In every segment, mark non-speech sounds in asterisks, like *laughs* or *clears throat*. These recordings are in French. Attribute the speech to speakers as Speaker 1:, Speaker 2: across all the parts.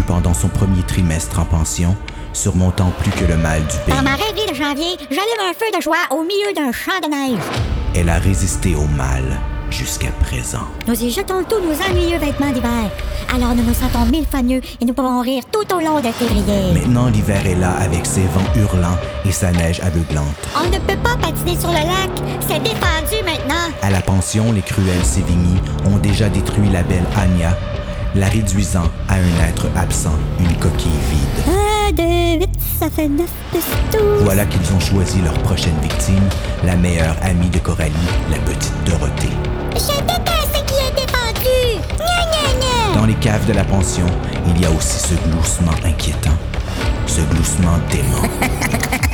Speaker 1: Pendant son premier trimestre en pension, surmontant plus que le mal du pays.
Speaker 2: Dans ma rêverie de janvier, j'allume un feu de joie au milieu d'un champ de neige.
Speaker 1: Elle a résisté au mal jusqu'à présent.
Speaker 2: Nous y jetons tous nos ennuyeux vêtements d'hiver. Alors nous nous sentons mille fois mieux et nous pouvons rire tout au long de février.
Speaker 1: Maintenant, l'hiver est là avec ses vents hurlants et sa neige aveuglante.
Speaker 2: On ne peut pas patiner sur le lac. C'est défendu maintenant.
Speaker 1: À la pension, les cruels Sévigny ont déjà détruit la belle Anya, la réduisant à un être absent, une coquille vide.
Speaker 2: Un, deux, huit, ça fait neuf plus douze.
Speaker 1: Voilà qu'ils ont choisi leur prochaine victime, la meilleure amie de Coralie, la petite Dorothée.
Speaker 2: Je déteste ce qui est défendu. Gna, gna, gna.
Speaker 1: Dans les caves de la pension, il y a aussi ce gloussement inquiétant, ce gloussement dément. *laughs*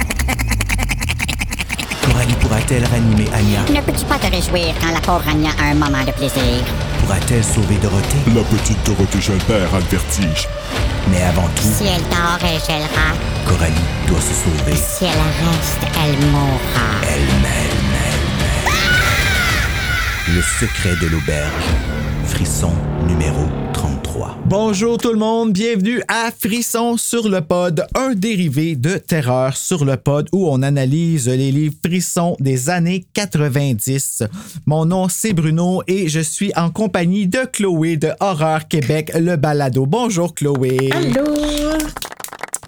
Speaker 1: Pourra-t-elle ranimer Anya
Speaker 2: Ne peux-tu pas te réjouir quand la pauvre Anya a un moment de plaisir?
Speaker 1: Pourra-t-elle sauver Dorothée?
Speaker 3: La petite Dorothée Gilbert a le vertige.
Speaker 1: Mais avant tout,
Speaker 2: Si elle dort, elle gèlera.
Speaker 1: Coralie doit se sauver
Speaker 2: Si elle reste, elle mourra.
Speaker 1: elle-même. Le secret de l'auberge. Frisson numéro 33.
Speaker 4: Bonjour tout le monde, bienvenue à Frisson sur le pod, un dérivé de Terreur sur le pod où on analyse les livres Frissons des années 90. Mon nom c'est Bruno et je suis en compagnie de Chloé de Horreur Québec, le balado. Bonjour Chloé.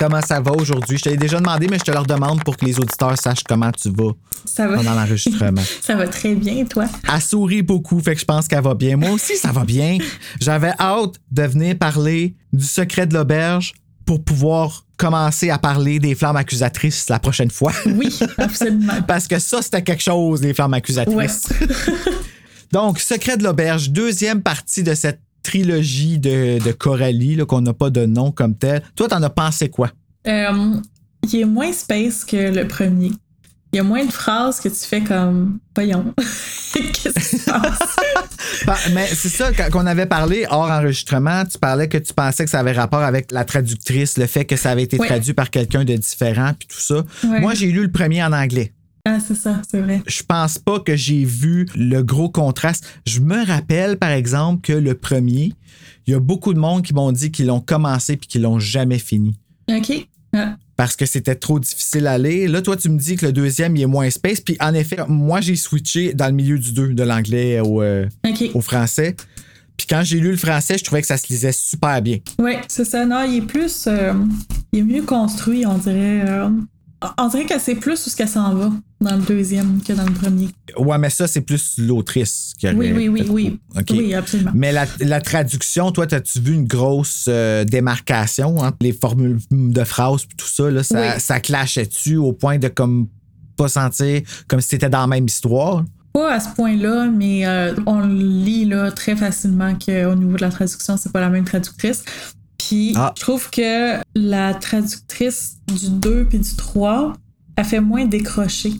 Speaker 4: Comment ça va aujourd'hui? Je t'avais déjà demandé, mais je te le redemande pour que les auditeurs sachent comment tu vas
Speaker 5: Ça va?
Speaker 4: pendant l'enregistrement. *laughs*
Speaker 5: Ça va très bien, toi?
Speaker 4: Elle sourit beaucoup, fait que je pense qu'elle va bien. Moi aussi, ça va bien. J'avais hâte de venir parler du secret de l'auberge pour pouvoir commencer à parler des flammes accusatrices la prochaine fois. *laughs*
Speaker 5: Oui, absolument.
Speaker 4: Parce que ça, c'était quelque chose, les flammes
Speaker 5: Ouais.
Speaker 4: accusatrices. *laughs* Donc, Secret de l'auberge, deuxième partie de cette trilogie de, de Coralie, qu'on n'a pas de nom comme tel. Toi, t'en as pensé quoi?
Speaker 5: Euh, il est moins space que le premier. Il y a moins de phrases que tu fais comme voyons. *laughs* Qu'est-ce qui se passe? *laughs*
Speaker 4: Pa- Mais c'est ça, quand qu'on avait parlé hors enregistrement, tu parlais que tu pensais que ça avait rapport avec la traductrice, le fait que ça avait été
Speaker 5: Ouais.
Speaker 4: traduit par quelqu'un de différent, puis tout ça.
Speaker 5: Ouais.
Speaker 4: Moi, j'ai lu le premier en anglais.
Speaker 5: Ah, c'est ça, c'est vrai.
Speaker 4: Je pense pas que j'ai vu le gros contraste. Je me rappelle, par exemple, que le premier, il y a beaucoup de monde qui m'ont dit qu'ils l'ont commencé puis qu'ils l'ont jamais fini.
Speaker 5: OK. Ah,
Speaker 4: Parce que c'était trop difficile à lire. Là, toi, tu me dis que le deuxième, il est moins space. Puis en effet, moi, j'ai switché dans le milieu du deux, de l'anglais au, euh, au français. Puis quand j'ai lu le français, je trouvais que ça se lisait super bien.
Speaker 5: Ouais, c'est ça. Non, il est plus. euh, il est mieux construit, on dirait. euh, on dirait que c'est plus où ce qu'elle s'en va dans le deuxième que dans le premier.
Speaker 4: Ouais, mais ça, c'est plus l'autrice qui aurait
Speaker 5: Oui, oui, oui, oui.
Speaker 4: OK.
Speaker 5: Oui, absolument.
Speaker 4: Mais la, la traduction, toi, as-tu vu une grosse euh, démarcation entre les formules de phrases et tout ça? Là, ça,
Speaker 5: Oui.
Speaker 4: ça clashait-tu au point de comme pas sentir comme si c'était dans la même histoire?
Speaker 5: Pas à ce point-là, mais euh, on lit là, très facilement qu'au niveau de la traduction, c'est pas la même traductrice. Puis
Speaker 4: Ah.
Speaker 5: je trouve que la traductrice du 2 puis du 3 a fait moins décrocher.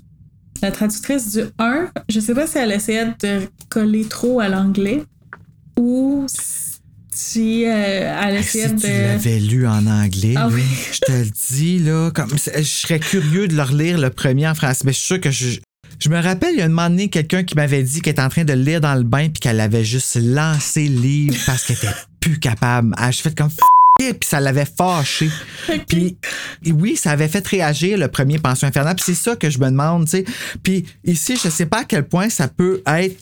Speaker 5: La traductrice du 1, je sais pas si elle essayait de coller trop à l'anglais ou si euh, elle essayait
Speaker 4: si tu
Speaker 5: de.
Speaker 4: l'avais lu en anglais,
Speaker 5: Ah
Speaker 4: là,
Speaker 5: oui.
Speaker 4: je te le dis, là, comme, je serais curieux de le relire le premier en français. Mais je suis sûr que je. Je me rappelle, il y a un moment donné, quelqu'un qui m'avait dit qu'elle était en train de lire dans le bain puis qu'elle avait juste lancé le livre parce qu'elle était plus capable. Ah, Je fait comme puis ça l'avait fâché. Puis oui, ça avait fait réagir le premier Pension infernale. Puis c'est ça que je me demande, tu sais. Puis ici, je sais pas à quel point ça peut être.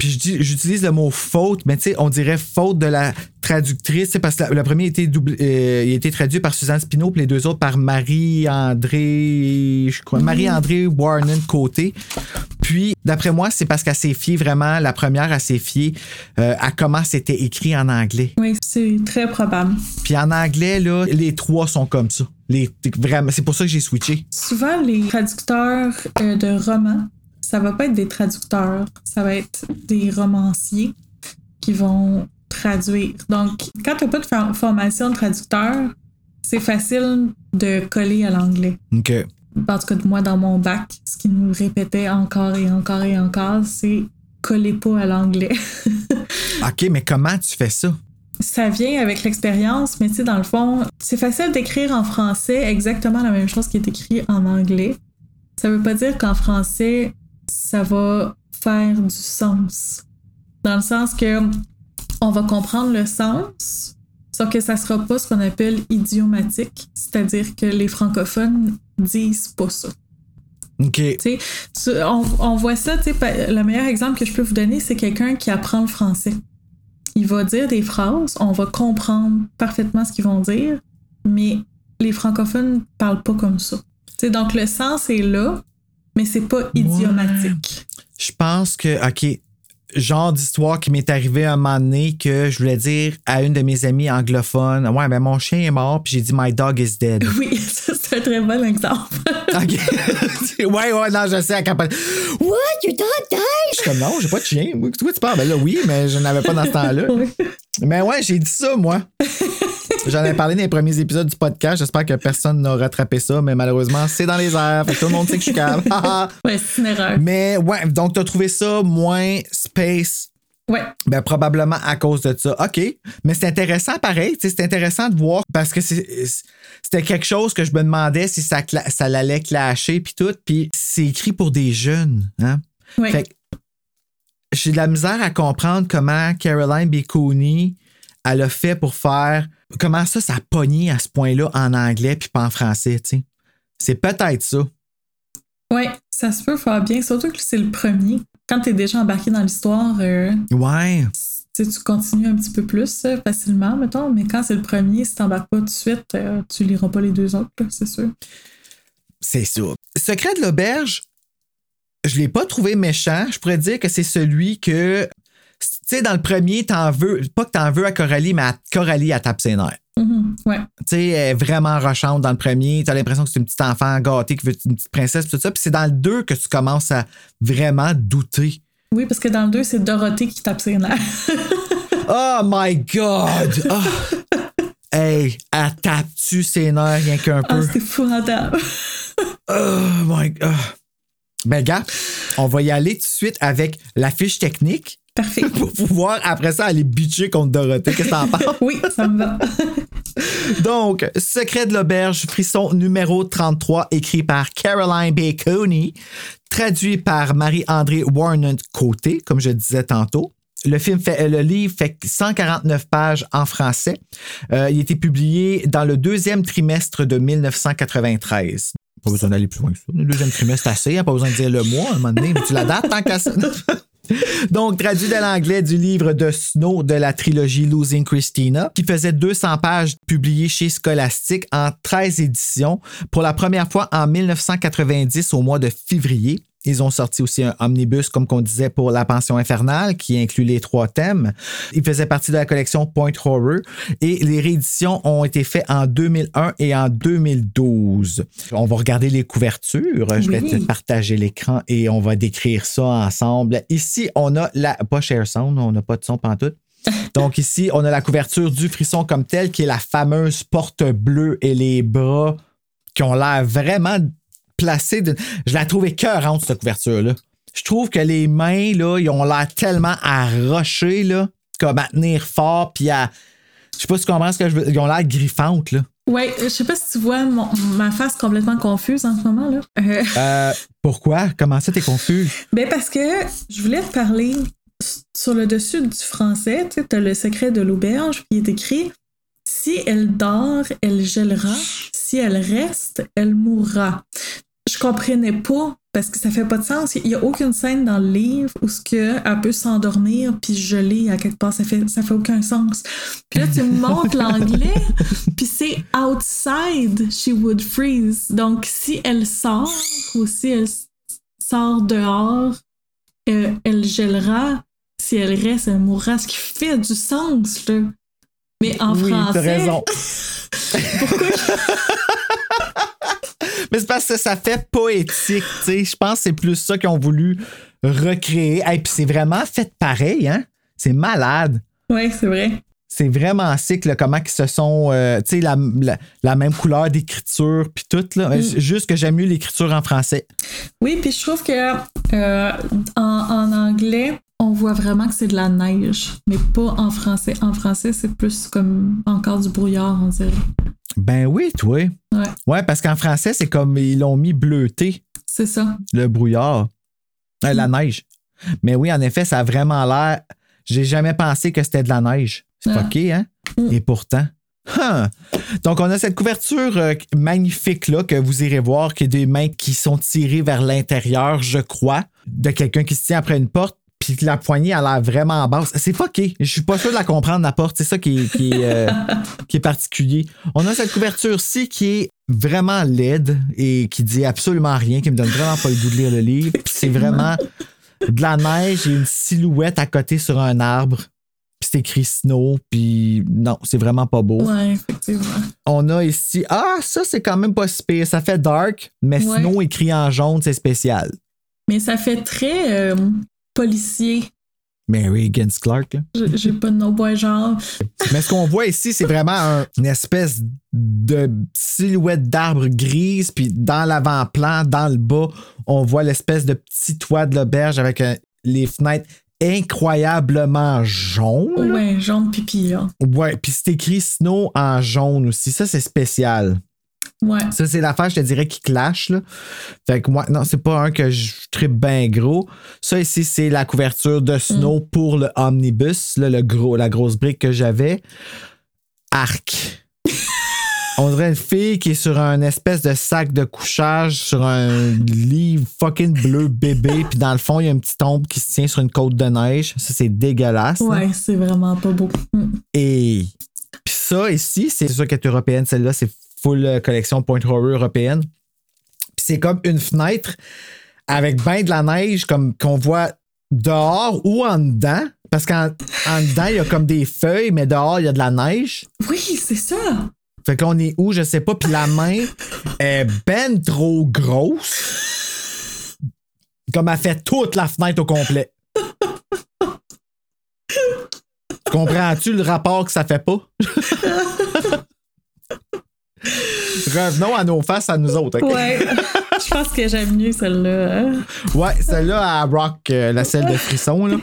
Speaker 4: Puis j'utilise le mot faute, mais tu sais, on dirait faute de la traductrice, parce que le premier a été, doublé- euh, il a été traduit par Suzanne Spino, puis les deux autres par Marie-André, je crois, Marie-André Warren Côté. Puis, d'après moi, c'est parce qu'elle s'est fiée vraiment, la première, elle s'est fiée euh, à comment c'était écrit en anglais.
Speaker 5: Oui, c'est très probable.
Speaker 4: Puis en anglais, là, les trois sont comme ça. Les, vraiment, c'est pour ça que j'ai switché.
Speaker 5: Souvent, les traducteurs euh, de romans, ça va pas être des traducteurs, ça va être des romanciers qui vont traduire. Donc, quand tu n'as pas de for- formation de traducteur, c'est facile de coller à l'anglais.
Speaker 4: OK.
Speaker 5: En tout cas, moi, dans mon bac, ce qui nous répétait encore et encore et encore, c'est collez pas à l'anglais. *laughs*
Speaker 4: OK, mais comment tu fais ça?
Speaker 5: ça vient avec l'expérience, mais tu sais, dans le fond, c'est facile d'écrire en français exactement la même chose qui est écrit en anglais. Ça veut pas dire qu'en français, ça va faire du sens. Dans le sens que on va comprendre le sens, Sauf que ça sera pas ce qu'on appelle idiomatique, c'est-à-dire que les francophones disent pas ça.
Speaker 4: OK.
Speaker 5: Tu on, on voit ça, tu sais, pa- le meilleur exemple que je peux vous donner, c'est quelqu'un qui apprend le français. Il va dire des phrases, on va comprendre parfaitement ce qu'ils vont dire, mais les francophones parlent pas comme ça. Tu sais, donc le sens est là, mais c'est pas idiomatique.
Speaker 4: Je pense que, OK, genre d'histoire qui m'est arrivé un moment donné que je voulais dire à une de mes amies anglophones, ouais, ben mon chien est mort, puis j'ai dit my dog is dead. *laughs*
Speaker 5: Oui, ça, c'est un très bon exemple. *laughs*
Speaker 4: OK. *laughs* ouais, ouais, non, je sais, à.
Speaker 2: What? Your dog died?
Speaker 4: Je suis comme, non, j'ai pas de chien. Oui, tu parles, ben là, oui, mais je n'avais pas dans ce temps-là. Mais ouais, j'ai dit ça, moi. J'en ai parlé dans les premiers épisodes du podcast. J'espère que personne n'a rattrapé ça, mais malheureusement, c'est dans les airs. Fait que tout le monde sait que je suis calme. *laughs*
Speaker 5: ouais, c'est une erreur.
Speaker 4: mais ouais, donc t'as trouvé ça moins space?
Speaker 5: Ouais.
Speaker 4: Ben, probablement à cause de ça. OK. Mais c'est intéressant pareil. C'est intéressant de voir parce que c'était quelque chose que je me demandais si ça, ça l'allait clasher puis tout. Puis c'est écrit pour des jeunes. Hein?
Speaker 5: Ouais.
Speaker 4: Fait que j'ai de la misère à comprendre comment Caroline B. Cooney elle a fait pour faire. Comment ça, ça a pogné à ce point-là en anglais puis pas en français, tu sais? C'est peut-être ça.
Speaker 5: Ouais, ça se peut faire bien, surtout que c'est le premier. Quand t'es déjà embarqué dans l'histoire, euh,
Speaker 4: Ouais.
Speaker 5: tu tu continues un petit peu plus euh, facilement, mettons, mais quand c'est le premier, si t'embarques pas tout de suite, euh, tu liras pas les deux autres, c'est sûr.
Speaker 4: C'est ça. Secret de l'auberge, je l'ai pas trouvé méchant. Je pourrais dire que c'est celui que. Tu sais, dans le premier, t'en veux. Pas que t'en veux à Coralie, mais à Coralie, elle tape ses nerfs.
Speaker 5: Mhm, Ouais.
Speaker 4: Tu sais, elle est vraiment rochante dans le premier. Tu as l'impression que c'est une petite enfant gâtée qui veut une petite princesse, tout ça. Puis c'est dans le 2 que tu commences à vraiment douter.
Speaker 5: Oui, parce que dans le 2, c'est Dorothée qui tape ses nerfs. *laughs*
Speaker 4: Oh my God! Ah. Hey, elle tape-tu ses nerfs rien qu'un
Speaker 5: Ah,
Speaker 4: peu?
Speaker 5: c'est épouvantable.
Speaker 4: Oh my God! Ben, gars, on va y aller tout de suite avec la fiche technique
Speaker 5: Parfait. *laughs*
Speaker 4: pour pouvoir, après ça, aller bitcher contre Dorothée. Qu'est-ce que t'en penses? *laughs*
Speaker 5: Oui, ça me va. *laughs*
Speaker 4: Donc, Secret de l'auberge, frisson numéro 33, écrit par Caroline B. Cooney, traduit par Marie-André Warnant Côté, comme je disais tantôt. Le film fait, le livre fait 149 pages en français. Euh, il a été publié dans le deuxième trimestre de 1993. Pas besoin d'aller plus loin que ça. Le deuxième trimestre, assez. hein, Pas besoin de dire le mois à un moment donné. Mais tu la dates tant qu'à ça. *laughs* Donc, traduit de l'anglais du livre de Snow de la trilogie Losing Christina, qui faisait 200 pages publiées chez Scholastic en 13 éditions pour la première fois en 1990 au mois de février. Ils ont sorti aussi un omnibus, comme qu'on disait, pour La Pension infernale, qui inclut les trois thèmes. Il faisait partie de la collection Point Horror et les rééditions ont été faites en 2001 et en 2012. On va regarder les couvertures. Je vais te partager l'écran et on va décrire ça ensemble. Ici, on a la. Pas Share Sound, on n'a pas de son pantoute. *laughs* Donc ici, on a la couverture du frisson comme tel, qui est la fameuse porte bleue et les bras qui ont l'air vraiment de- Je la trouve écœurante, cette couverture-là. Je trouve que les mains, là, ils ont l'air tellement à rocher, là, comme à tenir fort, puis à. Je sais pas si tu comprends ce que je veux. Ils ont l'air griffantes, là.
Speaker 5: Ouais, je sais pas si tu vois mon- ma face complètement confuse en ce moment, là. Euh,
Speaker 4: Euh, pourquoi? Comment ça, t'es confus?
Speaker 5: Ben parce que je voulais te parler sur le dessus du français, tu t'as le secret de l'auberge, il est écrit Si elle dort, elle gèlera, si elle reste, elle mourra. Je comprenais pas parce que ça fait pas de sens. Il y a aucune scène dans le livre où ce que elle peut s'endormir puis geler à quelque part. Ça fait, ça fait aucun sens. Puis là, tu me *laughs* montres l'anglais, puis c'est outside she would freeze. Donc, si elle sort ou si elle sort dehors, euh, elle gèlera. Si elle reste, elle mourra. Ce qui fait du sens, là. Mais en
Speaker 4: oui,
Speaker 5: français.
Speaker 4: raison. *laughs* Mais c'est parce que ça fait poétique, tu sais. Je pense que c'est plus ça qu'ils ont voulu recréer. Et puis c'est vraiment fait pareil, hein? C'est malade.
Speaker 5: Oui, c'est vrai.
Speaker 4: C'est vraiment sick, là, comment ils se sont. euh, tu sais, la, la- la même couleur d'écriture, puis tout, là.
Speaker 5: Mm.
Speaker 4: Juste que j'aime mieux l'écriture en français.
Speaker 5: Oui, puis je trouve que euh, en, en anglais, on voit vraiment que c'est de la neige, mais pas en français. En français, c'est plus comme encore du brouillard, on dirait.
Speaker 4: Ben oui, toi.
Speaker 5: Ouais,
Speaker 4: Ouais, parce qu'en français, c'est comme ils l'ont mis bleuté,
Speaker 5: c'est ça.
Speaker 4: le brouillard. Euh, la neige. Mais oui, en effet, ça a vraiment l'air. J'ai jamais pensé que c'était de la neige. C'est
Speaker 5: Ah.
Speaker 4: fucké, hein? Et pourtant. Huh. Donc, on a cette couverture euh, magnifique là que vous irez voir, qui est des mains qui sont tirées vers l'intérieur, je crois, de quelqu'un qui se tient après une porte. Puis la poignée a l'air vraiment basse. C'est fucké. Je suis pas sûr de la comprendre, la porte. C'est ça qui est, qui, est, euh, *laughs* qui est particulier. On a cette couverture-ci qui est vraiment laide et qui dit absolument rien, qui me donne vraiment pas le goût de lire le livre. C'est vraiment de la neige et une silhouette à côté sur un arbre. Puis c'est écrit snow, puis non, c'est vraiment pas beau.
Speaker 5: Ouais, effectivement.
Speaker 4: On a ici, ah, ça c'est quand même pas si pire. Ça fait dark, mais
Speaker 5: Ouais.
Speaker 4: snow écrit en jaune, c'est spécial.
Speaker 5: Mais ça fait très euh, policier.
Speaker 4: Mary Higgins Clark.
Speaker 5: J'ai pas de nom, ouais, genre. *laughs*
Speaker 4: Mais ce qu'on voit ici, c'est vraiment un- une espèce de silhouette d'arbre grise, puis dans l'avant-plan, dans le bas, on voit l'espèce de petit toit de l'auberge avec euh, les fenêtres incroyablement jaunes.
Speaker 5: Ouais, jaune pipi, là.
Speaker 4: Ouais, puis c'est écrit snow en jaune aussi. Ça, c'est spécial.
Speaker 5: Ouais.
Speaker 4: Ça, c'est l'affaire, je te dirais, qui clash. Là. Fait que moi, non, c'est pas un que je tripe bien gros. Ça, ici, c'est la couverture de Snow pour le omnibus, là, le gros, la grosse brique que j'avais. Arc. On dirait une fille qui est sur un espèce de sac de couchage, sur un lit fucking bleu bébé, puis dans le fond, il y a une petite ombre qui se tient sur une côte de neige. Ça, c'est dégueulasse.
Speaker 5: Ouais, c'est vraiment pas beau. Mm.
Speaker 4: Et puis ça ici, c'est sûr qu'elle est européenne, celle-là, c'est full euh, collection Point Horror européenne. Puis c'est comme une fenêtre avec ben de la neige comme qu'on voit dehors ou en dedans. Parce qu'en en dedans, il y a comme des feuilles, mais dehors, il y a de la neige.
Speaker 5: Oui, c'est ça.
Speaker 4: Fait qu'on est où, je sais pas. Puis la main est ben trop grosse. Comme elle fait toute la fenêtre au complet. Tu Comprends-tu le rapport que ça fait pas? *laughs* Revenons à nos faces à nous autres. ok?
Speaker 5: Ouais. Je pense que j'aime mieux celle-là. hein.
Speaker 4: Ouais, celle-là à Rock, euh, la celle de Frisson. Là.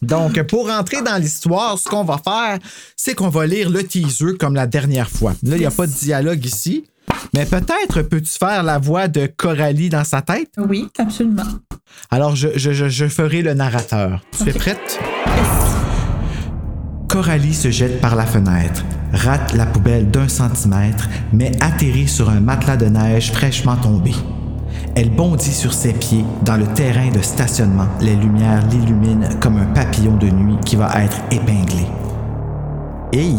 Speaker 4: Donc, pour rentrer dans l'histoire, ce qu'on va faire, c'est qu'on va lire le teaser comme la dernière fois. Là, il n'y a pas de dialogue ici. Mais peut-être peux-tu faire la voix de Coralie dans sa tête?
Speaker 5: Oui, absolument.
Speaker 4: Alors, je, je- je- je ferai le narrateur. Tu es prête? Coralie se jette par la fenêtre, rate la poubelle d'un centimètre, mais atterrit sur un matelas de neige fraîchement tombé. Elle bondit sur ses pieds dans le terrain de stationnement. Les lumières l'illuminent comme un papillon de nuit qui va être épinglé. Hey!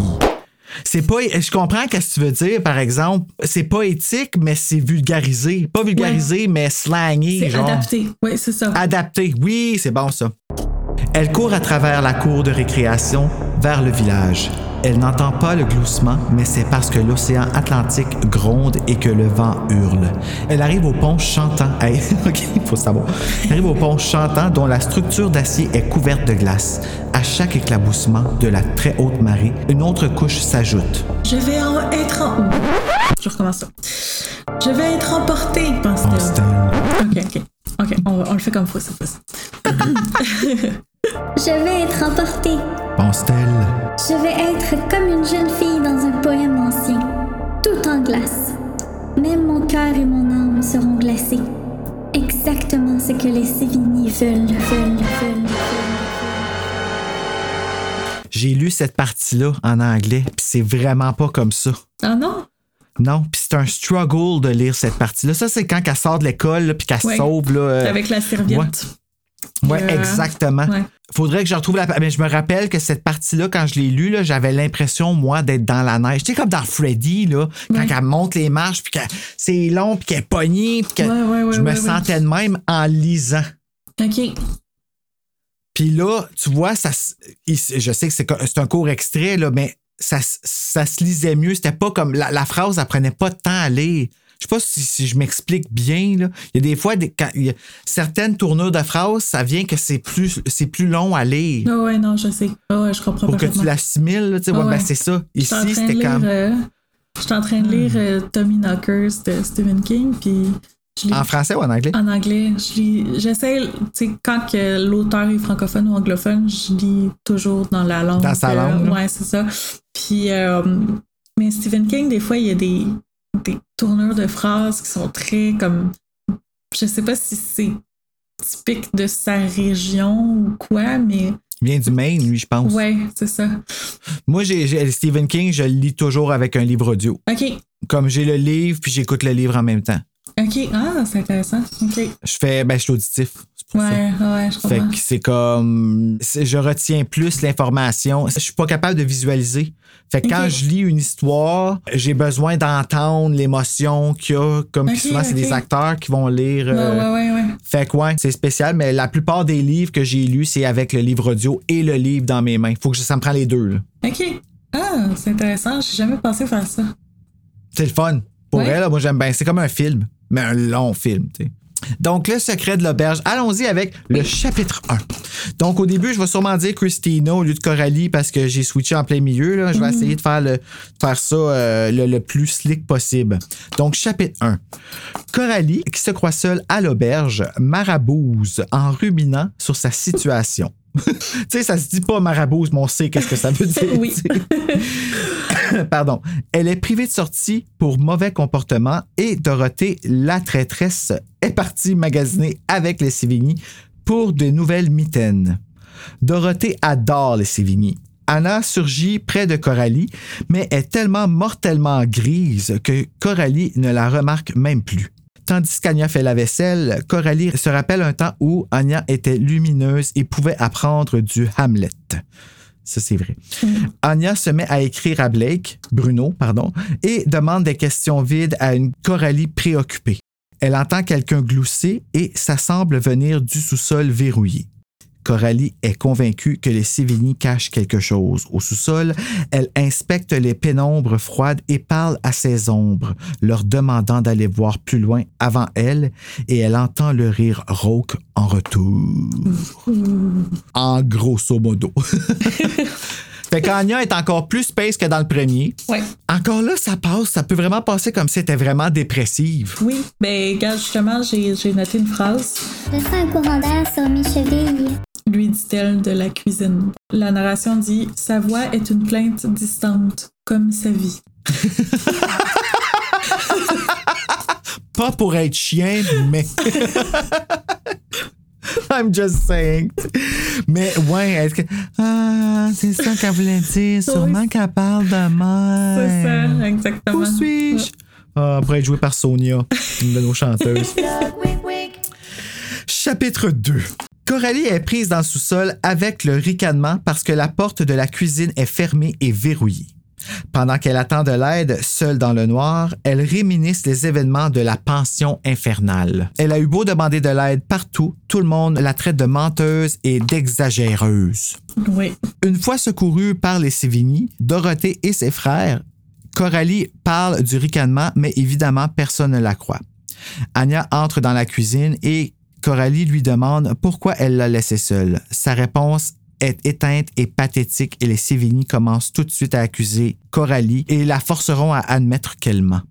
Speaker 4: C'est pas. Je comprends qu'est-ce que tu veux dire, par exemple. C'est pas éthique, mais c'est vulgarisé. Pas vulgarisé, mais slangé.
Speaker 5: C'est adapté. Oui, c'est ça.
Speaker 4: Adapté, oui, c'est bon ça. Elle court à travers la cour de récréation vers le village. Elle n'entend pas le gloussement, mais c'est parce que l'océan Atlantique gronde et que le vent hurle. Elle arrive au pont chantant. *laughs* Hey, faut savoir. Elle arrive au pont chantant dont la structure d'acier est couverte de glace. À chaque éclaboussement de la très haute marée, une autre couche s'ajoute.
Speaker 5: Je vais en être en. Je recommence ça. Je vais être emporté, pense-t-elle.
Speaker 4: Pense-t-elle.
Speaker 5: Ok, ok. Ok, on, le fait comme faut cette fois-ci. *laughs*
Speaker 2: Je vais être emportée.
Speaker 4: Pense-t-elle.
Speaker 2: Je vais être comme une jeune fille dans un poème ancien, tout en glace. Même mon cœur et mon âme seront glacés. Exactement ce que les Sévigny veulent, veulent, veulent.
Speaker 4: J'ai lu cette partie-là en anglais, puis c'est vraiment pas comme ça.
Speaker 5: Ah non?
Speaker 4: Non, puis c'est un struggle de lire cette partie-là. Ça, c'est quand elle sort de l'école, puis qu'elle
Speaker 5: Ouais.
Speaker 4: sauve. Là, euh,
Speaker 5: Avec la serviette.
Speaker 4: ouais,
Speaker 5: Euh,
Speaker 4: exactement.
Speaker 5: ouais.
Speaker 4: Faudrait que je retrouve la. Mais je me rappelle que cette partie-là, quand je l'ai lue, j'avais l'impression, moi, d'être dans la neige. Tu sais, comme dans Freddy, là, quand
Speaker 5: Ouais.
Speaker 4: elle monte les marches, puis que c'est long, puis qu'elle est pognée, puis que
Speaker 5: Ouais, ouais, ouais,
Speaker 4: je me sentais de même en lisant.
Speaker 5: Ok.
Speaker 4: Puis là, tu vois, ça, je sais que c'est un court extrait, là, mais ça, ça se lisait mieux. C'était pas comme. La, la phrase, elle prenait pas de temps à lire. Je sais pas si, si je m'explique bien. Là. Il y a des fois, des, quand, il y a certaines tournures de phrases, ça vient que c'est plus, c'est plus long à lire.
Speaker 5: Ah ouais, non, je sais. Ah ouais, je comprends
Speaker 4: Pour que tu l'assimiles, tu sais, ouais,
Speaker 5: Ah ouais.
Speaker 4: ben, c'est ça. Ici, c'était
Speaker 5: lire,
Speaker 4: comme.
Speaker 5: euh, Je suis en train de lire euh, Tommy Knockers de Stephen King, puis
Speaker 4: En français ou en anglais?
Speaker 5: en anglais. Je lis, j'essaie, tu sais, quand l'auteur est francophone ou anglophone, je lis toujours dans la langue.
Speaker 4: Dans sa
Speaker 5: euh,
Speaker 4: langue, là.
Speaker 5: ouais, c'est ça. Puis, euh, mais Stephen King, des fois, il y a des, des tournures de phrases qui sont très comme. Je sais pas si c'est typique de sa région ou quoi, mais
Speaker 4: Il vient du Maine, lui, je pense.
Speaker 5: Ouais, c'est ça.
Speaker 4: Moi, j'ai, j'ai- Stephen King, je le lis toujours avec un livre audio.
Speaker 5: OK.
Speaker 4: Comme j'ai le livre, puis j'écoute le livre en même temps.
Speaker 5: OK. Ah, c'est intéressant. OK.
Speaker 4: Je fais, ben, je suis auditif. Ça.
Speaker 5: Ouais, ouais, je
Speaker 4: Fait
Speaker 5: comprends.
Speaker 4: que c'est comme. Je retiens plus l'information. Je suis pas capable de visualiser. Fait que quand je lis une histoire, j'ai besoin d'entendre l'émotion qu'il y a. Comme souvent, c'est des acteurs qui vont lire.
Speaker 5: Ouais,
Speaker 4: euh,
Speaker 5: ouais, ouais, ouais.
Speaker 4: Fait que ouais, c'est spécial, mais la plupart des livres que j'ai lus, c'est avec le livre audio et le livre dans mes mains. Faut que je- ça me prend les deux. là.
Speaker 5: OK. Ah, c'est intéressant. J'ai jamais pensé faire ça.
Speaker 4: C'est le fun. Pour elle, moi j'aime bien. C'est comme un film, mais un long film. tu sais. Donc, le secret de l'auberge. Allons-y avec le chapitre 1. Donc, au début, je vais sûrement dire Christina au lieu de Coralie parce que j'ai switché en plein milieu. Là. Je vais essayer de faire, le, faire ça euh, le, le plus slick possible. Donc, chapitre 1. Coralie, qui se croit seule à l'auberge, marabouse en ruminant sur sa situation. *laughs* tu sais, ça se dit pas marabouse, mais on sait qu'est-ce que ça veut dire. *laughs*
Speaker 5: Oui. *laughs*
Speaker 4: Pardon. Elle est privée de sortie pour mauvais comportement et Dorothée, la traîtresse, est partie magasiner avec les Sévigny pour de nouvelles mitaines. Dorothée adore les Sévigny. Anna surgit près de Coralie, mais est tellement mortellement grise que Coralie ne la remarque même plus. Tandis qu'Anya fait la vaisselle, Coralie se rappelle un temps où Anya était lumineuse et pouvait apprendre du Hamlet. Ça, c'est vrai. Anya se met à écrire à Blake, Bruno, pardon, et demande des questions vides à une Coralie préoccupée. Elle entend quelqu'un glousser et ça semble venir du sous-sol verrouillé. Coralie est convaincue que les Sévigny cachent quelque chose. Au sous-sol, elle inspecte les pénombres froides et parle à ces ombres, leur demandant d'aller voir plus loin avant elle, et elle entend le rire rauque en retour. En grosso modo. *laughs* fait qu'Anya est encore plus space que dans le premier.
Speaker 5: Ouais.
Speaker 4: Encore là, ça passe. Ça peut vraiment passer comme si elle était vraiment dépressive.
Speaker 5: Oui. Ben, gars, justement, j'ai j'ai noté une phrase.
Speaker 2: Je sens un courant d'air sur mes chevilles.
Speaker 5: Lui dit-elle de la cuisine. La narration dit Sa voix est une plainte distante, comme sa vie. *laughs*
Speaker 4: Pas pour être chien, mais. *laughs* I'm just saying. Mais ouais, est-ce que. Ah, c'est ça qu'elle voulait dire. *laughs* Sûrement qu'elle parle de moi.
Speaker 5: C'est ça, exactement.
Speaker 4: Où suis-je? Ah, pour être joué par Sonia, une de nos chanteuses. Chapitre 2. Coralie est prise dans le sous-sol avec le ricanement parce que la porte de la cuisine est fermée et verrouillée. Pendant qu'elle attend de l'aide, seule dans le noir, elle réminisse les événements de la pension infernale. Elle a eu beau demander de l'aide partout, tout le monde la traite de menteuse et d'exagéreuse.
Speaker 5: Oui.
Speaker 4: Une fois secourue par les Sévigny, Dorothée et ses frères, Coralie parle du ricanement, mais évidemment, personne ne la croit. Anya entre dans la cuisine et Coralie lui demande pourquoi elle l'a laissée seule. Sa réponse est éteinte et pathétique et les Sévigny commencent tout de suite à accuser Coralie et la forceront à admettre qu'elle ment.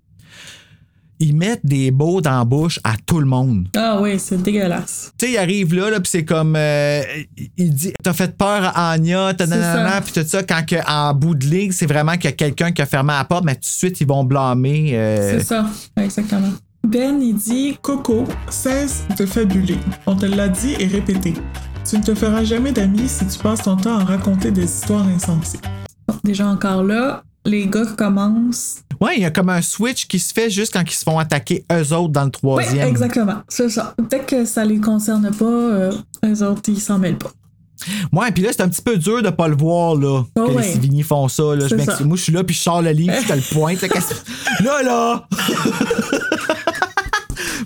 Speaker 4: Ils mettent des beaux dans la bouche à tout le monde.
Speaker 5: Ah oui, c'est dégueulasse.
Speaker 4: Tu sais, il arrive là, là puis c'est comme. euh, il dit T'as fait peur à Anya, nanana, puis tout ça. Quand que, en bout de ligne, c'est vraiment qu'il y a quelqu'un qui a fermé la porte, mais tout de suite, ils vont blâmer. euh,
Speaker 5: C'est ça, exactement. Ben, il dit
Speaker 6: Coco, cesse de fabuler. On te l'a dit et répété. Tu ne te feras jamais d'amis si tu passes ton temps à raconter des histoires insensées.
Speaker 5: bon, déjà encore là, les gars commencent.
Speaker 4: Ouais, il y a comme un switch qui se fait juste quand ils se font attaquer eux autres dans le
Speaker 5: Oui,
Speaker 4: troisième.
Speaker 5: exactement. C'est ça. Dès que ça les concerne pas, euh, eux autres, ils s'en mêlent pas.
Speaker 4: Ouais, puis là, c'est un petit peu dur de pas le voir, là,
Speaker 5: Oh,
Speaker 4: que
Speaker 5: ouais.
Speaker 4: les Sévigny font ça. Là. Je
Speaker 5: ça.
Speaker 4: Moi, je suis là, puis je sors le livre, je te le pointe. Là, *laughs* là! *laughs*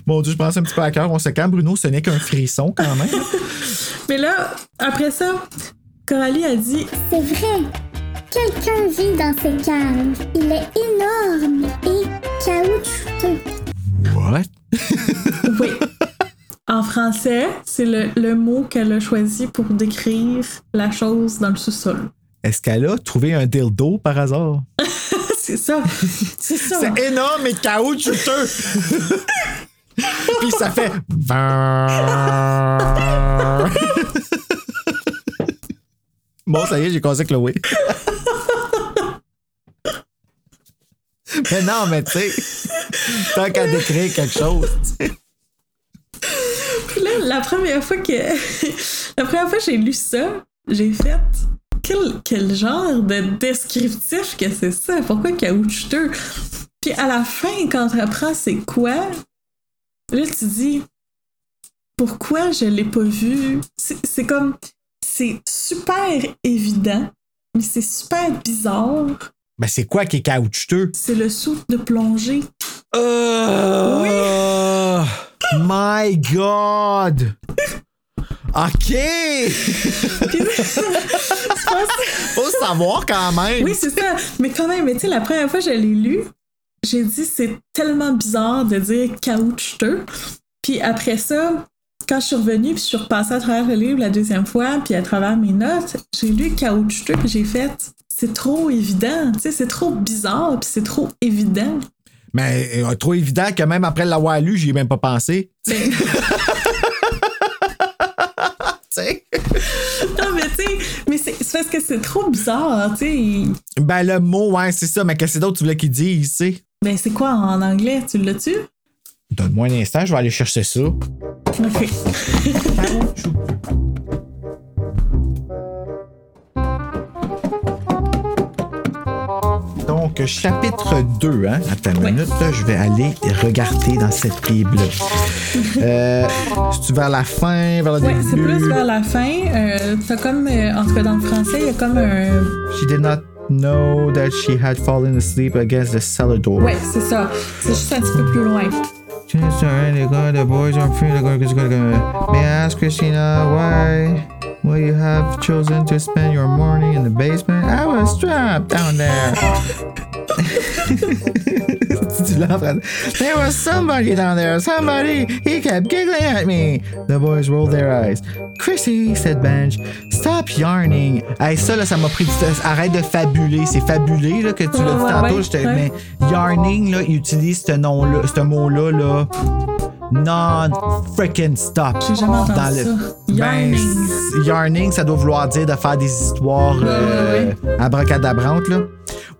Speaker 4: Mon Dieu, je pense un petit peu à cœur. On se calme, Bruno, ce n'est qu'un frisson quand même. *laughs*
Speaker 5: Mais là, après ça, Coralie a dit
Speaker 2: C'est vrai. Quelqu'un vit dans ces caves. Il est énorme et caoutchouteux.
Speaker 4: What? *laughs*
Speaker 5: Oui. En français, c'est le, le mot qu'elle a choisi pour décrire la chose dans le sous-sol.
Speaker 4: Est-ce qu'elle a trouvé un dildo par hasard? *laughs*
Speaker 5: C'est ça. C'est ça.
Speaker 4: C'est énorme et caoutchouteux! *laughs* Puis ça fait. *laughs* bon, ça y est, j'ai causé Chloé. *laughs* mais non, mais tu sais, tant qu'à décrire quelque chose.
Speaker 5: Puis là, la première fois que la première fois que j'ai lu ça, j'ai fait quel, quel genre de descriptif que c'est ça? Pourquoi caoutchouteux? Puis à la fin, quand tu apprends c'est quoi, là tu dis pourquoi je l'ai pas vu? C'est comme c'est super évident, mais c'est super bizarre.
Speaker 4: Ben, c'est quoi qui est caoutchouteux?
Speaker 5: C'est le souffle de plongée.
Speaker 4: Euh... My God! OK! *laughs* Faut savoir quand même.
Speaker 5: Oui, c'est ça. Mais quand même, mais tu sais, la première fois que je l'ai lu, j'ai dit c'est tellement bizarre de dire caoutchouteux. Puis après ça, quand je suis revenue, puis je suis repassée à travers le livre la deuxième fois, puis à travers mes notes, j'ai lu caoutchouteux, puis j'ai fait c'est trop évident, tu sais, c'est trop bizarre, puis c'est trop évident.
Speaker 4: Mais euh, trop évident que même après l'avoir lu, j'y ai même pas pensé.
Speaker 5: Mais- *laughs*
Speaker 4: Tu sais? *laughs*
Speaker 5: non, mais tu sais, c'est parce que c'est trop bizarre, tu sais.
Speaker 4: Ben, le mot, ouais, c'est ça, mais qu'est-ce que d'autre tu voulais qu'il dise, tu sais?
Speaker 5: Ben, c'est quoi en anglais? Tu l'as-tu?
Speaker 4: Donne-moi un instant, je vais aller chercher ça.
Speaker 5: OK.
Speaker 4: Donc, chapitre 2, hein? Attends une minute, là, je vais aller regarder dans cette Bible. euh, C'est-tu vers la fin, vers le
Speaker 5: Ouais, c'est plus vers la fin. Euh, T'as comme, euh, en tout cas dans le français, il y a comme un.
Speaker 4: She did not know that she had fallen asleep against the cellar door.
Speaker 5: Ouais, c'est ça. C'est juste un petit peu plus loin.
Speaker 4: The boys are free. May I ask Christina why you have chosen to spend your morning in the basement? I was trapped down there. *laughs* Tu l'as en There was somebody down there. Somebody. He kept giggling at me. The boys rolled their eyes. Chrissy, said Benj, stop yarning. Hey, ça, là, ça m'a pris du temps. Arrête de fabuler. C'est fabulé, là, que tu l'as dit
Speaker 5: Ouais,
Speaker 4: tantôt.
Speaker 5: ouais.
Speaker 4: Mais yarning, là, il utilise ce nom-là, ce mot-là, là. Non-freaking stop.
Speaker 5: J'ai jamais entendu
Speaker 4: Dans le-
Speaker 5: ça.
Speaker 4: Ben,
Speaker 5: Yarning.
Speaker 4: yarning, ça doit vouloir dire de faire des histoires euh, abracadabrantes, là.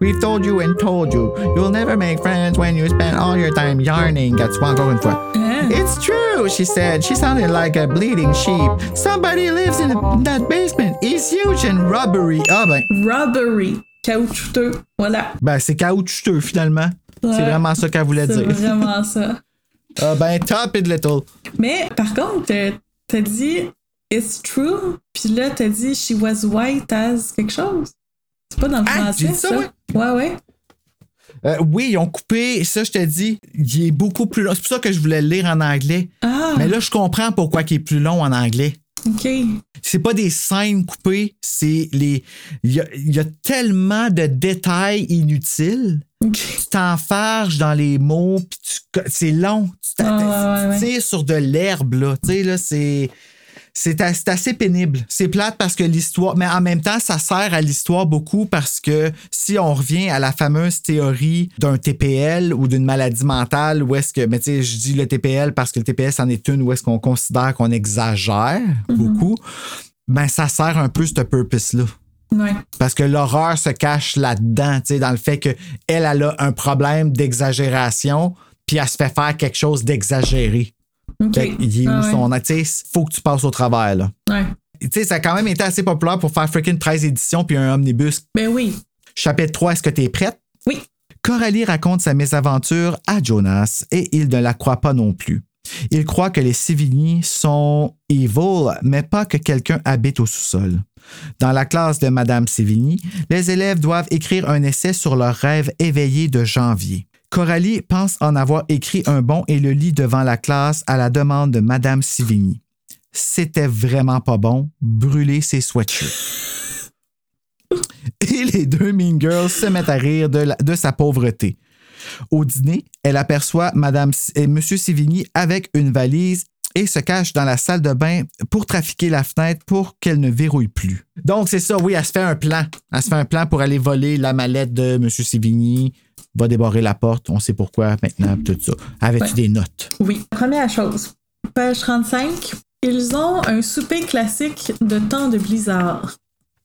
Speaker 4: We've told you and told you. You'll never make friends when you spend all your time yarning. Encore une fois? It's true, she said. She sounded like a bleeding sheep. Somebody lives in that basement. It's huge and rubbery. Ah ben,
Speaker 5: Robbery. Caoutchouteux. Voilà.
Speaker 4: ben c'est caoutchouteux finalement. C'est vraiment ça qu'elle voulait dire.
Speaker 5: C'est vraiment ça. *laughs*
Speaker 4: Ah ben, top it little.
Speaker 5: Mais par contre, t'as- dit It's true, puis là, t'as dit She was white as quelque chose. C'est pas dans le
Speaker 4: Ah,
Speaker 5: français.
Speaker 4: dit ça, ouais.
Speaker 5: Ouais, ouais.
Speaker 4: Euh, oui, ils ont coupé, ça je te dis, il est beaucoup plus long. C'est pour ça que je voulais le lire en anglais.
Speaker 5: Ah,
Speaker 4: Mais là, je comprends pourquoi il est plus long en anglais.
Speaker 5: OK.
Speaker 4: C'est pas des scènes coupées, c'est les. Il y a, il y a tellement de détails inutiles.
Speaker 5: OK.
Speaker 4: Tu t'enfarges dans les mots, puis tu- c'est long. Tu
Speaker 5: Ah, ouais, ouais,
Speaker 4: tu tires sur de l'herbe, là. Tu sais, là, c'est. C'est as- c'est assez pénible. C'est plate parce que l'histoire, mais en même temps, ça sert à l'histoire beaucoup parce que si on revient à la fameuse théorie d'un TPL ou d'une maladie mentale, où est-ce que, mais tu sais, je dis le TPL parce que le TPL, c'en est une où est-ce qu'on considère qu'on exagère beaucoup, ben ça sert un peu ce purpose-là.
Speaker 5: Ouais.
Speaker 4: Parce que l'horreur se cache là-dedans, tu sais, dans le fait qu'elle, elle a un problème d'exagération, puis elle se fait faire quelque chose d'exagéré.
Speaker 5: OK.
Speaker 4: Fait qu'il est où
Speaker 5: Ah, ouais.
Speaker 4: son. Tu sais, faut que tu passes au travers, là.
Speaker 5: Ouais.
Speaker 4: Tu sais, ça a quand même été assez populaire pour faire freaking 13 éditions puis un omnibus.
Speaker 5: Ben oui.
Speaker 4: Chapitre 3, est-ce que tu es prête?
Speaker 5: Oui.
Speaker 4: Coralie raconte sa mésaventure à Jonas et il ne la croit pas non plus. Il croit que les Sévigny sont evil, mais pas que quelqu'un habite au sous-sol. Dans la classe de Madame Sévigny, les élèves doivent écrire un essai sur leurs rêves éveillés de janvier. Coralie pense en avoir écrit un bon et le lit devant la classe à la demande de Madame Sévigny. C'était vraiment pas bon, brûler ses sweatshirts. *laughs* Et les deux Mean Girls se mettent à rire de, la- de sa pauvreté. Au dîner, elle aperçoit Madame et Monsieur Sévigny avec une valise et se cache dans la salle de bain pour trafiquer la fenêtre pour qu'elle ne verrouille plus. Donc, c'est ça, oui, elle se fait un plan. Elle se fait un plan pour aller voler la mallette de Monsieur Sévigny, va débarrer la porte, on sait pourquoi maintenant, tout ça. Avais-tu
Speaker 5: Ouais.
Speaker 4: des notes?
Speaker 5: Oui. Première chose. Page 35. Ils ont un souper classique de temps de blizzard.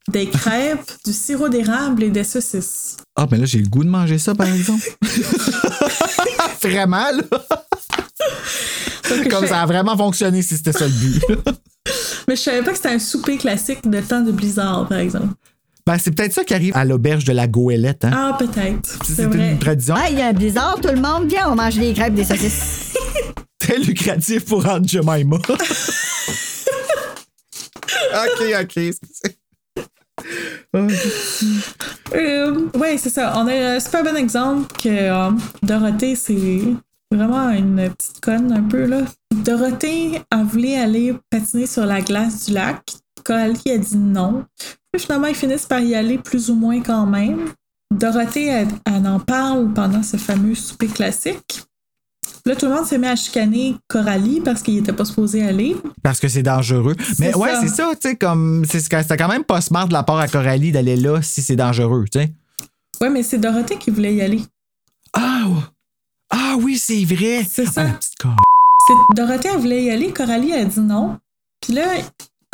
Speaker 5: Des *laughs* crêpes, du sirop d'érable et des saucisses.
Speaker 4: Ah, ben là, j'ai le goût de manger ça, par exemple. *laughs* vraiment, là? Comme ça a vraiment fonctionné si c'était ça le but. *laughs*
Speaker 5: Mais je savais pas que c'était un souper classique de temps de blizzard, par exemple.
Speaker 4: Ben, c'est peut-être ça qui arrive à l'auberge de la Goélette. Hein?
Speaker 5: Ah, peut-être.
Speaker 4: c'est une tradition
Speaker 7: Ah, il y a un blizzard, tout le monde, viens, on mange des crêpes, des saucisses. *laughs*
Speaker 4: très lucrative pour Aunt Jemima. *laughs* ok, ok.
Speaker 5: Euh, ouais, c'est ça. On a un super bon exemple que euh, Dorothée, c'est vraiment une petite conne un peu, là. Dorothée a voulu aller patiner sur la glace du lac. Coralie a dit non. Puis finalement, ils finissent par y aller plus ou moins quand même. Dorothée, elle, elle en parle pendant ce fameux souper classique. Là, tout le monde s'est mis à chicaner Coralie parce qu'il était pas supposé aller.
Speaker 4: Parce que c'est dangereux. Mais ouais,
Speaker 5: ça.
Speaker 4: c'est ça, tu sais, comme. c'est- C'était quand même pas smart de la part à Coralie d'aller là si c'est dangereux, tu sais.
Speaker 5: Ouais, mais c'est Dorothée qui voulait y aller.
Speaker 4: Ah! Ah oui, c'est vrai!
Speaker 5: C'est ça.
Speaker 4: Ah, con-
Speaker 5: C'est- Dorothée, elle voulait y aller. Coralie a dit non. Puis là,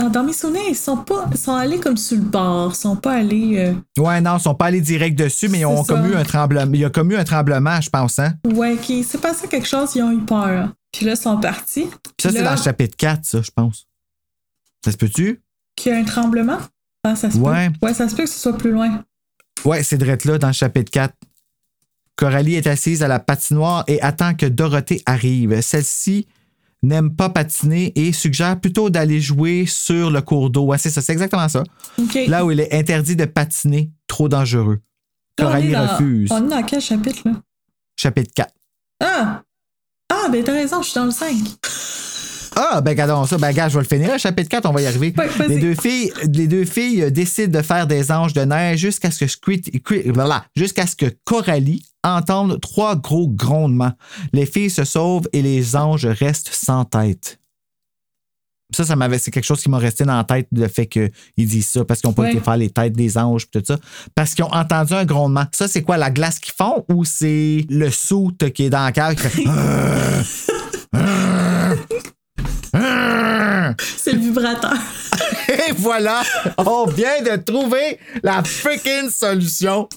Speaker 5: dans mes souvenirs, ils sont pas, ils sont allés comme sur le bord. Ils sont pas allés. euh,
Speaker 4: Ouais, non, ils sont pas allés direct dessus, mais ils ont
Speaker 5: ça.
Speaker 4: commu un tremblement. Il y a commu un tremblement, je pense, hein?
Speaker 5: Ouais, qui s'est passé quelque chose, ils ont eu peur. Puis là, ils sont partis.
Speaker 4: Puis ça, c'est dans le chapitre 4, ça, je pense. Ça se peut-tu?
Speaker 5: Qu'il y a un tremblement? Ah, ça se
Speaker 4: Ouais.
Speaker 5: peut. Ouais, ça se peut que ce soit plus loin.
Speaker 4: Ouais, c'est drette là, dans le chapitre 4. Coralie est assise à la patinoire et attend que Dorothée arrive. Celle-ci n'aime pas patiner et suggère plutôt d'aller jouer sur le cours d'eau. Ouais, c'est ça, c'est exactement ça. Là où il est interdit de patiner, trop dangereux.
Speaker 5: Là, on est
Speaker 4: Coralie
Speaker 5: dans-
Speaker 4: refuse.
Speaker 5: On est dans quel chapitre, là?
Speaker 4: Chapitre 4.
Speaker 5: Ah! Ah, ben t'as raison, je suis dans le 5.
Speaker 4: Ah, ben regardons ça. Ben, gars, je vais le finir. Chapitre 4, on va y arriver.
Speaker 5: Ouais,
Speaker 4: les, deux filles, les deux filles euh, décident de faire des anges de neige jusqu'à ce que Squid- voilà, jusqu'à ce que Coralie entende trois gros grondements. Les filles se sauvent et les anges restent sans tête. Ça, ça m'avait, c'est quelque chose qui m'a resté dans la tête, le fait qu'ils disent ça, parce qu'ils n'ont pas
Speaker 5: Ouais.
Speaker 4: été faire les têtes des anges et tout ça. Parce qu'ils ont entendu un grondement. Ça, c'est quoi, la glace qu'ils font ou c'est le soute qui est dans la cave qui fait. *laughs*
Speaker 5: C'est le vibrateur. *laughs*
Speaker 4: Et voilà, on vient de trouver la freaking solution.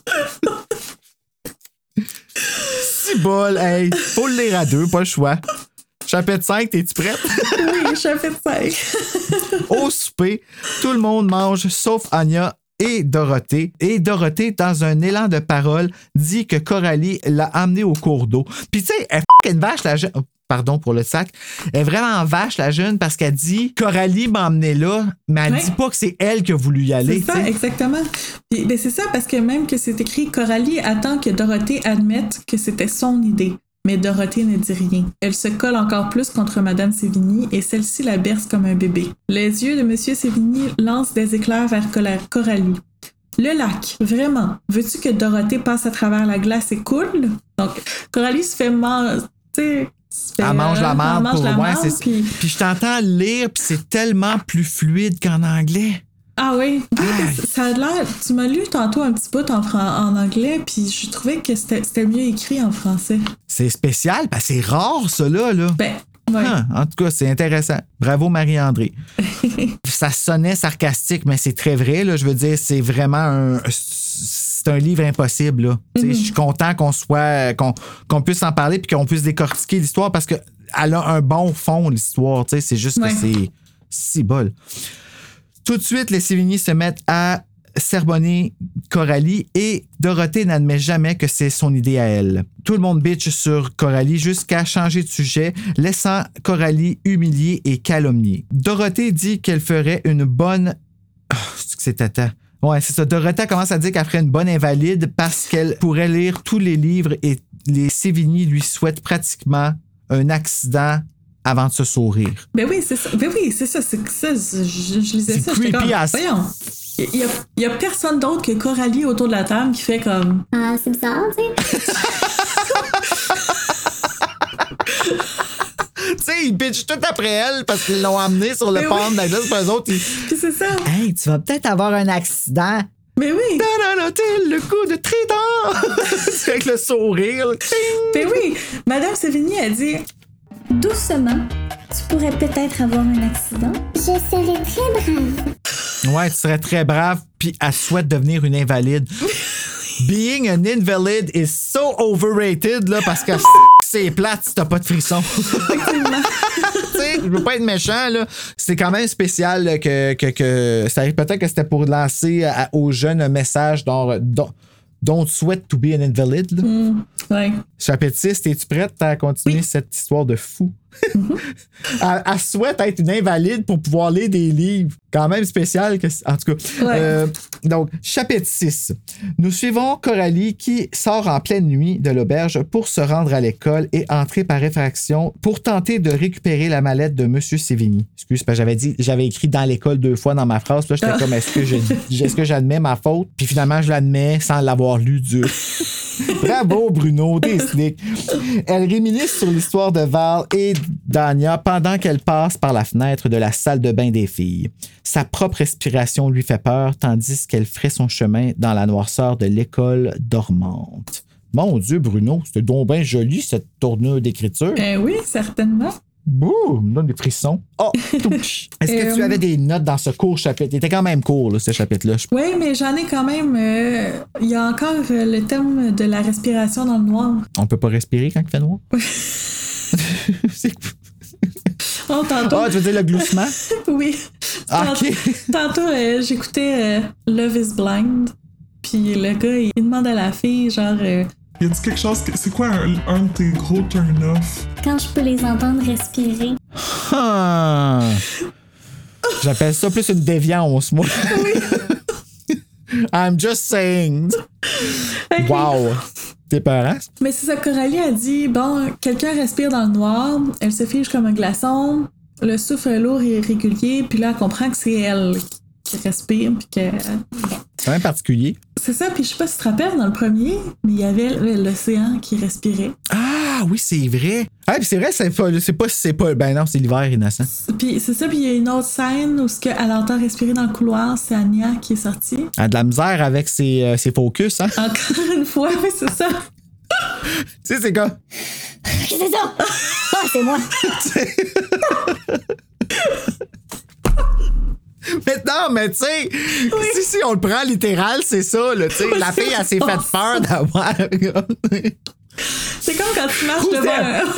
Speaker 4: Si bol, hey, faut le lire à deux, pas le choix. Chapitre 5, t'es-tu prête? *laughs*
Speaker 5: oui, chapitre 5. *laughs*
Speaker 4: Au souper, tout le monde mange sauf Anya et Dorothée. Et Dorothée, dans un élan de parole, dit que Coralie l'a amenée au cours d'eau. Puis tu sais, elle une vache, la Pardon pour le sac. Elle est vraiment vache, la jeune, parce qu'elle dit Coralie m'a emmené là, mais elle
Speaker 5: Ouais.
Speaker 4: dit pas que c'est elle qui a voulu y aller.
Speaker 5: C'est ça, exactement. Ben, c'est ça, parce que même que c'est écrit Coralie attend que Dorothée admette que c'était son idée. Mais Dorothée ne dit rien. Elle se colle encore plus contre Madame Sévigny et celle-ci la berce comme un bébé. Les yeux de Monsieur Sévigny lancent des éclairs vers Coralie. Le lac, vraiment. Veux-tu que Dorothée passe à travers la glace et coule? Donc, Coralie se fait manger.
Speaker 4: Elle mange la
Speaker 5: mange
Speaker 4: pour
Speaker 5: la
Speaker 4: ouais,
Speaker 5: marde,
Speaker 4: c'est-
Speaker 5: puis-
Speaker 4: Puis je t'entends lire, puis c'est tellement plus fluide qu'en anglais.
Speaker 5: Ah oui, ça a l'air. Tu m'as lu tantôt un petit bout en, en anglais, puis je trouvais que c'était mieux écrit en français.
Speaker 4: C'est spécial, que c'est rare, là. là.
Speaker 5: Ben, ouais.
Speaker 4: Ah, en tout cas, c'est intéressant. Bravo, Marie-André. *laughs* ça sonnait sarcastique, mais c'est très vrai. Là. Je veux dire, c'est vraiment un. C'est un livre impossible. là. Sais, Je suis content qu'on soit. qu'on puisse en parler puis qu'on puisse décortiquer l'histoire parce qu'elle a un bon fond, l'histoire. C'est juste
Speaker 5: Ouais.
Speaker 4: que c'est si bol. Tout de suite, les Sévigny se mettent à sermonner Coralie et Dorothée n'admet jamais que c'est son idée à elle. Tout le monde bitch sur Coralie jusqu'à changer de sujet, laissant Coralie humiliée et calomniée. Dorothée dit qu'elle ferait une bonne... C'est que c'est tata. Ouais, c'est ça. Dorothée commence à dire qu'elle ferait une bonne invalide parce qu'elle pourrait lire tous les livres et les Sévigny lui souhaitent pratiquement un accident avant de se sourire.
Speaker 5: Ben oui, c'est ça. Ben oui, c'est ça. C'est ça. Je, je lisais
Speaker 4: C'est
Speaker 5: ça.
Speaker 4: creepy
Speaker 5: comme,
Speaker 4: as-
Speaker 5: Voyons. Il y, a, il y a personne d'autre que Coralie autour de la table qui fait comme.
Speaker 2: Ah, c'est bizarre, tu sais. *laughs*
Speaker 4: sais, ils bitchent tout après elle parce qu'ils l'ont amenée sur le
Speaker 5: Mais
Speaker 4: pont
Speaker 5: oui.
Speaker 4: de la glace, puis eux autres, ils.
Speaker 5: Puis c'est ça.
Speaker 7: Hey, tu vas peut-être avoir un accident.
Speaker 5: Mais oui.
Speaker 4: Nananotil, le coup de trident! C'est *laughs* avec le sourire. Ting!
Speaker 5: Ben oui. Madame Sévigny a dit
Speaker 2: Doucement, tu pourrais peut-être avoir un accident.
Speaker 8: Je serai très brave.
Speaker 4: Ouais, tu serais très brave, puis elle souhaite devenir une invalide. Being an invalid is so overrated, là, parce que *laughs* c'est plate si t'as pas de frisson. *laughs* Tu sais, je veux pas être méchant, là. C'est quand même spécial là, que, que, que ça arrive peut-être que c'était pour lancer à- aux jeunes un message dans, dans- Don't sweat to be an invalid. là.
Speaker 5: Mm, ouais.
Speaker 4: Chapitre 6, es-tu prête à continuer cette histoire de fou? *laughs* elle, elle souhaite être une invalide pour pouvoir lire des livres. Quand même spécial. Que, en tout cas.
Speaker 5: Ouais.
Speaker 4: Euh, donc, chapitre 6. Nous suivons Coralie qui sort en pleine nuit de l'auberge pour se rendre à l'école et entrer par effraction pour tenter de récupérer la mallette de M. Sévigny. Excuse, parce que j'avais dit, j'avais écrit dans l'école deux fois dans ma phrase. Là, j'étais comme, *laughs* est-ce que j'admets ma faute? Puis finalement, je l'admets sans l'avoir lu dur. *laughs* Bravo, Bruno, slick. Elle réminisce sur l'histoire de Val et d'Anya pendant qu'elle passe par la fenêtre de la salle de bain des filles. Sa propre respiration lui fait peur, tandis qu'elle ferait son chemin dans la noirceur de l'école dormante. Mon Dieu, Bruno, c'était donc bien joli, cette tournure d'écriture.
Speaker 5: Euh, oui, certainement.
Speaker 4: Bouh, me donne des frissons. Oh. *laughs* Est-ce que tu
Speaker 5: Euh,
Speaker 4: avais des notes dans ce court chapitre? Il était quand même court, là, ce chapitre-là.
Speaker 5: Oui, mais j'en ai quand même. euh, Il y a encore euh, le thème de la respiration dans le noir.
Speaker 4: On peut pas respirer quand il fait noir? *laughs* C'est-
Speaker 5: Oh, tantôt.
Speaker 4: Ah, tu veux dire le gloussement? *laughs*
Speaker 5: oui.
Speaker 4: Ah, ok.
Speaker 5: Tantôt, euh, j'écoutais euh, Love is Blind. Puis le gars, il demande à la fille, genre. euh,
Speaker 6: Y a-tu quelque chose que. C'est quoi un, un de tes gros turn-off?
Speaker 2: Quand je peux les entendre respirer.
Speaker 4: Ah. J'appelle ça plus une déviance, moi. *laughs* I'm just saying. Wow. T'es parents?
Speaker 5: Mais c'est ça, Coralie a dit bon, quelqu'un respire dans le noir, elle se fige comme un glaçon, le souffle lourd et régulier, puis là, elle comprend que c'est elle qui respire, puis que.
Speaker 4: C'est même particulier.
Speaker 5: C'est ça, puis je sais pas si tu te rappelles, dans le premier, mais il y avait l'océan qui respirait.
Speaker 4: Ah oui, c'est vrai. Ah, puis c'est vrai, c'est pas, c'est pas, c'est pas, ben non, c'est l'hiver, innocent.
Speaker 5: Puis c'est ça, puis il y a une autre scène où ce que elle entend respirer dans le couloir, c'est Anya qui est sortie.
Speaker 4: Elle a de la misère avec ses, euh, ses focus, hein.
Speaker 5: Encore une fois, oui, c'est ça.
Speaker 4: tu sais, c'est comme.
Speaker 7: C'est ça! Ah, c'est moi!
Speaker 4: Mais non, mais tu sais, si, si on le prend littéral, c'est ça, là, tu sais. La fille, elle s'est fait peur d'avoir. *laughs*
Speaker 5: C'est comme quand tu marches devant un... *laughs*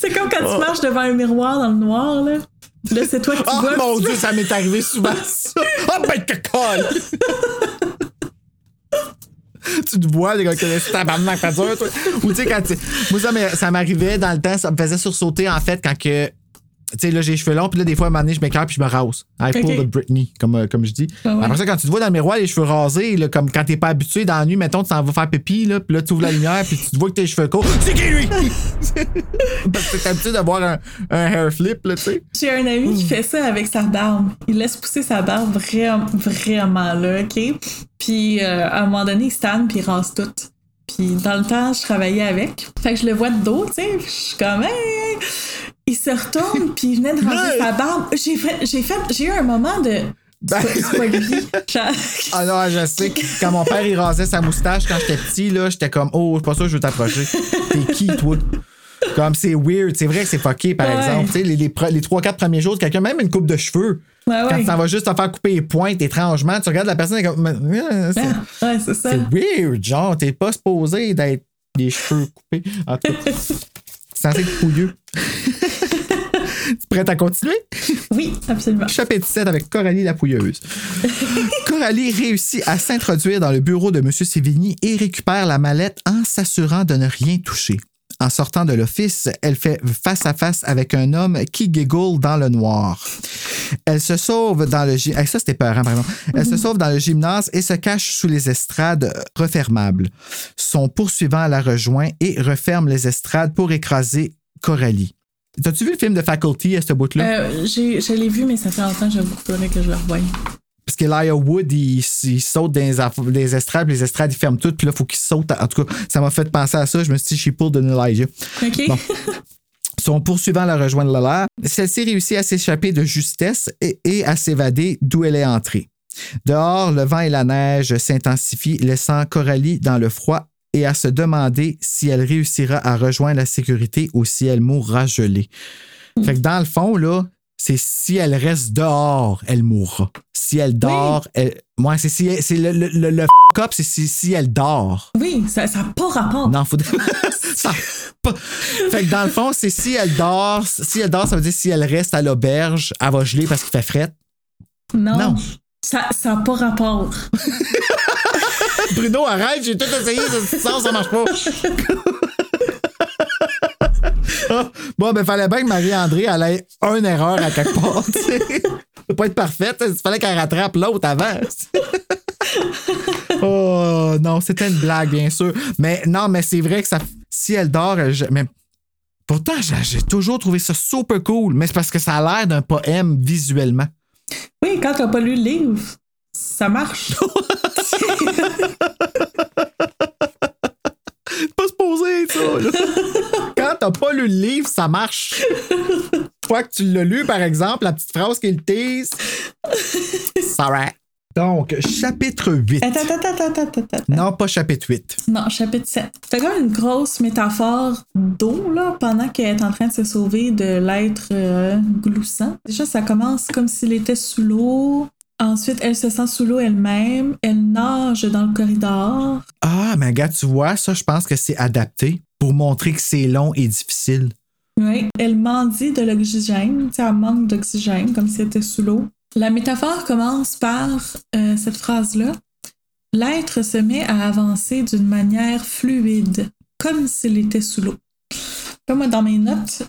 Speaker 5: C'est comme quand tu marches devant un miroir dans le noir, là. Là, c'est toi qui
Speaker 4: oh
Speaker 5: vois.
Speaker 4: mon
Speaker 5: puis tu
Speaker 4: Dieu, ça m'est arrivé souvent, *laughs* ça. Oh ben, que colle! tu te vois, les gars, que c'est tabarnak, pas dur, toi. Ou tu sais, quand tu- Moi, ça m'arrivait dans le temps, ça me faisait sursauter, en fait, quand que. Tu sais, là, j'ai les cheveux longs, puis là, des fois, à un moment donné, je m'écarte, puis je me rase. I pull
Speaker 5: Ok.
Speaker 4: the Britney, comme, euh, comme je dis.
Speaker 5: Ah ouais.
Speaker 4: Après ça, quand tu te vois dans le miroir, les cheveux rasés, là, comme quand t'es pas habitué dans la nuit, mettons, tu t'en vas faire pipi, là, puis là, tu ouvres la lumière, puis tu te vois que tes cheveux courts. *laughs* C'est qui, lui? *laughs* Parce que t'es habitué d'avoir un, un hair flip, là, tu sais.
Speaker 5: J'ai un ami qui fait ça avec sa barbe. Il laisse pousser sa barbe vraiment, vraiment là, OK? Puis euh, à un moment donné, il se tanne puis il rase tout. Puis dans le temps, je travaillais avec. Fait que je le vois de dos, tu sais. Je suis comme, hey! Il se retourne puis il venait de raser
Speaker 4: Ouais.
Speaker 5: sa barbe. J'ai fait, j'ai fait, j'ai eu un moment de.
Speaker 4: Ben-
Speaker 5: C'est pas lui. Genre-
Speaker 4: Ah non, je sais. Quand mon père, il rasait sa moustache quand j'étais petit, là, j'étais comme, oh, c'est pas ça que je veux t'approcher. T'es qui, toi? Comme c'est weird. C'est vrai que c'est fucké, par
Speaker 5: Ouais.
Speaker 4: exemple. Tu sais, les, les, les 3-4 premiers jours, quelqu'un, même une coupe de cheveux.
Speaker 5: Ouais,
Speaker 4: Quand
Speaker 5: ouais.
Speaker 4: t'en vas juste te faire couper les pointes étrangement, tu regardes la personne et comme, c'est
Speaker 5: Ah, ouais, c'est ça.
Speaker 4: c'est weird, genre, t'es pas supposé d'être les cheveux coupés. En tout cas, *laughs* c'est censé être pouilleux. Tu prête à continuer?
Speaker 5: Oui, absolument.
Speaker 4: Chapitre 7 avec Coralie la pouilleuse. *laughs* Coralie réussit à s'introduire dans le bureau de M. Sévigny et récupère la mallette en s'assurant de ne rien toucher. En sortant de l'office, elle fait face à face avec un homme qui giggle dans le noir. Elle se sauve dans le gy- eh, ça c'était peurant, pardon. Elle se sauve dans le gymnase et se cache sous les estrades refermables. Son poursuivant la rejoint et referme les estrades pour écraser Coralie. T'as-tu vu le film de Faculty à ce bout-là?
Speaker 5: Euh, je l'ai vu, mais ça fait longtemps, j'avoue qu'il faudrait que je le revoie.
Speaker 4: Parce que Elijah Wood, il, il saute dans les, aff- des estrades, puis les estrades, ils ferment toutes, puis là, il faut qu'il saute. En tout cas, ça m'a fait penser à ça. Je me suis dit, she pulled an Elijah.
Speaker 5: OK?
Speaker 4: Bon. *laughs* Son poursuivant la rejoint de l'air. Celle-ci réussit à s'échapper de justesse et, et à s'évader d'où elle est entrée. Dehors, le vent et la neige s'intensifient, laissant Coralie dans le froid et à se demander si elle réussira à rejoindre la sécurité ou si elle mourra gelée. Fait que dans le fond, là, c'est si elle reste dehors, elle mourra. Si elle dort, elle. Moi, c'est si c'est le, le, le, le f- up, c'est si, si elle dort.
Speaker 5: Oui, ça n'a pas rapport.
Speaker 4: Non, faut. *laughs* ça, pas- Fait que dans le fond, c'est si elle dort. Si elle dort, ça veut dire si elle reste à l'auberge, elle va geler parce qu'il fait fret.
Speaker 5: Non.
Speaker 4: Non.
Speaker 5: Ça n'a pas rapport. *laughs* *laughs*
Speaker 4: Bruno, arrête, j'ai tout essayé, ça, ça, ça marche pas. *laughs* Bon, ben, fallait bien que Marie-André, elle ait une erreur à quelque part, tu sais. Ça peut pas être parfaite, il fallait qu'elle rattrape l'autre avant. *laughs* oh, non, c'était une blague, bien sûr. Mais non, mais c'est vrai que ça. Si elle dort, elle- je- mais pourtant, j'ai j'ai toujours trouvé ça super cool, mais c'est parce que ça a l'air d'un poème visuellement.
Speaker 5: Oui, quand t'as pas lu le livre, ça marche. *laughs*
Speaker 4: pas se poser ça. là. *laughs* Quand t'as pas lu le livre, ça marche. Toi que tu l'as lu, par exemple, la petite phrase qu'il tease. *laughs* Ça va. Donc, chapitre 8.
Speaker 5: Attends, attends, attends, attends, attends, attends.
Speaker 4: Non, pas chapitre 8.
Speaker 5: Non, chapitre 7. C'est comme une grosse métaphore d'eau, là, pendant qu'elle est en train de se sauver de l'être euh, gloussant. Déjà, ça commence comme s'il était sous l'eau. Ensuite, elle se sent sous l'eau elle-même. Elle nage dans le corridor.
Speaker 4: Ah, mais gars, tu vois, ça, je pense que c'est adapté pour montrer que c'est long et difficile.
Speaker 5: Oui. Elle mendie de l'oxygène. Elle manque d'oxygène, comme si elle était sous l'eau. La métaphore commence par euh, cette phrase-là. L'être se met à avancer d'une manière fluide, comme s'il était sous l'eau. Là, moi, dans mes notes,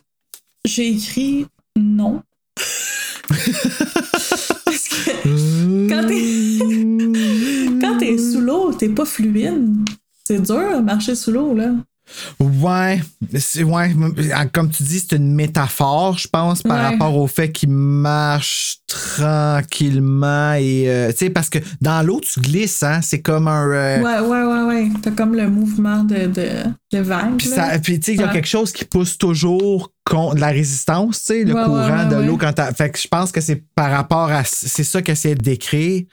Speaker 5: j'ai écrit non. *laughs* *laughs* Quand t'es, sous l'eau, t'es pas fluide. C'est dur de marcher sous l'eau, là.
Speaker 4: Ouais, c'est ouais, comme tu dis, c'est une métaphore, je pense, par
Speaker 5: Ouais.
Speaker 4: rapport au fait qu'il marche tranquillement et euh, tu sais parce que dans l'eau tu glisses, hein, c'est comme un euh,
Speaker 5: Ouais, ouais, ouais, ouais. T'as comme le mouvement de, de, de vague.
Speaker 4: Puis,
Speaker 5: là.
Speaker 4: tu sais, il y a quelque chose qui pousse toujours contre la résistance, tu sais, le
Speaker 5: Ouais,
Speaker 4: courant
Speaker 5: ouais,
Speaker 4: de l'eau quand Fait que je pense que c'est par rapport à. C'est ça qu'essaie de décrire.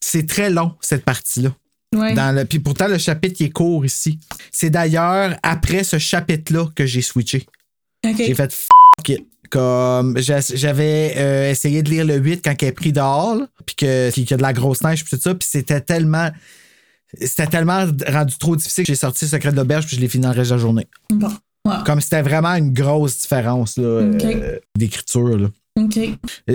Speaker 4: C'est très long, cette partie-là.
Speaker 5: Ouais.
Speaker 4: Dans le, puis pourtant, le chapitre qui est court ici. C'est d'ailleurs après ce chapitre-là que j'ai switché. J'ai fait f it. Comme j'a- j'avais euh, essayé de lire le 8 quand elle est pris dehors, là, puis que- qu'il y a de la grosse neige, puis tout ça, puis c'était tellement. C'était tellement rendu trop difficile que j'ai sorti Secret de l'auberge, puis je l'ai fini dans le reste de la journée.
Speaker 5: Bon.
Speaker 4: Comme c'était vraiment une grosse différence là, euh, d'écriture.
Speaker 5: OK.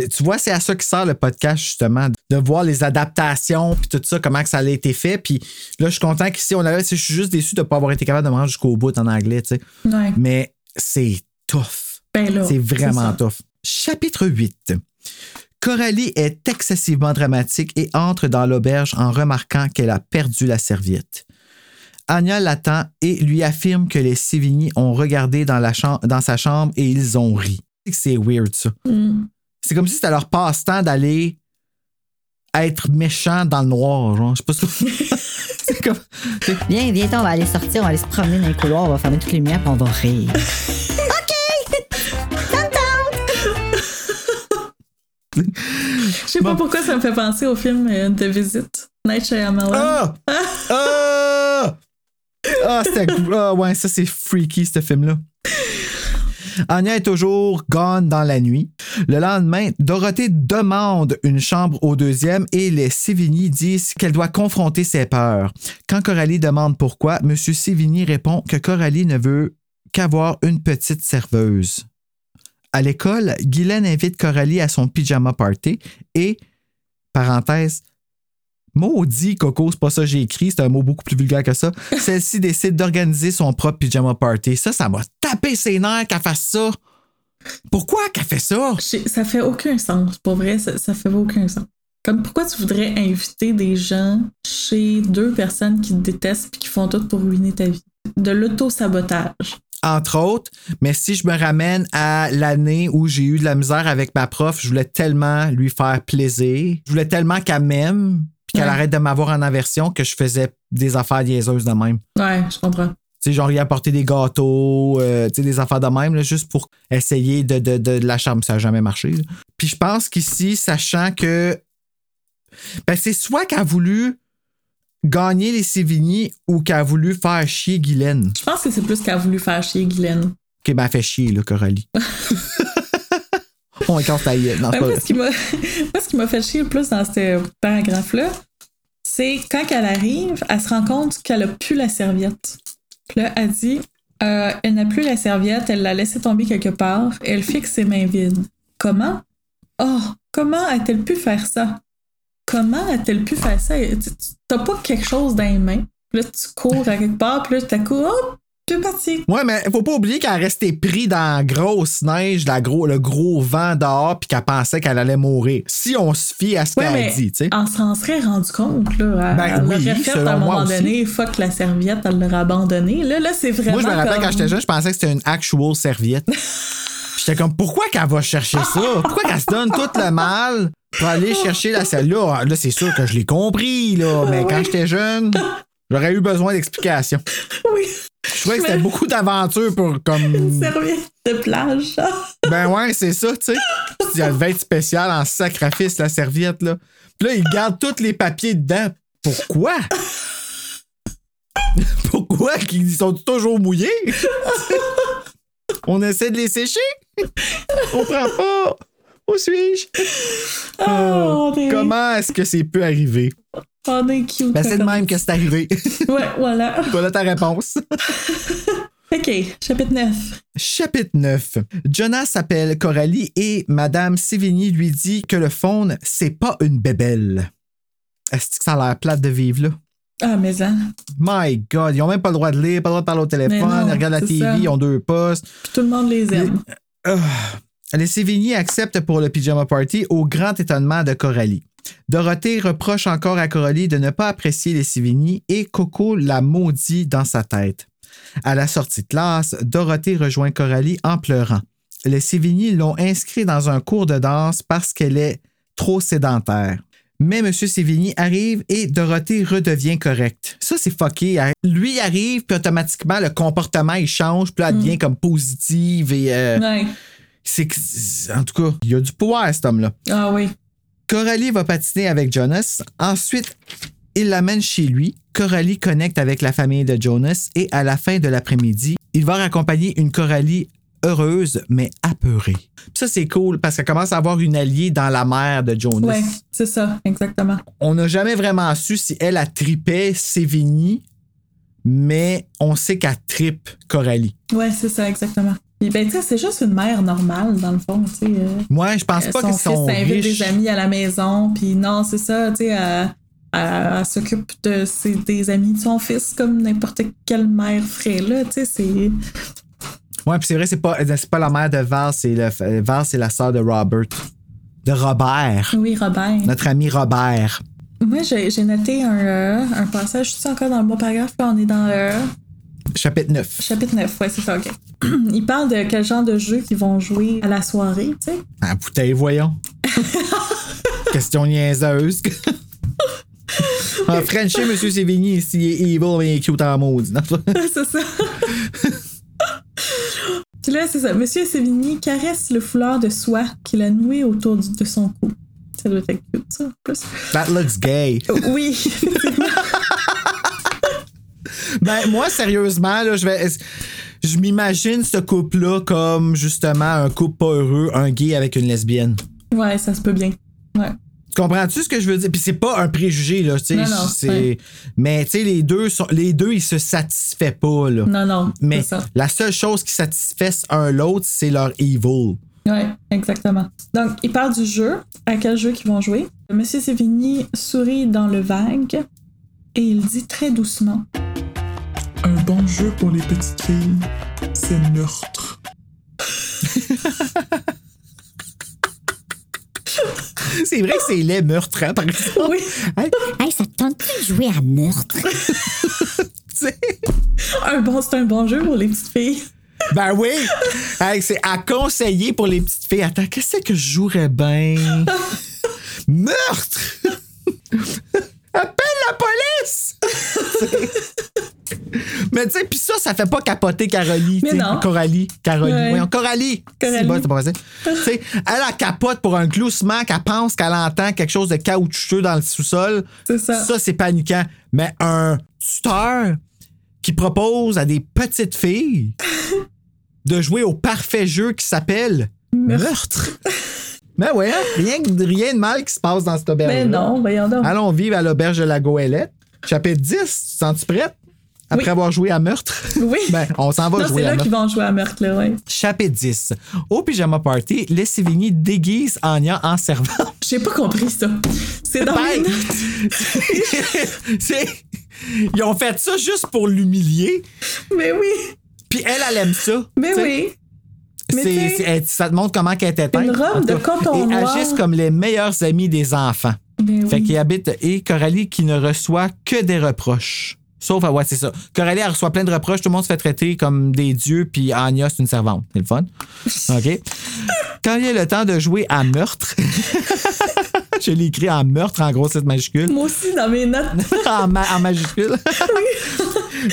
Speaker 4: Tu vois, c'est à ça qui sert le podcast, justement, de voir les adaptations, puis tout ça, comment que ça a été fait. Puis là, je suis content qu'ici, on avait. Je suis juste déçu de ne pas avoir été capable de me rendre jusqu'au bout en anglais, tu sais.
Speaker 5: Ouais.
Speaker 4: Mais c'est tough.
Speaker 5: Ben.
Speaker 4: C'est vraiment tough. Chapitre 8. Coralie est excessivement dramatique et entre dans l'auberge en remarquant qu'elle a perdu la serviette. Anya l'attend et lui affirme que les Sévigny ont regardé dans, la dans sa chambre et ils ont ri. C'est weird, ça.
Speaker 5: Mm.
Speaker 4: C'est comme si c'était leur passe-temps d'aller être méchant dans le noir. Genre. Je sais pas si- *laughs* C'est comme.
Speaker 7: Viens, viens, on va aller sortir, on va aller se promener dans les couloirs, on va fermer toutes les lumières, puis on va rire. *laughs* *laughs*
Speaker 5: Je sais pas pourquoi ça me fait penser au film euh, de visite. Night Shyamalan.
Speaker 4: Ah! Ah! Ah, c'était. Ah, ouais, ça, c'est freaky, ce film-là. Anya est toujours gone dans la nuit. Le lendemain, Dorothée demande une chambre au deuxième et les Sévigny disent qu'elle doit confronter ses peurs. Quand Coralie demande pourquoi, M. Sévigny répond que Coralie ne veut qu'avoir une petite serveuse. À l'école, Guylaine invite Coralie à son pyjama party et, parenthèse, Maudit, Coco, c'est pas ça que j'ai écrit, c'est un mot beaucoup plus vulgaire que ça. *laughs* Celle-ci décide d'organiser son propre pyjama party. Ça, ça m'a tapé ses nerfs qu'elle fasse ça. Pourquoi qu'elle fait ça?
Speaker 5: Ça fait aucun sens. Pour vrai, ça, ça fait aucun sens. Comme pourquoi tu voudrais inviter des gens chez deux personnes qui te détestent et qui font tout pour ruiner ta vie? De l'auto-sabotage.
Speaker 4: Entre autres, mais si je me ramène à l'année où j'ai eu de la misère avec ma prof, je voulais tellement lui faire plaisir. Je voulais tellement qu'elle m'aime puis qu'elle
Speaker 5: Ouais.
Speaker 4: arrête de m'avoir en aversion que je faisais des affaires niaiseuses de même.
Speaker 5: Ouais, je comprends.
Speaker 4: Tu sais, genre, y apporter des gâteaux, euh, tu sais, des affaires de même, là, juste pour essayer de, de, de, de la charme. Ça n'a jamais marché. là. Puis je pense qu'ici, sachant que. Ben, c'est soit qu'elle a voulu gagner les Sévigny ou qu'elle a voulu faire chier Guylaine.
Speaker 5: Je pense que c'est plus qu'elle a voulu faire chier Guylaine.
Speaker 4: Ok, ben, elle fait chier, là, Coralie. *laughs* on casse ta gueule. Non, c'est
Speaker 5: Ouais,
Speaker 4: pas
Speaker 5: moi, ce qui m'a, *laughs* moi, ce qui m'a fait chier le plus dans ce paragraphe-là, c'est quand elle arrive, elle se rend compte qu'elle a plus la serviette. Puis là, elle dit, euh, elle n'a plus la serviette, elle l'a laissée tomber quelque part, et elle fixe ses mains vides. Comment? Oh, comment a-t-elle pu faire ça? Comment a-t-elle pu faire ça? T'as pas quelque chose dans les mains. Puis là, tu cours à quelque part, puis là, tu cours, oh, es parti.
Speaker 4: Ouais, mais faut pas oublier qu'elle restait pris dans la grosse neige, la gros, le gros vent dehors, puis qu'elle pensait qu'elle allait mourir. Si on se fie à ce
Speaker 5: Ouais,
Speaker 4: qu'elle dit, tu sais.
Speaker 5: On s'en serait rendu compte, là. Elle,
Speaker 4: Ben
Speaker 5: elle
Speaker 4: oui,
Speaker 5: l'aurait fait à un moment donné. Fuck la serviette, elle l'aurait abandonnée. Là, là, c'est vraiment.
Speaker 4: Moi, je me rappelle
Speaker 5: comme-
Speaker 4: quand j'étais jeune, je pensais que c'était une actual serviette. *laughs* J'étais comme, pourquoi qu'elle va chercher ça? Pourquoi qu'elle se donne tout le mal pour aller chercher la celle-là? Là, c'est sûr que je l'ai compris, là. *laughs* Mais quand j'étais jeune, *laughs* j'aurais eu besoin d'explications. *laughs*
Speaker 5: Oui,
Speaker 4: Je trouvais que c'était beaucoup d'aventures pour comme. *laughs*
Speaker 5: une serviette de plage.
Speaker 4: Ben ouais, c'est ça, tu sais. Il devait être spécial en sacrifice, la serviette, là. Puis là, il garde tous les papiers dedans. Pourquoi? *laughs* Pourquoi qu'ils sont toujours mouillés? On essaie de les sécher? On prend pas? Où suis-je?
Speaker 5: Oh, est,
Speaker 4: Comment est-ce que c'est pu arriver?
Speaker 5: On est cute.
Speaker 4: Ben, c'est de même que c'est arrivé. *laughs*
Speaker 5: Ouais, voilà. *laughs*
Speaker 4: voilà ta réponse. *laughs*
Speaker 5: OK, chapitre 9.
Speaker 4: Chapitre 9. Jonas s'appelle Coralie et Madame Sévigny lui dit que le faune, c'est pas une bébelle. Est-ce que ça a l'air plate de vivre là?
Speaker 5: Ah, mais hein.
Speaker 4: My God, ils ont même pas le droit de lire, pas le droit de parler au téléphone,
Speaker 5: non,
Speaker 4: ils regardent la TV,
Speaker 5: ça.
Speaker 4: ils ont deux postes.
Speaker 5: Puis tout le monde les aime.
Speaker 4: Ah. Les Sévigny acceptent pour le pyjama party au grand étonnement de Coralie. Dorothée reproche encore à Coralie de ne pas apprécier les Sévigny et Coco la maudit dans sa tête. À la sortie de classe, Dorothée rejoint Coralie en pleurant. Les Sévigny l'ont inscrit dans un cours de danse parce qu'elle est trop sédentaire. Mais M. Sévigny arrive et Dorothée redevient correcte. Ça, c'est fucké. Lui arrive, puis automatiquement, le comportement, il change, puis là, elle devient comme positive et... euh,
Speaker 5: Ouais.
Speaker 4: c'est- en tout cas, il y a du pouvoir, cet homme-là.
Speaker 5: Ah oui.
Speaker 4: Coralie va patiner avec Jonas. Ensuite, il l'amène chez lui. Coralie connecte avec la famille de Jonas et à la fin de l'après-midi, il va raccompagner une Coralie heureuse mais apeurée. Puis Ça, c'est cool parce qu'elle commence à avoir une alliée dans la mère de Jonas.
Speaker 5: Ouais, c'est ça, exactement.
Speaker 4: On n'a jamais vraiment su si elle a tripé Sévigny, mais on sait qu'elle tripe Coralie.
Speaker 5: Ouais, c'est ça, exactement. Puis, ben, tu sais, c'est juste une mère normale, dans le fond, tu sais. euh.
Speaker 4: Moi, je pense pas
Speaker 5: son fils
Speaker 4: sont
Speaker 5: invite
Speaker 4: riches.
Speaker 5: des amis à la maison, puis non, c'est ça, tu sais, elle, elle- elle s'occupe de ses, des amis de son fils comme n'importe quelle mère ferait, là, tu sais, c'est...
Speaker 4: Ouais, puis c'est vrai, c'est pas, c'est pas la mère de Val, c'est le, Val, c'est la sœur de Robert. De Robert.
Speaker 5: Oui, Robert.
Speaker 4: Notre ami Robert.
Speaker 5: Moi, j'ai noté un, euh, un passage, je suis encore dans le bon paragraphe, là, on est dans le
Speaker 4: Chapitre 9.
Speaker 5: chapitre 9, ouais, c'est ça, ok. *clears throat* Il parle de quel genre de jeu qu'ils vont jouer à la soirée, tu sais.
Speaker 4: Ah, bouteille, voyons. *laughs* Question niaiseuse. *laughs* En Frenchie, Monsieur Sévigny, s'il est evil, mais il est cute en maudit. *laughs*
Speaker 5: C'est ça. Puis là, c'est ça. Monsieur Sévigny caresse le foulard de soie qu'il a noué autour de son cou. Ça doit être cute, ça, en plus.
Speaker 4: That looks gay.
Speaker 5: Oui.
Speaker 4: Ben, moi, sérieusement, là, je vais. Je m'imagine ce couple-là comme justement un couple pas heureux, un gay avec une lesbienne.
Speaker 5: ouais, ça se peut bien. Ouais.
Speaker 4: Tu comprends-tu ce que je veux dire? Puis c'est pas un préjugé, là, tu sais.
Speaker 5: Ouais.
Speaker 4: Mais, tu sais, les deux, sont... les deux, ils se satisfait pas, là.
Speaker 5: Non, non.
Speaker 4: Mais
Speaker 5: ça.
Speaker 4: la seule chose qui satisfait un l'autre, c'est leur evil.
Speaker 5: Ouais, exactement. Donc, il parle du jeu. À quel jeu qu'ils vont jouer. Monsieur Sévigny sourit dans le vague et il dit très doucement
Speaker 6: Un bon jeu pour les petites filles, c'est meurtre. *laughs*
Speaker 4: C'est vrai que c'est les meurtres, hein, par exemple.
Speaker 5: Oui.
Speaker 4: Hein?
Speaker 8: Hey, ça te tente de jouer à meurtre? *laughs*
Speaker 5: Un bon, c'est un bon jeu pour les petites filles.
Speaker 4: Ben oui! Hey, c'est à conseiller pour les petites filles. Attends, qu'est-ce que je jouerais bien? *laughs* Meurtre! Appelle la police! *laughs* Mais tu sais, puis ça, ça fait pas capoter Carolie.
Speaker 5: Mais non.
Speaker 4: Coralie. Carolie.
Speaker 5: Ouais.
Speaker 4: Voyons, Coralie.
Speaker 5: Coralie.
Speaker 4: C'est bon, c'est pas vrai. Tu sais, elle, elle capote pour un gloussement qu'elle pense qu'elle entend quelque chose de caoutchouteux dans le sous-sol.
Speaker 5: C'est ça.
Speaker 4: Ça, c'est paniquant. Mais un tuteur qui propose à des petites filles *laughs* de jouer au parfait jeu qui s'appelle Meurtre. Mais ouais, hein, rien, rien de mal qui se passe dans cette auberge.
Speaker 5: Mais non, voyons donc.
Speaker 4: Allons vivre à l'auberge de la Goélette. Chapitre 10, tu te sens-tu prête? Après
Speaker 5: Oui.
Speaker 4: avoir joué à meurtre?
Speaker 5: Oui. *laughs*
Speaker 4: Ben, on s'en va
Speaker 5: non, c'est
Speaker 4: jouer à
Speaker 5: là qu'ils vont jouer à meurtre, là, ouais.
Speaker 4: Chapitre 10. Au pyjama party, les Sévigny déguisent Anya en servante. *laughs*
Speaker 5: J'ai pas compris ça. C'est dans
Speaker 4: Ben,
Speaker 5: notes. *laughs*
Speaker 4: c'est- Ils ont fait ça juste pour l'humilier.
Speaker 5: Mais oui,
Speaker 4: Puis elle, elle aime ça.
Speaker 5: mais oui.
Speaker 4: C'est- ça te montre comment qu'elle était.
Speaker 5: Une robe de coton
Speaker 4: Et agissent comme les meilleurs amis des enfants.
Speaker 5: Mais
Speaker 4: Fait qu'ils habitent. Et Coralie qui ne reçoit que des reproches. Sauf, ah ouais, c'est ça. Coralie, elle reçoit plein de reproches. Tout le monde se fait traiter comme des dieux, puis Anya, c'est une servante. C'est le fun. *laughs* OK. Quand il y a le temps de jouer à meurtre, *laughs* je l'ai écrit en meurtre en grosse lettre majuscule.
Speaker 5: Moi aussi, dans mes notes. *laughs*
Speaker 4: en, ma- en majuscule.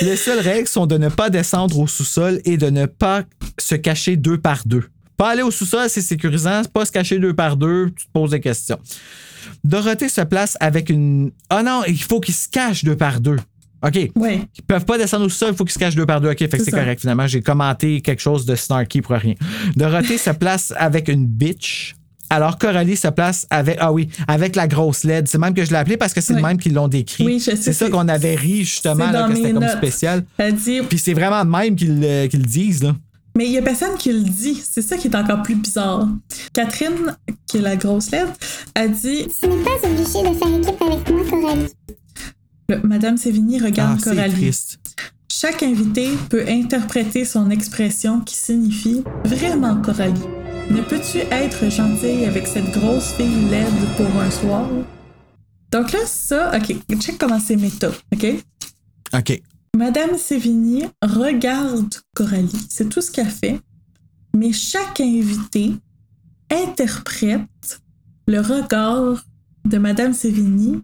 Speaker 4: Les seules règles sont de ne pas descendre au sous-sol et de ne pas se cacher deux par deux. Pas aller au sous-sol, c'est sécurisant. Pas se cacher deux par deux, tu te poses des questions. Dorothée se place avec une. Oh non, il faut qu'ils se cachent deux par deux. OK.
Speaker 5: Ouais.
Speaker 4: Ils peuvent pas descendre au sol, il faut qu'ils se cachent deux par deux. OK, fait que
Speaker 5: C'est
Speaker 4: correct. Finalement, j'ai commenté quelque chose de snarky pour rien. Dorothée se place avec une bitch. Alors, Coralie se place avec, ah oui, avec la grosse LED. C'est même que je l'ai appelée parce que c'est le même qu'ils l'ont décrit.
Speaker 5: Oui, je sais,
Speaker 4: C'est ça qu'on avait ri justement,
Speaker 5: c'est
Speaker 4: là,
Speaker 5: dans
Speaker 4: que c'était comme spécial.
Speaker 5: Elle dit,
Speaker 4: Puis c'est vraiment de même qu'ils le, qu'ils le disent, là.
Speaker 5: mais il y a personne qui le dit. C'est ça qui est encore plus bizarre. Catherine, qui est la grosse lettre, a dit,
Speaker 2: Tu n'es pas obligé de faire équipe avec moi, Coralie.
Speaker 5: le- Madame Sévigny
Speaker 4: Ah,
Speaker 5: regarde
Speaker 4: c'est
Speaker 5: Coralie.
Speaker 4: triste.
Speaker 5: Chaque invité peut interpréter son expression qui signifie vraiment Coralie. Ne peux-tu être gentille avec cette grosse fille laide pour un soir? Donc là, ça, ok, check comment c'est méta, ok?
Speaker 4: OK.
Speaker 5: Madame Sévigny regarde Coralie, c'est tout ce qu'elle fait, mais chaque invité interprète le regard de Madame Sévigny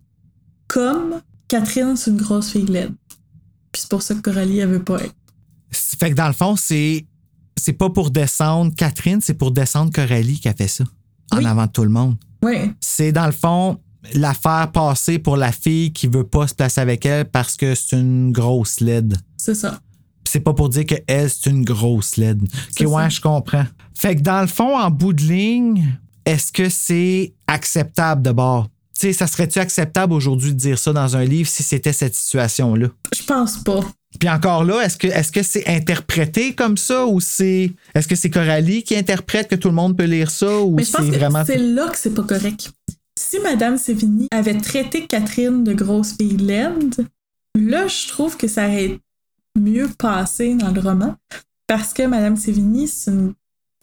Speaker 5: comme Catherine, c'est une grosse fille laide. Puis c'est pour ça que Coralie, elle veut pas être.
Speaker 4: C'est- Fait que dans le fond, c'est. C'est pas pour descendre Catherine, c'est pour descendre Coralie qui a fait ça. En
Speaker 5: Oui.
Speaker 4: avant de tout le monde.
Speaker 5: Ouais,
Speaker 4: c'est dans le fond la faire passer pour la fille qui veut pas se placer avec elle parce que c'est une grosse LED.
Speaker 5: c'est ça.
Speaker 4: C'est pas pour dire que elle c'est une grosse LED. Ok, ouais, je comprends. Fait que dans le fond, en bout de ligne, est-ce que c'est acceptable de bord? Tu sais, ça serait-tu acceptable aujourd'hui de dire ça dans un livre si c'était cette situation-là?
Speaker 5: Je pense pas.
Speaker 4: Puis encore là, est-ce que est-ce que c'est interprété comme ça ou c'est est-ce que c'est Coralie qui interprète que tout le monde peut lire ça ou c'est vraiment
Speaker 5: c'est là que c'est pas correct. Si Madame Sévigny avait traité Catherine de grosse fille laide, là, je trouve que ça aurait mieux passé dans le roman parce que Madame Sévigny, c'est une-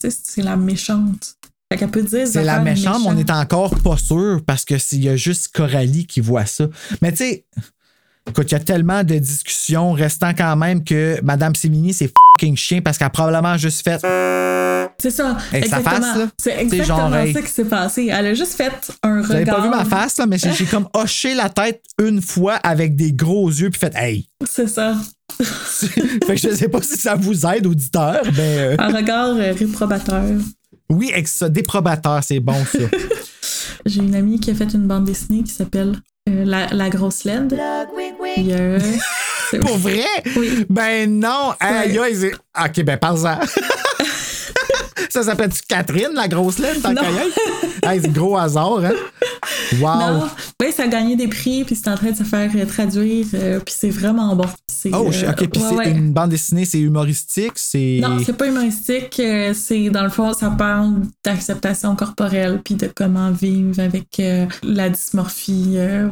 Speaker 5: c'est la méchante. Fait qu'elle peut dire
Speaker 4: C'est la méchante, mais on est encore pas sûr parce que s'il y a juste Coralie qui voit ça. Mais tu sais, écoute, il y a tellement de discussions restant quand même que Madame Sémini, c'est fucking chien parce qu'elle a probablement juste fait.
Speaker 5: C'est ça.
Speaker 4: Avec sa
Speaker 5: exactement.
Speaker 4: face, là.
Speaker 5: C'est exactement
Speaker 4: genre, hey.
Speaker 5: ça qui s'est passé. Elle a juste fait un regard.
Speaker 4: pas vu ma face, là, mais j'ai j'ai comme hoché la tête une fois avec des gros yeux puis fait Hey!
Speaker 5: C'est ça. *laughs*
Speaker 4: fait que je sais pas si ça vous aide, auditeur, mais euh,
Speaker 5: Un regard euh, réprobateur.
Speaker 4: oui, ça, déprobateur, c'est bon ça. *laughs*
Speaker 5: J'ai une amie qui a fait une bande dessinée qui s'appelle euh, la, la grosse LED. A- *laughs* c'est-
Speaker 4: Pour vrai?
Speaker 5: Oui.
Speaker 4: Ben non! Aïe, aïe, c'est- Ok, ben parle-en. *laughs* ça s'appelle-tu Catherine, la grosse lettre, tant qu'à? Hey, c'est gros hasard, hein? Wow!
Speaker 5: Non, oui, ça a gagné des prix, puis c'est en train de se faire euh, traduire, euh, puis c'est vraiment bon.
Speaker 4: Oh,
Speaker 5: euh,
Speaker 4: ok, puis
Speaker 5: ouais,
Speaker 4: c'est
Speaker 5: ouais.
Speaker 4: une bande dessinée, c'est humoristique, c'est.
Speaker 5: Non, c'est pas humoristique, euh, c'est dans le fond, ça parle d'acceptation corporelle, puis de comment vivre avec euh, la dysmorphie. euh,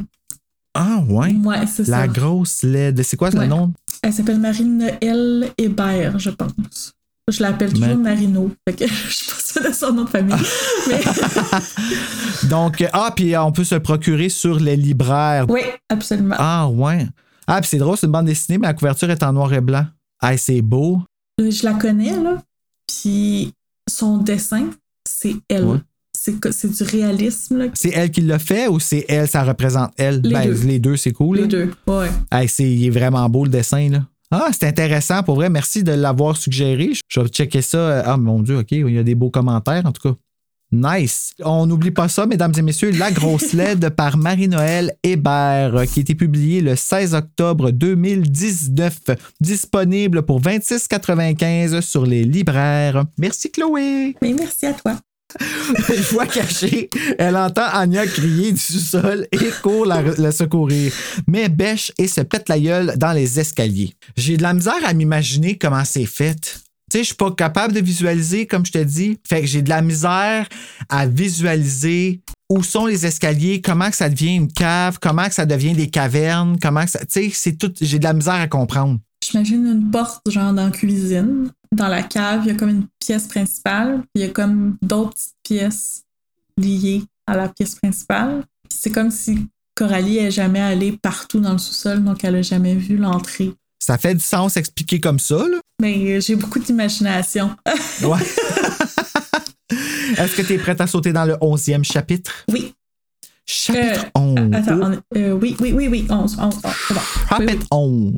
Speaker 4: Ah, ouais?
Speaker 5: ouais, c'est
Speaker 4: La
Speaker 5: ça.
Speaker 4: grosse LED. C'est quoi le
Speaker 5: Ouais.
Speaker 4: nom?
Speaker 5: Elle s'appelle Marie-Noël Hébert, je pense. Je l'appelle toujours
Speaker 4: Ma-
Speaker 5: Marino. Fait que *laughs* je suis pas sûre de son nom de famille. *laughs* Mais *laughs*
Speaker 4: Donc, ah, puis euh, on peut se procurer sur les libraires.
Speaker 5: oui, absolument.
Speaker 4: Ah, ouais. Ah, puis c'est drôle, c'est une bande dessinée, mais la couverture est en noir et blanc. Ah, c'est beau.
Speaker 5: Euh, Je la connais, là. Puis son dessin, c'est elle.
Speaker 4: Ouais.
Speaker 5: C'est du réalisme, là.
Speaker 4: C'est elle qui l'a fait ou c'est elle, ça représente elle?
Speaker 5: Les
Speaker 4: ben,
Speaker 5: deux.
Speaker 4: les deux, c'est cool.
Speaker 5: Les
Speaker 4: là.
Speaker 5: deux. Ouais.
Speaker 4: Hey, c'est, il est vraiment beau le dessin, là. Ah, c'est intéressant, pour vrai. Merci de l'avoir suggéré. Je vais checker ça. Ah, mon Dieu, OK. Il y a des beaux commentaires, en tout cas. Nice. On n'oublie pas ça, mesdames et messieurs, La grosse *laughs* LED par Marie-Noël Hébert, euh, qui a été publiée le 16 octobre 2019, disponible pour 26,95 sur les libraires. Merci Chloé.
Speaker 5: Mais merci à toi. *laughs*
Speaker 4: Une fois cachée, elle entend Anya crier du sous-sol et court la, secourir, mais bêche et se pète la gueule dans les escaliers. J'ai de la misère à m'imaginer comment c'est fait. Tu sais, je suis pas capable de visualiser, comme je te dis. Fait que j'ai de la misère à visualiser où sont les escaliers, comment que ça devient une cave, comment que ça devient des cavernes, comment que ça. Tu sais, c'est tout. J'ai de la misère à comprendre.
Speaker 5: J'imagine une porte, genre dans la cuisine. Dans la cave, il y a comme une pièce principale. puis Il y a comme d'autres petites pièces liées à la pièce principale. C'est comme si Coralie est jamais allée partout dans le sous-sol, donc elle a jamais vu l'entrée.
Speaker 4: Ça fait du sens expliqué comme ça, là?
Speaker 5: Mais j'ai beaucoup d'imagination. *laughs*
Speaker 4: Ouais. Est-ce que tu es prête à sauter dans le 11e chapitre?
Speaker 5: oui.
Speaker 4: Chapitre
Speaker 5: Euh,
Speaker 4: 11.
Speaker 5: Attends, on- euh, oui, oui, oui, oui, 11, 11, 11, c'est bon. Oui,
Speaker 4: Chapitre
Speaker 5: oui.
Speaker 4: 11.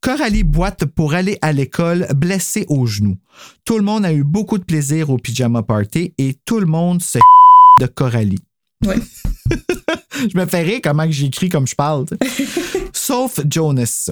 Speaker 4: Coralie boite pour aller à l'école blessée au genou. Tout le monde a eu beaucoup de plaisir au pyjama party et tout le monde se *laughs* de Coralie.
Speaker 5: Ouais. *laughs*
Speaker 4: Je me fais rire comment que j'écris comme je parle. *laughs* Sauf Jonas.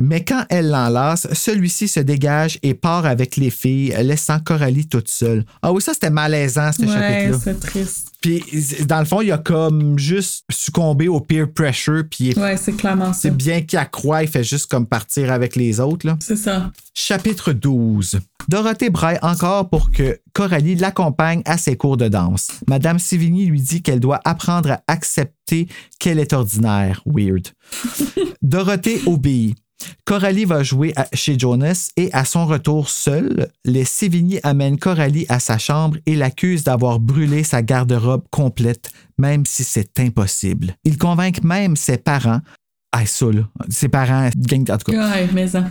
Speaker 4: Mais quand elle l'enlace, celui-ci se dégage et part avec les filles, laissant Coralie toute seule. Ah oui, ça c'était malaisant, ce
Speaker 5: Ouais,
Speaker 4: chapitre-là.
Speaker 5: c'est triste.
Speaker 4: Puis dans le fond, il a comme juste succombé au peer pressure, puis
Speaker 5: Ouais, c'est clairement ça.
Speaker 4: c'est bien qu'il accroît, il fait juste comme partir avec les autres. Là.
Speaker 5: C'est ça.
Speaker 4: Chapitre 12. Dorothée braille encore pour que Coralie l'accompagne à ses cours de danse. Madame Sivigny lui dit qu'elle doit apprendre à accepter qu'elle est ordinaire. Weird. *laughs* Dorothée obéit. Coralie va jouer à- chez Jonas et à son retour seule, les Sévigny amènent Coralie à sa chambre et l'accusent d'avoir brûlé sa garde-robe complète, même si c'est impossible. Ils convainquent même ses parents. Ah, ça, là. Ses parents, gang, en tout cas.
Speaker 5: Ouais, mais ça.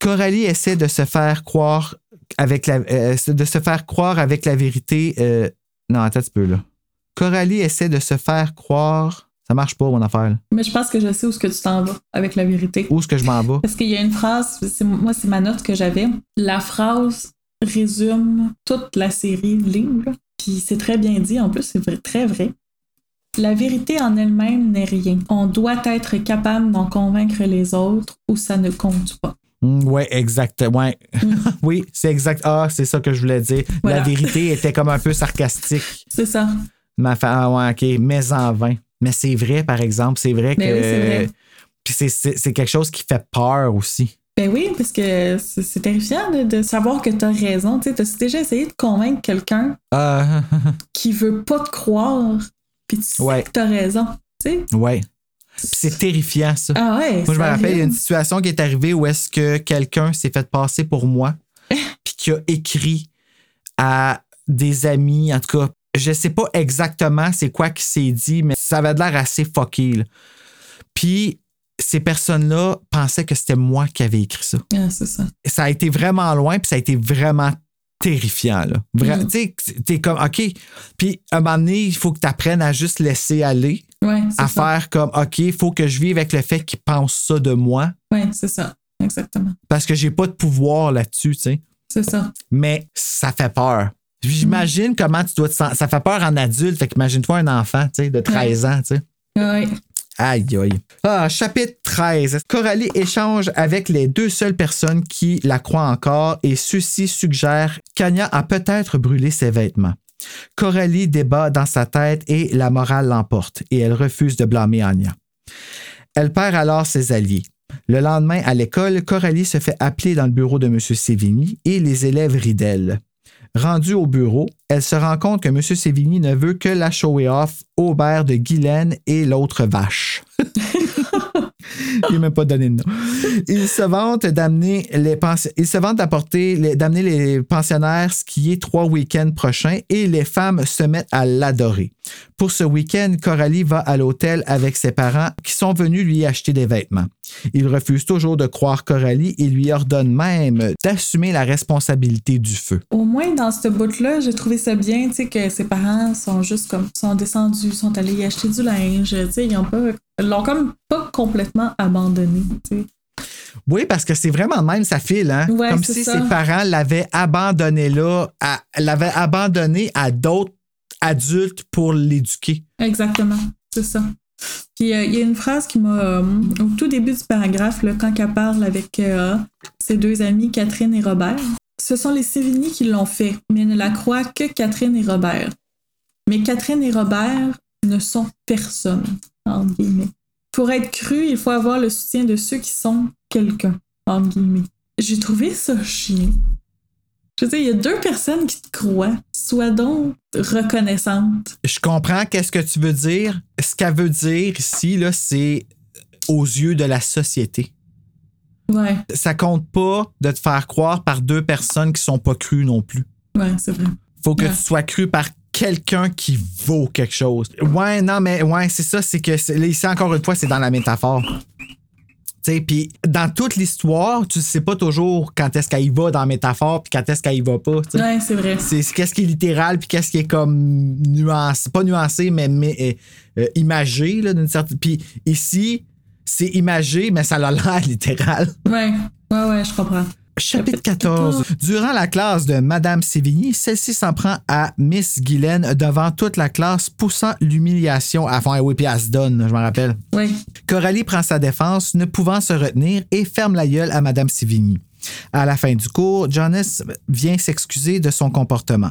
Speaker 4: Coralie essaie de se faire croire avec la, euh, de se faire croire avec la vérité. euh, non, attends un petit peu là. Coralie essaie de se faire croire. Ça marche pas, mon affaire.
Speaker 5: Mais je pense que je sais où est-ce que tu t'en vas avec la vérité.
Speaker 4: Où est-ce que je m'en vais?
Speaker 5: Parce qu'il y a une phrase, c'est- moi, c'est ma note que j'avais. La phrase résume toute la série de livres. Puis c'est très bien dit, en plus, c'est très vrai. La vérité en elle-même n'est rien. On doit être capable d'en convaincre les autres ou ça ne compte pas.
Speaker 4: Mm, ouais, exact. Ouais. *laughs* oui, c'est exact. Ah, c'est ça que je voulais dire.
Speaker 5: Voilà.
Speaker 4: La vérité était comme un peu sarcastique.
Speaker 5: C'est ça.
Speaker 4: Ma fa- ah, ouais, OK, mais en vain. Mais c'est vrai, par exemple. C'est vrai que.
Speaker 5: Mais oui, vrai.
Speaker 4: Puis c'est- quelque chose qui fait peur aussi.
Speaker 5: Ben oui, parce que c'est terrifiant de, de savoir que tu as raison. Tu as déjà essayé de convaincre quelqu'un
Speaker 4: Ah, *laughs*
Speaker 5: qui veut pas te croire, puis tu sais que tu as raison. Tu sais?
Speaker 4: ouais. C'est terrifiant, ça.
Speaker 5: Ah ouais.
Speaker 4: Moi, je me rappelle, il y a une situation qui est arrivée où est-ce que quelqu'un s'est fait passer pour moi, *laughs* puis qui a écrit à des amis, en tout cas, je sais pas exactement c'est quoi qui s'est dit, mais ça avait l'air assez fucké. là. Puis ces personnes-là pensaient que c'était moi qui avais écrit ça.
Speaker 5: Ah, c'est ça.
Speaker 4: Ça a été vraiment loin, puis ça a été vraiment terrifiant. Là. Vra-
Speaker 5: Mm.
Speaker 4: Tu sais, t'es comme, OK. Puis à un moment donné, il faut que tu apprennes à juste laisser aller,
Speaker 5: Ouais, c'est
Speaker 4: à
Speaker 5: ça.
Speaker 4: faire comme, OK, il faut que je vive avec le fait qu'ils pensent ça de moi
Speaker 5: Ouais, c'est ça. Exactement.
Speaker 4: parce que j'ai pas de pouvoir là-dessus, tu sais.
Speaker 5: C'est ça.
Speaker 4: Mais ça fait peur. J'imagine comment tu dois te sentir. Ça fait peur en adulte, fait qu'imagine-toi un enfant, tu sais, de 13 ans, tu sais.
Speaker 5: Ouais.
Speaker 4: Aïe, aïe. Ah, chapitre 13. Coralie échange avec les deux seules personnes qui la croient encore et ceux-ci suggèrent qu'Anya a peut-être brûlé ses vêtements. Coralie débat dans sa tête et la morale l'emporte et elle refuse de blâmer Anya. Elle perd alors ses alliés. Le lendemain, à l'école, Coralie se fait appeler dans le bureau de M. Sévigny et les élèves rient d'elle. Rendue au bureau, elle se rend compte que M. Sévigny ne veut que la shower off Aubert de Guylaine et l'autre vache. Il même pas donné de nom. Il se vante d'amener les les pensionnaires skier trois week-ends prochains et les femmes se mettent à l'adorer. Pour ce week-end, Coralie va à l'hôtel avec ses parents qui sont venus lui acheter des vêtements. Il refuse toujours de croire Coralie et lui ordonne même d'assumer la responsabilité du feu.
Speaker 5: Au moins, dans ce bout-là, j'ai trouvé ça bien, tu sais, que ses parents sont juste comme, sont descendus, sont allés y acheter du linge, tu sais, ils ont pas, l'ont comme pas complètement abandonné, tu sais.
Speaker 4: Oui, parce que c'est vraiment même, ça file, hein?
Speaker 5: Ouais,
Speaker 4: Comme si
Speaker 5: ça.
Speaker 4: ses parents l'avaient abandonné là, l'avaient abandonné à d'autres adultes pour l'éduquer.
Speaker 5: Exactement, c'est ça. Puis euh, il y a une phrase qui m'a. euh, au tout début du paragraphe, là, quand elle parle avec euh, ses deux amis, Catherine et Robert, ce sont les Sévigny qui l'ont fait, mais ne la croient que Catherine et Robert. Mais Catherine et Robert ne sont personne, guillemets. Pour être cru, il faut avoir le soutien de ceux qui sont quelqu'un, entre guillemets. J'ai trouvé ça chiant. Je veux dire, il y a deux personnes qui te croient. Sois donc reconnaissante.
Speaker 4: Je comprends qu'est-ce que tu veux dire. Ce qu'elle veut dire ici, là, c'est aux yeux de la société.
Speaker 5: Ouais,
Speaker 4: Ça compte pas de te faire croire par deux personnes qui sont pas crues non plus.
Speaker 5: ouais, c'est vrai.
Speaker 4: Faut que
Speaker 5: Ouais.
Speaker 4: tu sois cru par quelqu'un qui vaut quelque chose. Ouais, non, mais ouais, c'est ça, c'est que là, ici, encore une fois, c'est dans la métaphore. Puis dans toute l'histoire, tu sais pas toujours quand est-ce qu'elle y va dans la métaphore puis quand est-ce qu'elle y va pas. tu sais.
Speaker 5: Ouais, c'est vrai.
Speaker 4: C'est c'est qu'est-ce qui est littéral puis qu'est-ce qui est comme nuancé, pas nuancé, mais, mais euh, euh, imagé, là, d'une certaine. Puis ici, c'est imagé, mais ça a l'air *laughs* littéral.
Speaker 5: Ouais, ouais, ouais, je comprends.
Speaker 4: Chapitre 14. Durant la classe de Madame Sévigny, celle-ci s'en prend à Miss Guylaine devant toute la classe, poussant l'humiliation à fond. Et oui, puis elle se donne, je me rappelle.
Speaker 5: Oui,
Speaker 4: Coralie prend sa défense, ne pouvant se retenir, et ferme la gueule à Madame Sévigny. À la fin du cours, Jonas vient s'excuser de son comportement.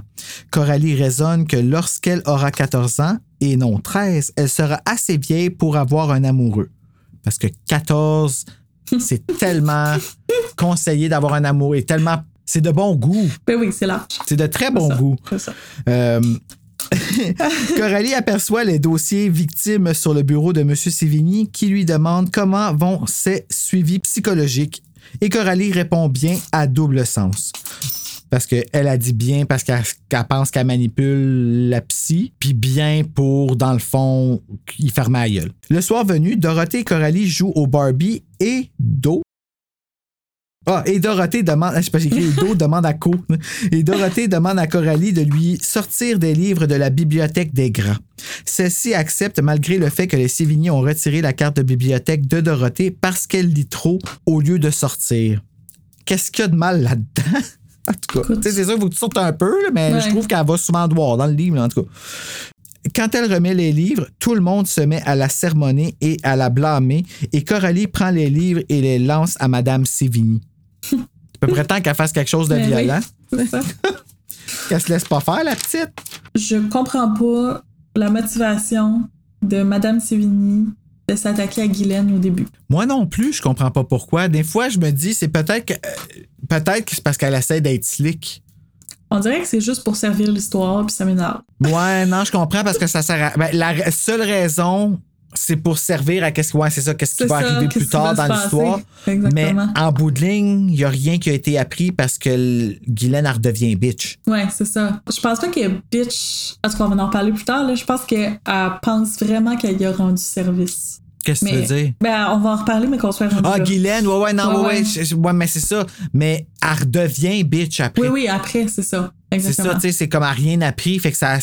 Speaker 4: Coralie raisonne que lorsqu'elle aura 14 ans, et non 13, elle sera assez vieille pour avoir un amoureux. Parce que 14, c'est tellement conseillé d'avoir un amoureux, et tellement... C'est de bon goût.
Speaker 5: ben oui, c'est large.
Speaker 4: C'est de très bon
Speaker 5: ça.
Speaker 4: goût.
Speaker 5: Ça.
Speaker 4: Euh, *laughs* Coralie aperçoit les dossiers victimes sur le bureau de M. Sévigny qui lui demande comment vont ces suivis psychologiques. Et Coralie répond bien à double sens. Parce qu'elle a dit bien parce qu'elle pense qu'elle manipule la psy, puis bien pour, dans le fond, y fermer la gueule. Le soir venu, Dorothée et Coralie jouent au Barbie et Do. Ah, et Dorothée demande, je sais pas, écrit Do *laughs* demande à Co. Et Dorothée demande à Coralie de lui sortir des livres de la bibliothèque des grands. Celle-ci accepte malgré le fait que les Sévigny ont retiré la carte de bibliothèque de Dorothée parce qu'elle lit trop au lieu de sortir. Qu'est-ce qu'il y a de mal là-dedans? En tout cas,
Speaker 5: Écoute.
Speaker 4: tu sais, c'est sûr, il faut que tu sortes un peu, mais
Speaker 5: Ouais.
Speaker 4: je trouve qu'elle va souvent devoir dans le livre, en tout cas. Quand elle remet les livres, tout le monde se met à la sermonner et à la blâmer, et Coralie prend les livres et les lance à Madame Sévigny. C'est *laughs* à peu près temps qu'elle fasse quelque chose de
Speaker 5: Ben oui.
Speaker 4: violent.
Speaker 5: C'est ça. *laughs*
Speaker 4: Qu'elle se laisse pas faire, la petite?
Speaker 5: Je comprends pas la motivation de Madame Sévigny de s'attaquer à Guylaine au début.
Speaker 4: Moi non plus, je comprends pas pourquoi. Des fois, je me dis, c'est peut-être que, euh, peut-être que c'est parce qu'elle essaie d'être slick.
Speaker 5: On dirait que c'est juste pour servir l'histoire, puis ça m'énerve.
Speaker 4: Ouais, non, je comprends parce que ça sert à. ben, la seule raison, c'est pour servir à qu'est-ce, ouais, c'est ça, qu'est-ce qui va
Speaker 5: ça,
Speaker 4: arriver plus tard dans l'histoire. Mais en bout de ligne, il n'y a rien qui a été appris parce que Guylaine, elle redevient bitch.
Speaker 5: Ouais, c'est ça. Je pense pas que Bitch. En tout cas, on va en parler plus tard. Là. Je pense qu'elle pense vraiment qu'elle y a rendu service.
Speaker 4: Qu'est-ce que tu veux dire?
Speaker 5: ben, on va en reparler, mais qu'on soit rendu
Speaker 4: Ah,
Speaker 5: là.
Speaker 4: Guylaine, ouais, ouais, non, ouais,
Speaker 5: Ouais,
Speaker 4: ouais, mais c'est ça. Mais elle redevient bitch après.
Speaker 5: Oui, oui, après, c'est ça.
Speaker 4: C'est ça, tu sais, c'est comme a rien appris. Fait que ça.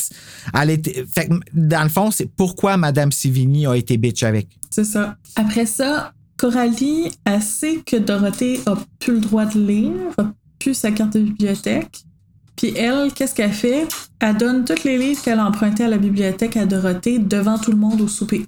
Speaker 4: Elle était, fait que, dans le fond, c'est pourquoi Madame Sivigny a été bitch avec.
Speaker 5: C'est ça. Après ça, Coralie, elle sait que Dorothée a plus le droit de lire, a plus sa carte de bibliothèque. Puis elle, qu'est-ce qu'elle fait? Elle donne tous les livres qu'elle a empruntés à la bibliothèque à Dorothée devant tout le monde au souper.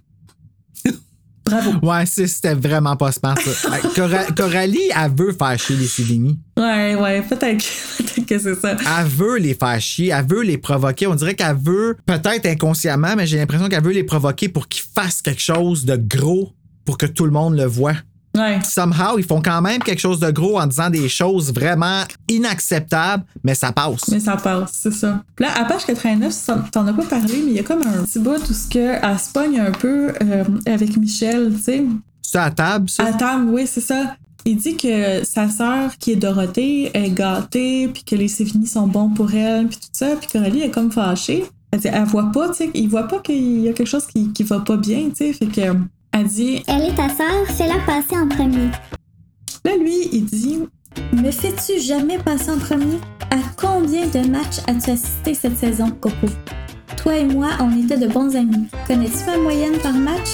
Speaker 5: Bravo.
Speaker 4: Ouais, c'était vraiment pas smart, ça. *laughs* Cora- Coralie, elle veut faire chier les Sivigny.
Speaker 5: Ouais, ouais, peut-être *laughs* peut-être que c'est ça.
Speaker 4: Elle veut les faire chier, elle veut les provoquer. On dirait qu'elle veut, peut-être inconsciemment, mais j'ai l'impression qu'elle veut les provoquer pour qu'ils fassent quelque chose de gros pour que tout le monde le voit.
Speaker 5: Ouais.
Speaker 4: Somehow, ils font quand même quelque chose de gros en disant des choses vraiment inacceptables, mais ça passe.
Speaker 5: Mais ça passe, c'est ça. Là, à page 89, ça- t'en as pas parlé, mais il y a comme un petit bout où ce que elle se pogne un peu euh, avec Michel, tu sais.
Speaker 4: C'est à table, ça?
Speaker 5: À table, oui, c'est ça. Il dit que sa sœur, qui est Dorothée, est gâtée, puis que les Sévigny sont bons pour elle, puis tout ça. Puis Coralie est comme fâchée. Elle dit, elle voit pas, tu sais, il voit pas qu'il y a quelque chose qui, qui va pas bien, tu sais. Fait que, elle dit,
Speaker 2: Elle est ta sœur, fais-la passer en premier.
Speaker 5: là, lui, il dit,
Speaker 2: Me fais-tu jamais passer en premier? À combien de matchs as-tu assisté cette saison, Coco? Toi et moi, on était de bons amis. Connais-tu ma moyenne par match?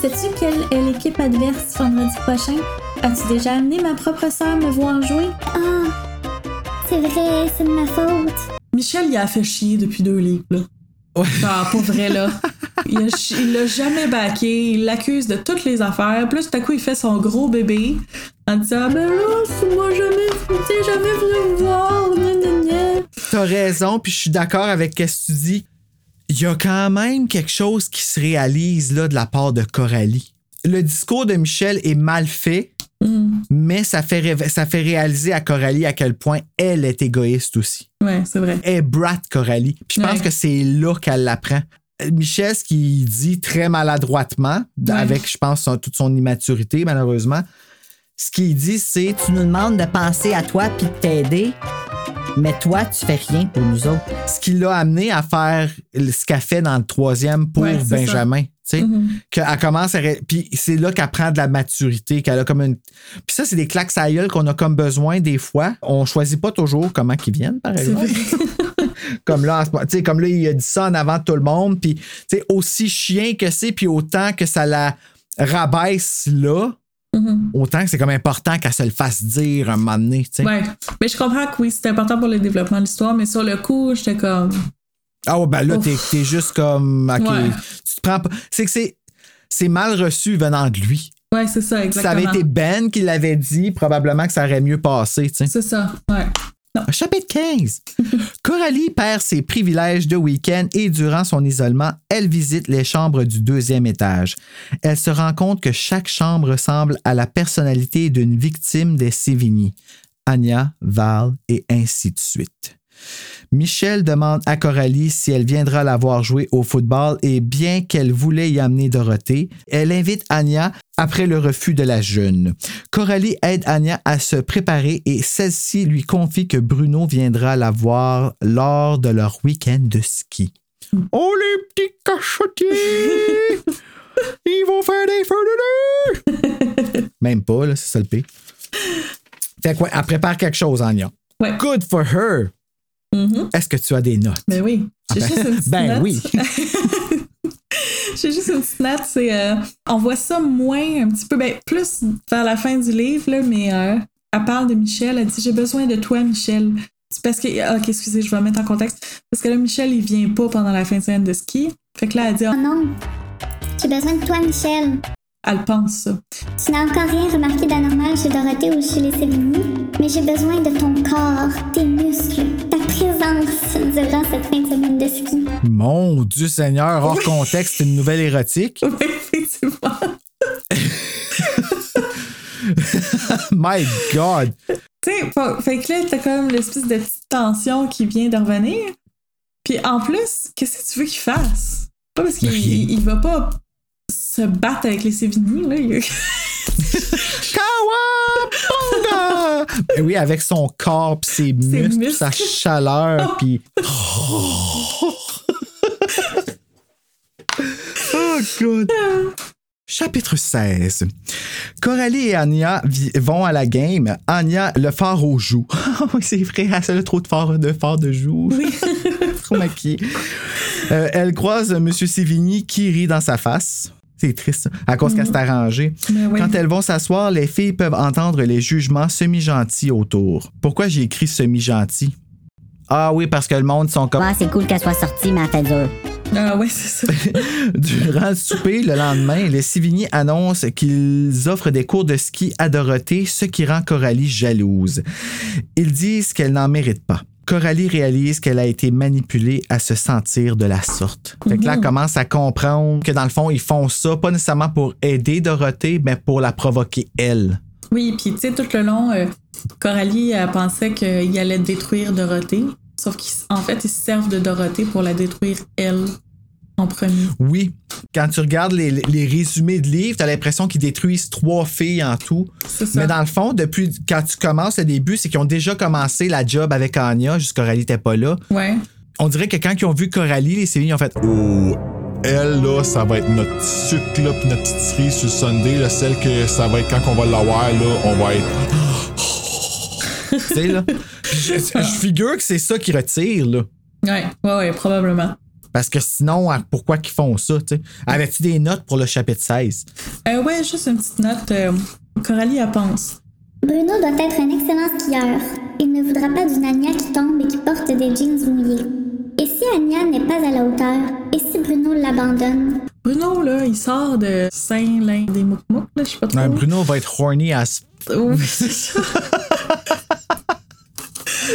Speaker 2: Sais-tu quelle est l'équipe adverse vendredi prochain? As-tu déjà amené ma propre sœur me voir jouer?
Speaker 8: Ah, c'est vrai, c'est de ma faute.
Speaker 5: Michel, il a fait chier depuis deux livres, là.
Speaker 4: Ouais.
Speaker 5: Ah, pour vrai, là. *laughs* Il l'a jamais baqué, il l'accuse de toutes les affaires. Plus, tout à coup, il fait son gros bébé en disant Ben là, c'est moi jamais, t'es jamais venu me voir.
Speaker 4: T'as raison, puis je suis d'accord avec ce que tu dis. Il y a quand même quelque chose qui se réalise là de la part de Coralie. Le discours de Michel est mal fait,
Speaker 5: Mm.
Speaker 4: mais ça fait, ça fait réaliser à Coralie à quel point elle est égoïste aussi.
Speaker 5: Ouais, c'est vrai.
Speaker 4: Elle est brat Coralie. Puis je pense
Speaker 5: Ouais.
Speaker 4: que c'est là qu'elle l'apprend. Michel, ce qu'il dit très maladroitement,
Speaker 5: Ouais.
Speaker 4: avec, je pense, son- toute son immaturité, malheureusement, ce qu'il dit, c'est
Speaker 7: Tu nous demandes de penser à toi puis de t'aider, mais toi, tu fais rien pour nous autres.
Speaker 4: ce qui l'a amené à faire ce qu'elle fait dans le troisième pour
Speaker 5: Ouais,
Speaker 4: Benjamin. Tu sais,
Speaker 5: Mhm.
Speaker 4: qu'elle commence à. Puis c'est là qu'elle prend de la maturité, qu'elle a comme une. Puis ça, c'est des claques à qu'on a comme besoin des fois. On choisit pas toujours comment qu'ils viennent, par exemple. *laughs* comme là, en comme là, il a dit ça en avant de tout le monde. Puis, tu sais, aussi chien que c'est, puis autant que ça la rabaisse là,
Speaker 5: Mhm.
Speaker 4: autant que c'est comme important qu'elle se le fasse dire un moment donné, tu sais.
Speaker 5: Ouais. Mais je comprends que oui, c'est important pour le développement de l'histoire, mais sur le coup, j'étais comme.
Speaker 4: Ah ouais, ben là, t'es, t'es juste comme. OK.
Speaker 5: Ouais.
Speaker 4: Tu te prends pas. C'est que c'est, c'est mal reçu venant de lui.
Speaker 5: Ouais, c'est ça,
Speaker 4: Si ça
Speaker 5: exactement.
Speaker 4: avait été Ben qui l'avait dit, probablement que ça aurait mieux passé, tu sais.
Speaker 5: C'est ça, ouais.
Speaker 4: Chapitre 15. *laughs* Coralie perd ses privilèges de week-end et durant son isolement, elle visite les chambres du deuxième étage. Elle se rend compte que chaque chambre ressemble à la personnalité d'une victime des Sévigny. Anya, Val et ainsi de suite. Michel demande à Coralie si elle viendra la voir jouer au football et bien qu'elle voulait y amener Dorothée, elle invite Anya après le refus de la jeune. Coralie aide Anya à se préparer et celle-ci lui confie que Bruno viendra la voir lors de leur week-end de ski. Oh les petits cachotiers! *laughs* Ils vont faire des feux de nez! *laughs* Même pas, là, c'est ça le pire. Fait quoi, elle prépare quelque chose, Anya.
Speaker 5: Ouais.
Speaker 4: Good for her!
Speaker 5: Mhm.
Speaker 4: Est-ce que tu as des notes?
Speaker 5: Ben oui. J'ai
Speaker 4: Ah ben-
Speaker 5: juste une petite
Speaker 4: ben
Speaker 5: note.
Speaker 4: oui. *laughs*
Speaker 5: J'ai juste une petite note, c'est. euh, on voit ça moins, un petit peu, ben plus vers la fin du livre, là, mais euh, elle parle de Michel, elle dit J'ai besoin de toi, Michel. C'est parce que. ah, Ok, excusez, je vais mettre en contexte. Parce que là, Michel, il vient pas pendant la fin de semaine de ski. Fait que là, elle dit
Speaker 8: Oh non. J'ai besoin de toi, Michel.
Speaker 5: Elle pense ça.
Speaker 8: Tu n'as encore rien remarqué d'anormal chez Dorothée ou chez les Sévigny, mais j'ai besoin de ton corps, tes muscles, durant cette fin de semaine de ski.
Speaker 4: Mon Dieu Seigneur, hors contexte, une nouvelle érotique.
Speaker 5: Oui, effectivement. *laughs*
Speaker 4: My God!
Speaker 5: Tu sais, fa- fait que là, t'as comme l'espèce de petite tension qui vient de revenir. Puis en plus, qu'est-ce que tu veux qu'il fasse? Pas parce qu'il
Speaker 4: Rien.
Speaker 5: il, il va pas se battre avec les Sévigny, là. Il- *laughs* *laughs*
Speaker 4: Ben oui, avec son corps, pis ses muscles, pis sa chaleur, puis. *laughs* oh, God! Chapitre 16. Coralie et Anya vont à la game. Anya, le phare aux joues. *laughs* Ah oui, c'est vrai, elle a trop de phare de, phare de joues. *laughs* trop maquillée. Euh, elle croise M. Sévigny qui rit dans sa face. C'est triste, à cause qu'elle s'est arrangée.
Speaker 5: Oui.
Speaker 4: Quand elles vont s'asseoir, les filles peuvent entendre les jugements semi-gentils autour. Pourquoi j'ai écrit semi-gentil? Ah oui, parce que le monde sont comme...
Speaker 7: Ouais, c'est cool qu'elle soit sortie, mais elle fait dur.
Speaker 5: Ah ouais, c'est ça. *laughs*
Speaker 4: Durant le souper, le lendemain, les Sévigny annoncent qu'ils offrent des cours de ski à Dorothée, ce qui rend Coralie jalouse. Ils disent qu'elle n'en mérite pas. Coralie réalise qu'elle a été manipulée à se sentir de la sorte. Fait que là, elle commence à comprendre que dans le fond, ils font ça pas nécessairement pour aider Dorothée, mais pour la provoquer elle.
Speaker 5: Oui, puis tu sais, tout le long, euh, Coralie elle pensait qu'il allait détruire Dorothée. Sauf qu'en fait, ils se servent de Dorothée pour la détruire elle en premier.
Speaker 4: Oui, quand tu regardes les, les résumés de livres, t'as l'impression qu'ils détruisent trois filles en tout.
Speaker 5: Ça.
Speaker 4: Mais dans le fond, depuis quand tu commences le début, c'est qu'ils ont déjà commencé la job avec Anya, jusqu'à Coralie n'était pas là.
Speaker 5: Ouais.
Speaker 4: On dirait que quand ils ont vu Coralie, les séries ont fait
Speaker 3: Oh, elle, là, ça va être notre sucre, là, pis notre petite cerise sur le Sunday, là, celle que ça va être quand on va l'avoir, là, on va être. *laughs*
Speaker 4: tu sais, là. je, je figure que c'est ça qui retire, là.
Speaker 5: Ouais, ouais, ouais, probablement.
Speaker 4: Parce que sinon, pourquoi qu'ils font ça, tu sais? Avais-tu des notes pour le chapitre 16?
Speaker 5: Euh, ouais, juste une petite note. euh, Coralie, elle pense.
Speaker 8: Bruno doit être un excellent skieur. Il ne voudra pas d'une Anya qui tombe et qui porte des jeans mouillés. Et si Anya n'est pas à la hauteur? Et si Bruno l'abandonne?
Speaker 5: Bruno, là, il sort de Saint-Lin des Moukmouk, là, je sais pas trop.
Speaker 4: Ouais, Bruno va être horny à ce
Speaker 5: Oui, c'est ça. *laughs*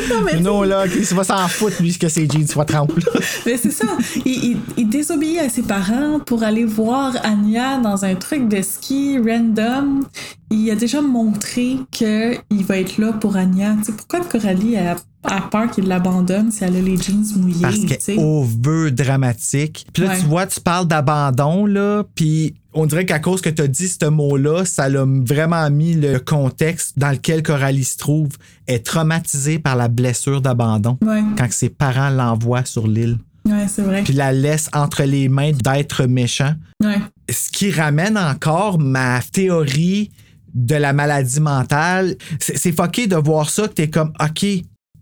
Speaker 5: non, mais
Speaker 4: Bruno, là, il va s'en foutre, lui, que ses jeans soient trempés. *laughs*
Speaker 5: Mais c'est ça. Il, il- il désobéit à ses parents pour aller voir Anya dans un truc de ski random. Il a déjà montré qu'il va être là pour Anya. Tu sais, pourquoi Coralie a, a peur qu'il l'abandonne si elle a les jeans mouillés?
Speaker 4: Parce qu'elle est over dramatique. Puis là,
Speaker 5: Ouais.
Speaker 4: tu vois, tu parles d'abandon, là, puis on dirait qu'à cause que tu as dit ce mot-là, ça l'a vraiment mis le contexte dans lequel Coralie se trouve. Est traumatisée par la blessure d'abandon
Speaker 5: Ouais,
Speaker 4: quand ses parents l'envoient sur l'île,
Speaker 5: ouais, c'est vrai.
Speaker 4: puis la laissent entre les mains d'êtres méchants.
Speaker 5: Ouais.
Speaker 4: Ce qui ramène encore ma théorie de la maladie mentale. C'est c'est fucké de voir ça, que t'es comme, OK,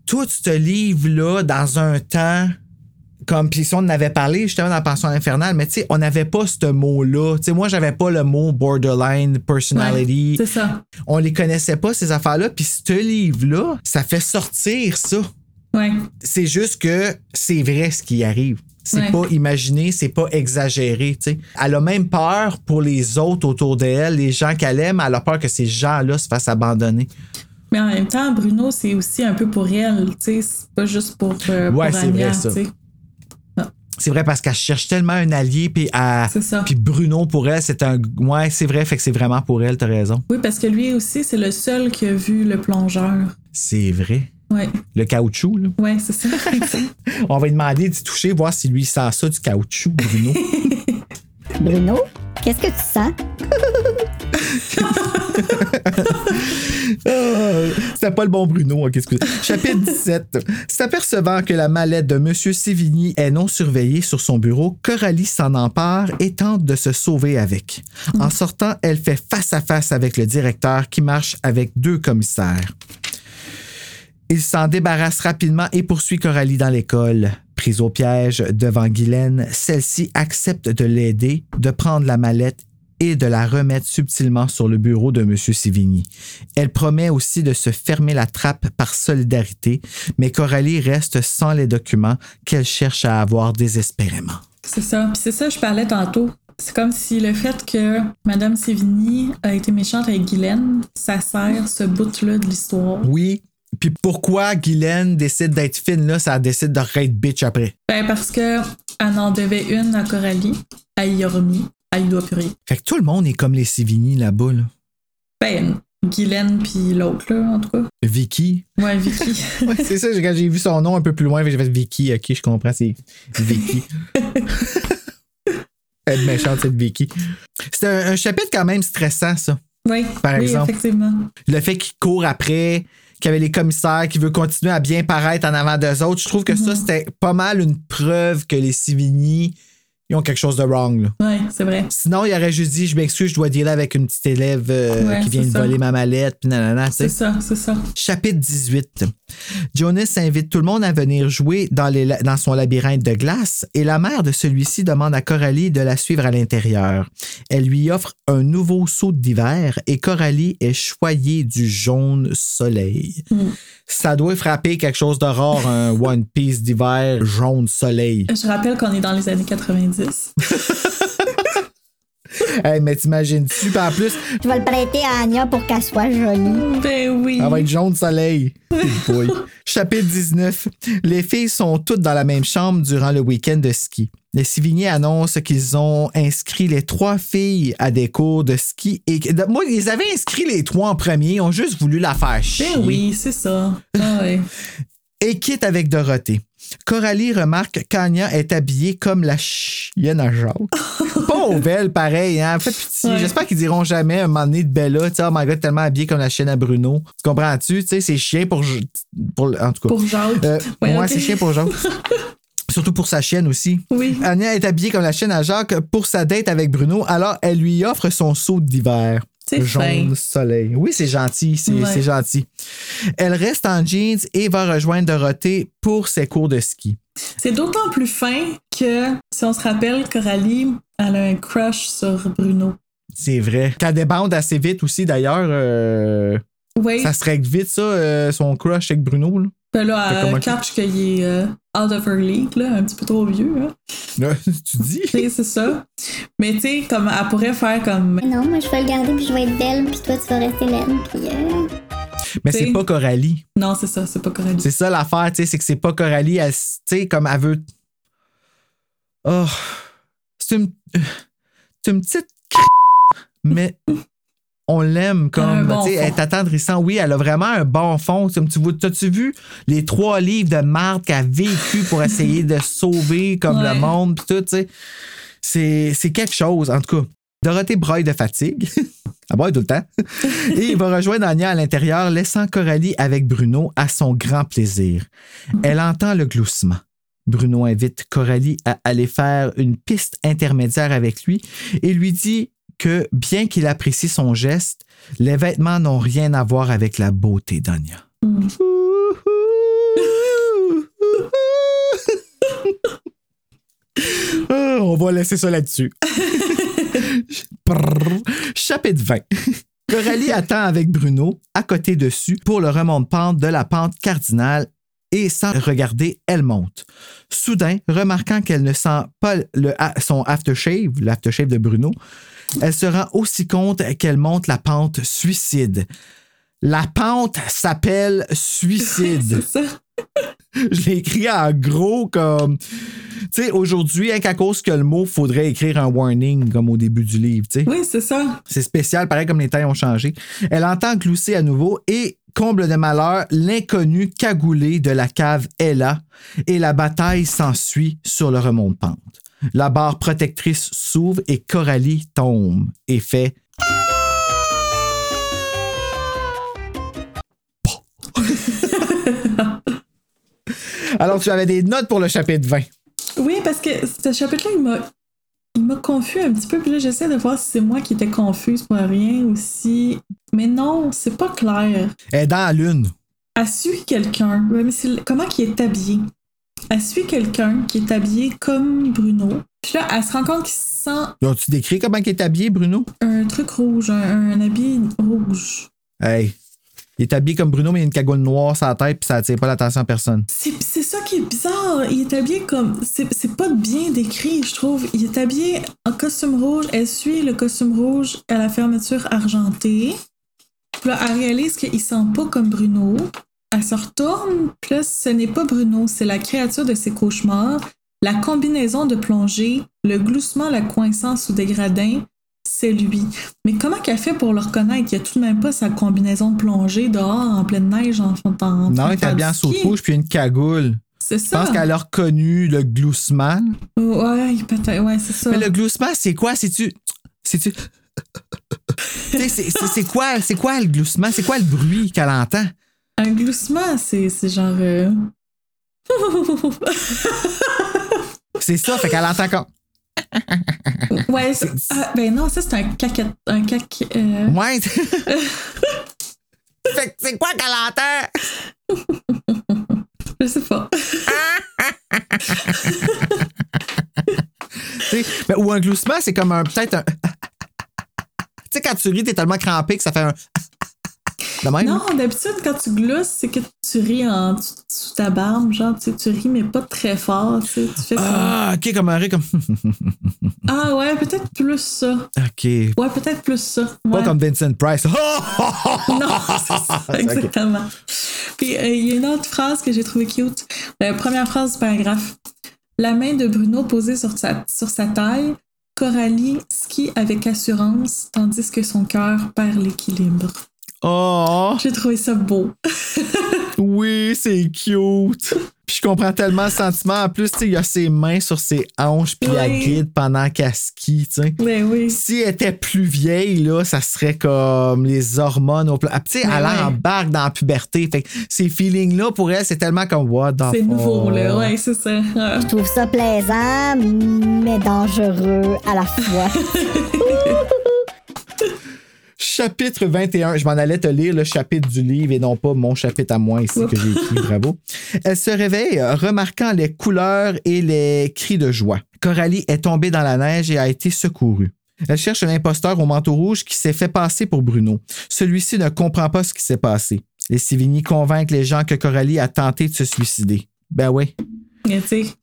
Speaker 4: toi, tu te livres là dans un temps comme puis si on en avait parlé justement dans la pension infernale, mais tu sais, on n'avait pas ce mot-là. Tu sais, moi, j'avais pas le mot borderline personality.
Speaker 5: Ouais, c'est ça.
Speaker 4: on les connaissait pas, ces affaires-là. Puis ce livre-là, ça fait sortir ça.
Speaker 5: Ouais.
Speaker 4: C'est juste que c'est vrai ce qui arrive. C'est
Speaker 5: Ouais.
Speaker 4: pas imaginé, c'est pas exagéré. tu sais. Elle a même peur pour les autres autour d'elle, les gens qu'elle aime. Elle a peur que ces gens-là se fassent abandonner.
Speaker 5: Mais en même temps, Bruno, c'est aussi un peu pour elle. Tu sais, c'est pas juste pour, euh,
Speaker 4: Ouais,
Speaker 5: pour
Speaker 4: c'est vrai, ça.
Speaker 5: tu sais.
Speaker 4: C'est vrai parce qu'elle cherche tellement un allié, puis elle-
Speaker 5: C'est ça.
Speaker 4: puis Bruno pour elle, c'est un. Ouais, c'est vrai, fait que c'est vraiment pour elle, t'as raison.
Speaker 5: Oui, parce que lui aussi, c'est le seul qui a vu le plongeur.
Speaker 4: C'est vrai.
Speaker 5: Ouais,
Speaker 4: Le caoutchouc, là.
Speaker 5: ouais, c'est ça. *laughs*
Speaker 4: On va lui demander d'y toucher, voir si lui il sent ça du caoutchouc, Bruno. *laughs*
Speaker 7: Bruno, qu'est-ce que tu sens? *laughs*
Speaker 4: C'était pas le bon Bruno. Chapitre 17. S'apercevant que la mallette de M. Sévigny est non surveillée sur son bureau, Coralie s'en empare et tente de se sauver avec. En sortant, elle fait face à face avec le directeur qui marche avec deux commissaires. Il s'en débarrasse rapidement et poursuit Coralie dans l'école. Prise au piège devant Guylaine, celle-ci accepte de l'aider, de prendre la mallette et de la remettre subtilement sur le bureau de M. Sévigny. Elle promet aussi de se fermer la trappe par solidarité, mais Coralie reste sans les documents qu'elle cherche à avoir désespérément.
Speaker 5: c'est ça. Puis c'est ça, je parlais tantôt. C'est comme si le fait que Madame Sévigny a été méchante avec Guylaine, ça sert ce bout-là de l'histoire.
Speaker 4: Oui. Puis pourquoi Guylaine décide d'être fine là, ça décide de être bitch après?
Speaker 5: Ben parce que elle en devait une à Coralie, elle y a remis, elle doit plus rien.
Speaker 4: Fait que tout le monde est comme les Sévigny là-bas. Là.
Speaker 5: Ben, Guylaine puis l'autre, là, en tout cas.
Speaker 4: Vicky.
Speaker 5: Ouais, Vicky. *laughs*
Speaker 4: Ouais, c'est ça, quand j'ai vu son nom un peu plus loin, j'ai fait Vicky, ok, je comprends, c'est Vicky. *laughs* Elle est méchante, cette Vicky. C'est un, un chapitre quand même stressant, ça.
Speaker 5: oui,
Speaker 4: Par
Speaker 5: oui,
Speaker 4: exemple.
Speaker 5: effectivement.
Speaker 4: Le fait qu'il court après, qu'il y avait les commissaires, qui veut continuer à bien paraître en avant d'eux autres, je trouve que ça, c'était pas mal une preuve que les Sivigny, ils ont quelque chose de wrong.
Speaker 5: Ouais, c'est vrai.
Speaker 4: Sinon, il aurait juste dit, je m'excuse, je dois dealer avec une petite élève euh,
Speaker 5: Ouais,
Speaker 4: qui vient de
Speaker 5: ça.
Speaker 4: voler ma mallette, puis nanana.
Speaker 5: C'est ça, c'est ça.
Speaker 4: Chapitre 18. Jonas invite tout le monde à venir jouer dans, les dans son labyrinthe de glace et la mère de celui-ci demande à Coralie de la suivre à l'intérieur. Elle lui offre un nouveau saut d'hiver et Coralie est choyée du jaune soleil. Ça doit frapper quelque chose de rare, un *laughs* One Piece d'hiver jaune soleil.
Speaker 5: Je rappelle qu'on est dans les années 90. *laughs*
Speaker 4: Hey, mais t'imagines-tu, en plus,
Speaker 7: Je vais le prêter à Anya pour qu'elle soit jolie.
Speaker 5: ben oui.
Speaker 4: Ça va être jaune soleil. *laughs* Chapitre 19. Les filles sont toutes dans la même chambre durant le week-end de ski. Les Sivigny annoncent qu'ils ont inscrit les trois filles à des cours de ski. Et moi, ils avaient inscrit les trois en premier. Ils ont juste voulu la faire chier.
Speaker 5: Ben oui, c'est ça. Ah *laughs* ouais.
Speaker 4: Et quitte avec Dorothée. Coralie remarque qu'Anya est habillée comme la chienne à Jacques. *laughs* Pauvre elle, pareil, hein? Fait pitié.
Speaker 5: Ouais.
Speaker 4: J'espère qu'ils diront jamais un moment donné de Bella, tu sais, oh my god, tellement habillée comme la chienne à Bruno. Tu comprends-tu? Tu sais, c'est chien pour, pour. En tout cas.
Speaker 5: Pour Jacques.
Speaker 4: Euh,
Speaker 5: Ouais,
Speaker 4: c'est chien pour Jacques. *laughs* Surtout pour sa chienne aussi.
Speaker 5: Oui.
Speaker 4: Anya est habillée comme la chienne à Jacques pour sa date avec Bruno, alors elle lui offre son saut d'hiver.
Speaker 5: C'est
Speaker 4: Jaune
Speaker 5: fin.
Speaker 4: soleil. Oui, c'est gentil, c'est
Speaker 5: Ouais.
Speaker 4: gentil. Elle reste en jeans et va rejoindre Dorothée pour ses cours de ski.
Speaker 5: C'est d'autant plus fin que, si on se rappelle, Coralie, elle a un crush sur Bruno.
Speaker 4: C'est vrai. Qu'elle débande assez vite aussi, d'ailleurs. euh,
Speaker 5: Oui.
Speaker 4: ça se règle vite, ça, euh, son crush avec Bruno. Là.
Speaker 5: Puis là,
Speaker 4: que-
Speaker 5: catch qu'il est euh, out of her league, là, un petit peu trop vieux. *laughs* Là.
Speaker 4: Là, tu dis?
Speaker 5: C'est ça. Mais tu sais, comme elle pourrait faire comme.
Speaker 8: Non, moi, je vais le garder, puis je vais être belle, puis toi, tu vas rester laide, puis... euh,
Speaker 4: Mais c'est pas Coralie.
Speaker 5: Non, c'est ça, c'est pas correct.
Speaker 4: C'est ça l'affaire, tu sais, c'est que c'est pas Coralie. Elle, tu sais, comme elle veut. Oh. C'est une. C'est une petite. Mais *laughs* on l'aime comme.
Speaker 5: bon
Speaker 4: tu sais,
Speaker 5: fond.
Speaker 4: elle est attendrissante. Oui, elle a vraiment un bon fond. Comme tu vois- T'as-tu vu les trois livres de marde qu'elle a vécu pour essayer de *laughs* sauver comme
Speaker 5: Ouais.
Speaker 4: le monde, pis tout, tu sais? C'est c'est quelque chose, en tout cas. Dorothée broye de fatigue. *laughs* Elle broye tout le temps. *laughs* Et il va rejoindre Anya à l'intérieur, laissant Coralie avec Bruno à son grand plaisir. Elle entend le gloussement. Bruno invite Coralie à aller faire une piste intermédiaire avec lui et lui dit que, bien qu'il apprécie son geste, les vêtements n'ont rien à voir avec la beauté d'Anya. Ah, on va laisser ça là-dessus. *laughs* Chapitre 20. Coralie *laughs* attend avec Bruno à côté dessus pour le remonte-pente de la pente cardinale et sans regarder, elle monte. Soudain, remarquant qu'elle ne sent pas le, son aftershave, l'aftershave de Bruno, elle se rend aussi compte qu'elle monte la pente suicide. La pente s'appelle suicide. *laughs*
Speaker 5: C'est ça.
Speaker 4: Je l'ai écrit en gros comme. Tu sais, aujourd'hui, hein, qu'à cause que le mot, faudrait écrire un warning comme au début du livre, tu sais.
Speaker 5: Oui, c'est ça.
Speaker 4: C'est spécial, pareil comme les temps ont changé. Elle entend glousser à nouveau et, comble de malheur, l'inconnu cagoulé de la cave est là et la bataille s'ensuit sur le remont-pente. La barre protectrice s'ouvre et Coralie tombe et fait Alors, tu avais des notes pour le chapitre 20.
Speaker 5: Oui, parce que ce chapitre-là, il m'a. Il m'a confus un petit peu, puis là, j'essaie de voir si c'est moi qui étais confuse pour rien ou si. Mais non, c'est pas clair.
Speaker 4: Elle est dans la lune.
Speaker 5: Elle suit quelqu'un. Mais comment il est habillé? Elle suit quelqu'un qui est habillé comme Bruno. Puis là, elle se rend compte qu'il sent
Speaker 4: tu décrit comment il est habillé, Bruno?
Speaker 5: un truc rouge, un, un habit rouge.
Speaker 4: Hey. Il est habillé comme Bruno, mais il a une cagoule noire sur la tête, puis ça attire pas l'attention à personne.
Speaker 5: C'est ça qui est bizarre. Il est habillé comme. C'est c'est pas bien décrit, je trouve. Il est habillé en costume rouge. Elle suit le costume rouge à la fermeture argentée. Puis là, elle réalise qu'il sent pas comme Bruno. Elle se retourne. Puis là, ce n'est pas Bruno, c'est la créature de ses cauchemars. La combinaison de plongée, le gloussement la coinçant sous des gradins, c'est lui. Mais comment qu'elle fait pour le reconnaître? Il n'y a tout de même pas sa combinaison de plongée dehors en pleine neige en fond en
Speaker 4: Non, il
Speaker 5: de faire
Speaker 4: est habillé
Speaker 5: du
Speaker 4: en saut de
Speaker 5: ski.
Speaker 4: rouge puis une cagoule.
Speaker 5: C'est
Speaker 4: Je
Speaker 5: ça.
Speaker 4: pense qu'elle a reconnu le gloussement.
Speaker 5: Ouais, peut-être. Ouais, c'est ça.
Speaker 4: Mais le gloussement, c'est quoi? C'est-tu. C'est-tu. *laughs* C'est- quoi, c'est quoi le gloussement? C'est quoi le bruit qu'elle entend?
Speaker 5: Un gloussement, c'est genre. euh, *laughs*
Speaker 4: C'est ça, fait qu'elle entend comme. *laughs*
Speaker 5: ouais, c'est- ah, ben non, ça c'est un caquet. Un cac. euh,
Speaker 4: Ouais. *laughs* fait que c'est quoi qu'elle entend?
Speaker 5: Je sais pas.
Speaker 4: Ben, ou un gloussement, c'est comme un. Peut-être un. Tu sais, quand tu ris, t'es tellement crampé que ça fait un. De même?
Speaker 5: Non, d'habitude, quand tu glousses, c'est que tu ris en sous ta barbe. Genre, tu, sais, tu ris, mais pas très fort. Tu, sais, tu fais comme.
Speaker 4: Ah, ok, comme un rire, comme. *laughs*
Speaker 5: Ah, ouais, peut-être plus ça.
Speaker 4: ok.
Speaker 5: Ouais, peut-être plus ça.
Speaker 4: Pas
Speaker 5: Ouais.
Speaker 4: comme Vincent Price. *laughs*
Speaker 5: Non, c'est ça, *laughs* exactement. Puis euh, il y a une autre phrase que j'ai trouvée cute. La première phrase du paragraphe. La main de Bruno posée sur sa, sur sa taille, Coralie skie avec assurance, tandis que son cœur perd l'équilibre.
Speaker 4: Oh,
Speaker 5: J'ai trouvé ça beau. *laughs*
Speaker 4: oui, c'est cute. Puis je comprends tellement le sentiment. En plus, tu sais, il y a ses mains sur ses hanches, puis elle
Speaker 5: Oui.
Speaker 4: guide pendant qu'elle skie, tu sais.
Speaker 5: Mais oui.
Speaker 4: Si elle était plus vieille, là, ça serait comme les hormones au pla- Ah, Tu sais,
Speaker 5: Mais
Speaker 4: elle
Speaker 5: ouais.
Speaker 4: embarque dans la puberté. Fait que ces feelings-là, pour elle, c'est tellement comme what the
Speaker 5: C'est nouveau, là. Ouais, c'est ça.
Speaker 7: Je trouve ça plaisant, mais dangereux à la fois. *laughs*
Speaker 4: Chapitre 21. Je m'en allais te lire le chapitre du livre et non pas mon chapitre à moi ici que j'ai écrit. Bravo. Elle se réveille, euh, remarquant les couleurs et les cris de joie. Coralie est tombée dans la neige et a été secourue. Elle cherche un imposteur au manteau rouge qui s'est fait passer pour Bruno. Celui-ci ne comprend pas ce qui s'est passé. Les Sivigny convainquent les gens que Coralie a tenté de se suicider. Ben oui,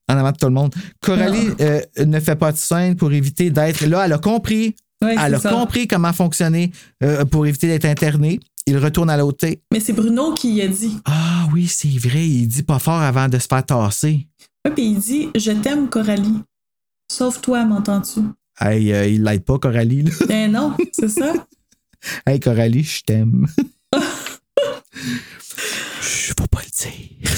Speaker 4: en avant de tout le monde. Coralie euh, ne fait pas de scène pour éviter d'être. Là, elle a compris.
Speaker 5: Ouais,
Speaker 4: Elle a
Speaker 5: ça.
Speaker 4: compris comment fonctionner euh, pour éviter d'être internée. Il retourne à l'hôtel.
Speaker 5: Mais c'est Bruno qui y a dit.
Speaker 4: Ah oui, c'est vrai, il dit pas fort avant de se faire tasser.
Speaker 5: Ouais, puis il dit Je t'aime, Coralie. Sauf toi, m'entends-tu?
Speaker 4: Hey, euh, il l'aide pas, Coralie. là.
Speaker 5: Ben non, c'est ça. *laughs*
Speaker 4: Hey, Coralie, je t'aime. *laughs* Je faut pas le dire.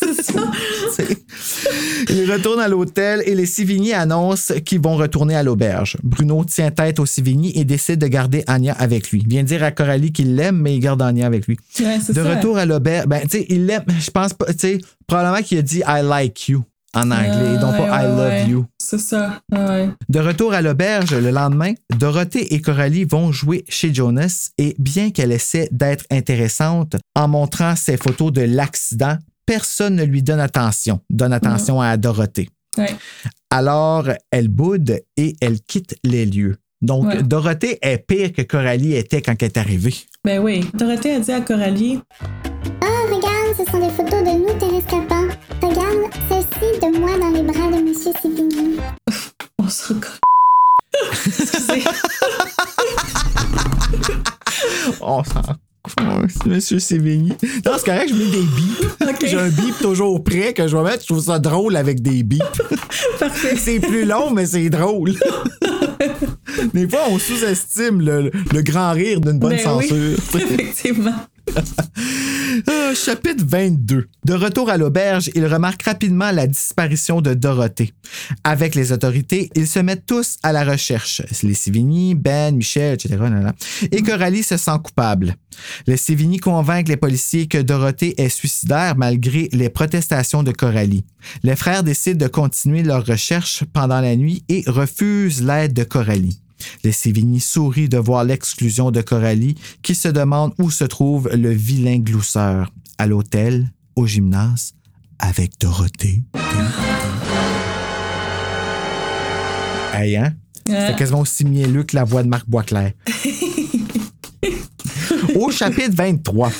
Speaker 5: c'est ça.
Speaker 4: C'est- *laughs* Ils retournent à l'hôtel et les Sivigny annoncent qu'ils vont retourner à l'auberge. Bruno tient tête aux Sivigny et décide de garder Anya avec lui. Il vient dire à Coralie qu'il l'aime, mais il garde Anya avec lui.
Speaker 5: Ouais,
Speaker 4: De
Speaker 5: ça.
Speaker 4: retour à l'auberge, ben, tu sais, il l'aime, *laughs* je pense pas, tu sais, probablement qu'il a dit I like you en anglais, et non
Speaker 5: Ouais,
Speaker 4: pas I love
Speaker 5: ouais.
Speaker 4: you.
Speaker 5: C'est ça. Ouais.
Speaker 4: De retour à l'auberge le lendemain, Dorothée et Coralie vont jouer chez Jonas et bien qu'elle essaie d'être intéressante en montrant ses photos de l'accident, personne ne lui donne attention, donne attention à Dorothée.
Speaker 5: Ouais.
Speaker 4: Alors, elle boude et elle quitte les lieux. Donc,
Speaker 5: Ouais.
Speaker 4: Dorothée est pire que Coralie était quand elle est arrivée.
Speaker 5: Ben oui. Dorothée a dit à Coralie
Speaker 8: Ah, regarde, ce sont des photos de nous, tes rescapants. Regarde, celle-ci de moi dans les bras de Monsieur Sivigny.
Speaker 5: On se. *laughs* Excusez. *laughs*
Speaker 4: On s'en Monsieur Sévigny? Non, c'est correct, je mets des bips. *laughs* J'ai un bip toujours prêt que je vais mettre. Je trouve ça drôle avec des bips. *laughs*
Speaker 5: Parfait.
Speaker 4: C'est plus long, mais c'est drôle. *laughs* Des fois, on sous-estime le, le grand rire d'une bonne
Speaker 5: Ben oui.
Speaker 4: censure.
Speaker 5: Effectivement.
Speaker 4: Ah, *laughs* chapitre 22. De retour à l'auberge, il remarque rapidement la disparition de Dorothée. Avec les autorités, ils se mettent tous à la recherche. Les Sivigny, Ben, Michel, etc. Et Coralie se sent coupable. Les Sivigny convainquent les policiers que Dorothée est suicidaire malgré les protestations de Coralie. Les frères décident de continuer leurs recherches pendant la nuit et refusent l'aide de Coralie. Les Sévigny sourient de voir l'exclusion de Coralie, qui se demande où se trouve le vilain glousseur. À l'hôtel, au gymnase, avec Dorothée. Hey, hein? C'est quasiment aussi mielleux que la voix de Marc Boisclair. *laughs* Au chapitre 23.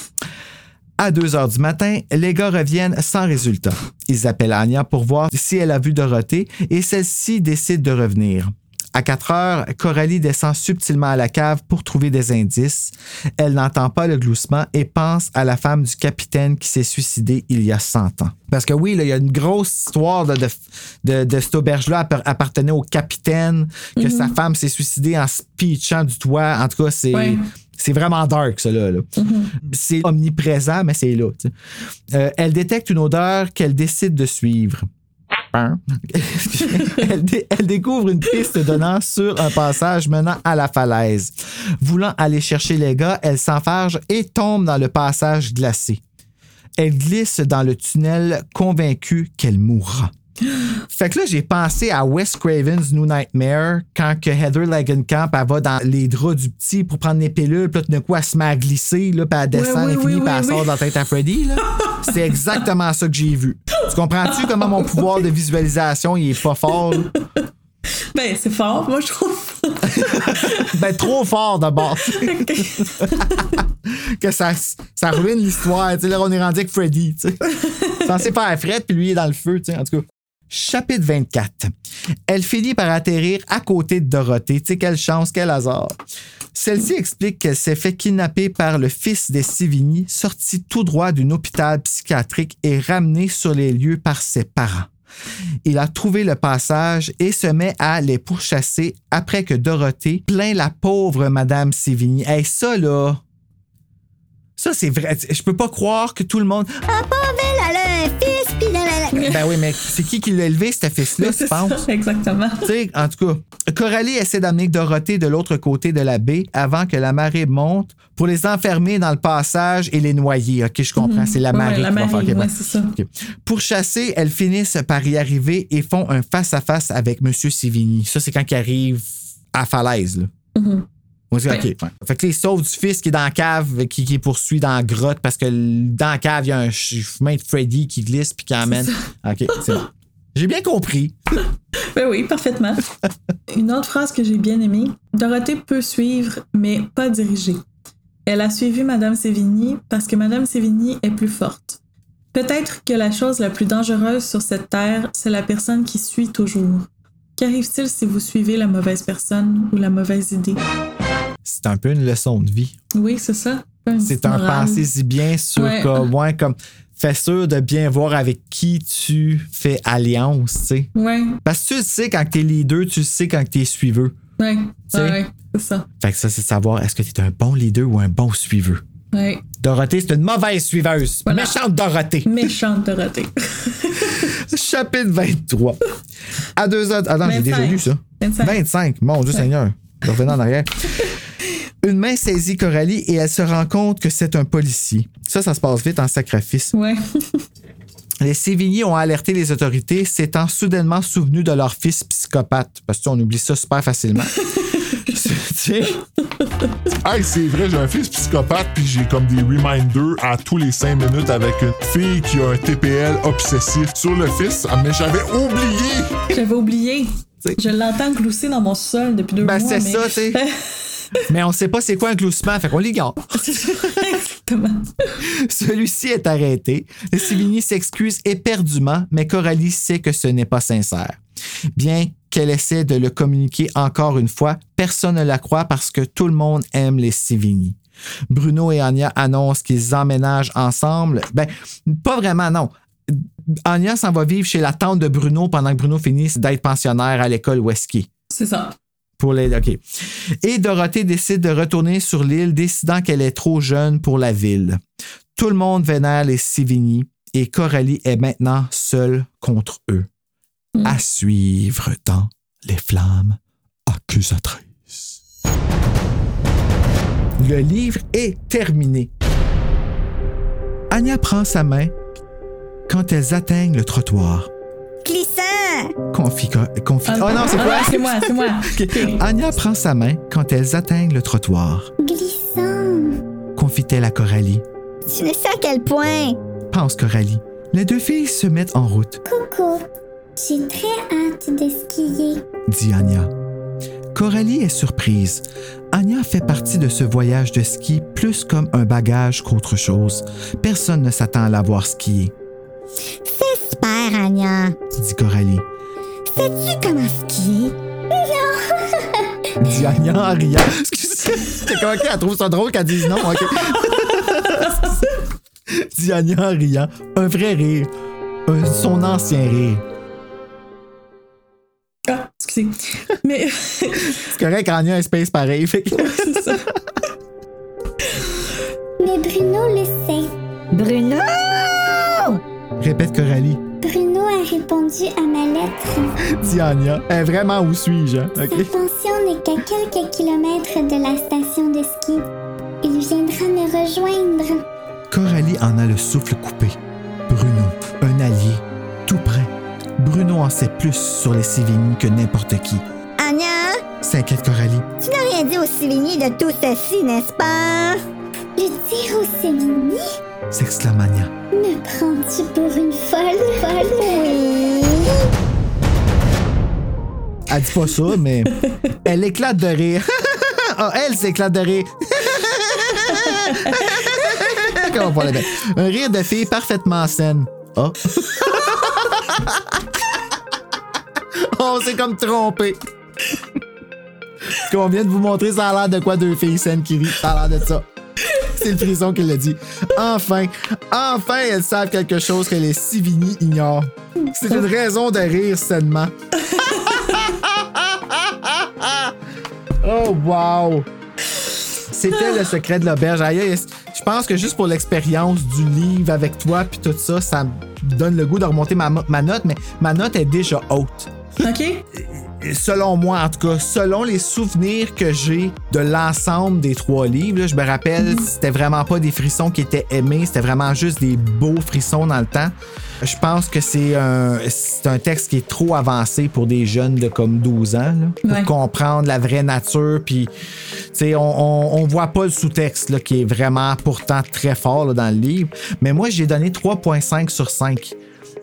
Speaker 4: À 2 heures du matin, les gars reviennent sans résultat. Ils appellent Anya pour voir si elle a vu Dorothée et celle-ci décide de revenir. À 4 heures, Coralie descend subtilement à la cave pour trouver des indices. Elle n'entend pas le gloussement et pense à la femme du capitaine qui s'est suicidée il y a 100 ans. Parce que oui, là, il y a une grosse histoire de, de, de, de cette auberge-là appar- appartenait au capitaine, que sa femme s'est suicidée en se pitchant du toit. En tout cas, c'est...
Speaker 5: Ouais.
Speaker 4: C'est vraiment dark, ça, là. là. C'est omniprésent, mais c'est là. Euh, elle détecte une odeur qu'elle décide de suivre. Hein? elle, dé- elle découvre une piste donnant sur un passage menant à la falaise. Voulant aller chercher les gars, elle s'enfarge et tombe dans le passage glacé. Elle glisse dans le tunnel convaincue qu'elle mourra. Fait que là, j'ai pensé à Wes Craven's New Nightmare quand que Heather Langenkamp elle va dans les draps du petit pour prendre les pilules, puis là, tout d'un coup, elle se met à glisser, là, puis elle descend
Speaker 5: oui,
Speaker 4: puis elle
Speaker 5: oui,
Speaker 4: sort
Speaker 5: oui.
Speaker 4: dans la tête à Freddy. C'est exactement ça que j'ai vu. Tu comprends-tu comment mon pouvoir de visualisation il est pas fort? là?
Speaker 5: Ben, c'est fort, moi, je trouve. *laughs*
Speaker 4: Ben, trop fort d'abord. *laughs* que ça, ça ruine l'histoire. Tu sais, là, on est rendu avec Freddy. Tu sais. Censé faire Fred, puis lui, il est dans le feu. Tu sais. En tout cas. Chapitre 24. Elle finit par atterrir à côté de Dorothée. Tu sais, quelle chance, quel hasard. Celle-ci explique qu'elle s'est fait kidnapper par le fils des Sivigny, sorti tout droit d'un hôpital psychiatrique et ramené sur les lieux par ses parents. Il a trouvé le passage et se met à les pourchasser après que Dorothée plaint la pauvre Madame Sévigny. Hey, ça, là. Ça, c'est vrai. Je peux pas croire que tout le monde.
Speaker 8: Ah, pauvre elle, a un fils, pis là, là, là.
Speaker 4: Ben oui, mais c'est qui qui l'a élevé, ce fils-là, tu penses?
Speaker 5: Exactement.
Speaker 4: Tu sais, en tout cas, Coralie essaie d'amener Dorothée de l'autre côté de la baie avant que la marée monte pour les enfermer dans le passage et les noyer. OK, je comprends. C'est la
Speaker 5: Ouais,
Speaker 4: marée
Speaker 5: la
Speaker 4: qui va
Speaker 5: marée,
Speaker 4: faire.
Speaker 5: Ouais, ça.
Speaker 4: OK. Pour chasser, elles finissent par y arriver et font un face-à-face avec M. Sivigny. Ça, c'est quand ils arrivent à la falaise. Là. Dit, OK. ouais. Fait que les sauvent du fils qui est dans la cave, qui, qui poursuit dans la grotte parce que dans la cave, il y a un ch- chemin de Freddy qui glisse puis qui emmène. OK, c'est bon. J'ai bien compris. *laughs*
Speaker 5: Ben oui, parfaitement. *laughs* Une autre phrase que j'ai bien aimée. Dorothée peut suivre, mais pas diriger. Elle a suivi Madame Sévigny parce que Madame Sévigny est plus forte. Peut-être que la chose la plus dangereuse sur cette terre, c'est la personne qui suit toujours. Qu'arrive-t-il si vous suivez la mauvaise personne ou la mauvaise idée?
Speaker 4: C'est un peu une leçon de vie.
Speaker 5: Oui, c'est ça.
Speaker 4: C'est un
Speaker 5: morale.
Speaker 4: pensée-y bien sur
Speaker 5: Ouais.
Speaker 4: comme, ouais, comme fais sûr de bien voir avec qui tu fais alliance, tu sais.
Speaker 5: Ouais,
Speaker 4: Parce que tu le sais quand t'es leader, tu le sais quand t'es suiveux.
Speaker 5: ouais, c'est ça.
Speaker 4: Fait que ça, c'est de savoir est-ce que t'es un bon leader ou un bon suiveux.
Speaker 5: Ouais.
Speaker 4: Dorothée, c'est une mauvaise suiveuse.
Speaker 5: Voilà.
Speaker 4: Méchante Dorothée.
Speaker 5: Méchante Dorothée. *laughs*
Speaker 4: Chapitre 23. À deux heures. Attends, j'ai déjà
Speaker 5: 25.
Speaker 4: lu ça.
Speaker 5: 25.
Speaker 4: 25. Mon Dieu Seigneur. Je revenais en arrière. *laughs* Une main saisit Coralie et elle se rend compte que c'est un policier. Ça, ça se passe vite en sacrifice.
Speaker 5: Ouais. *laughs*
Speaker 4: Les Sévigny ont alerté les autorités, s'étant soudainement souvenus de leur fils psychopathe. Parce qu'on oublie ça super facilement. Tu sais, *laughs* *laughs*
Speaker 3: Hey, c'est vrai, j'ai un fils psychopathe, puis j'ai comme des reminders à tous les cinq minutes avec une fille qui a un TPL obsessif sur le fils, Ah, mais j'avais oublié!
Speaker 5: J'avais oublié.
Speaker 4: T'sais.
Speaker 5: Je l'entends glousser dans mon sol depuis deux
Speaker 4: Ben,
Speaker 5: mois.
Speaker 4: c'est
Speaker 5: mais...
Speaker 4: ça, tu sais. Mais on sait pas c'est quoi un gloussement, fait qu'on l'ignore. *laughs*
Speaker 5: Exactement.
Speaker 4: Celui-ci est arrêté. Le Sévigny s'excuse éperdument, mais Coralie sait que ce n'est pas sincère. Bien qu'elle essaie de le communiquer encore une fois, personne ne la croit parce que tout le monde aime les Sévigny. Bruno et Anya annoncent qu'ils emménagent ensemble. Ben, pas vraiment, non. Anya s'en va vivre chez la tante de Bruno pendant que Bruno finit d'être pensionnaire à l'école Wesky.
Speaker 5: C'est ça.
Speaker 4: Pour les. OK. Et Dorothée décide de retourner sur l'île, décidant qu'elle est trop jeune pour la ville. Tout le monde vénère les Sévigny et Coralie est maintenant seule contre eux. À suivre dans Les Flammes accusatrices. Le livre est terminé. Anya prend sa main quand elles atteignent le trottoir.
Speaker 7: Glissant!
Speaker 4: Confie. confie oh non, c'est
Speaker 5: Ah,
Speaker 4: quoi?
Speaker 5: c'est moi, c'est moi. *laughs*
Speaker 4: Ok. Anya prend sa main quand elles atteignent le trottoir.
Speaker 8: Glissant.
Speaker 4: Confie-t-elle à Coralie.
Speaker 7: Tu ne sais à quel point?
Speaker 4: Pense Coralie. Les deux filles se mettent en route,
Speaker 8: Coucou. J'ai très hâte de skier.
Speaker 4: dit Anya. Coralie est surprise. Anya fait partie de ce voyage de ski plus comme un bagage qu'autre chose. Personne ne s'attend à la voir skier,
Speaker 7: Anya.
Speaker 4: dit Coralie.
Speaker 7: Sais-tu comment skier?
Speaker 4: Dit Anya en riant. Excusez. C'est comme, OK, elle trouve ça drôle qu'elle dise non. OK. *laughs* dit Anya en riant. Un vrai rire. Un- son ancien rire.
Speaker 5: Ah, excusez. Mais
Speaker 4: C'est correct, Anya est space pareil. Fait que-
Speaker 5: c'est ça.
Speaker 8: Mais Bruno le sait.
Speaker 7: Bruno!
Speaker 4: Répète Coralie.
Speaker 8: Bruno a répondu à ma lettre. *laughs*
Speaker 4: Dit Anya. Eh, vraiment, où suis-je? hein?
Speaker 8: Sa pension n'est qu'à quelques kilomètres de la station de ski. Il viendra me rejoindre.
Speaker 4: Coralie en a le souffle coupé. Bruno, un allié, tout près. Bruno en sait plus sur les Sévigny que n'importe qui.
Speaker 7: Anya,
Speaker 4: S'inquiète Coralie.
Speaker 7: tu n'as rien dit au Sévigny de tout ceci, n'est-ce pas?
Speaker 8: Le dire au Sévigny
Speaker 4: S'exclame Anya.
Speaker 8: Me prends-tu pour une folle? Folle?
Speaker 7: Oui.
Speaker 4: Elle dit pas ça, mais elle éclate de rire. *laughs* Ah, elle s'éclate de rire. *laughs* Comment on? Un rire de fille parfaitement saine. Ah. *laughs* on s'est comme trompé. Ce qu'on vient de vous montrer, ça a l'air de quoi deux filles saines qui rient? Ça a l'air de ça. C'est le frison qui l'a dit. Enfin, enfin, elles savent quelque chose que les Sivigny ignorent. C'est une raison de rire sainement. *laughs* Oh, wow! C'était le secret de l'auberge. Je pense que juste pour l'expérience du livre avec toi puis tout ça, ça me donne le goût de remonter ma, ma note, mais ma note est déjà haute.
Speaker 5: OK?
Speaker 4: Selon moi, en tout cas, selon les souvenirs que j'ai de l'ensemble des trois livres, là, je me rappelle, c'était vraiment pas des frissons qui étaient aimés, c'était vraiment juste des beaux frissons dans le temps. Je pense que c'est un, c'est un texte qui est trop avancé pour des jeunes de comme 12 ans, là, pour
Speaker 5: Ouais.
Speaker 4: comprendre la vraie nature. Puis, tu sais, on, on, on voit pas le sous-texte là, qui est vraiment pourtant très fort là, dans le livre. Mais moi, j'ai donné 3,5 sur 5.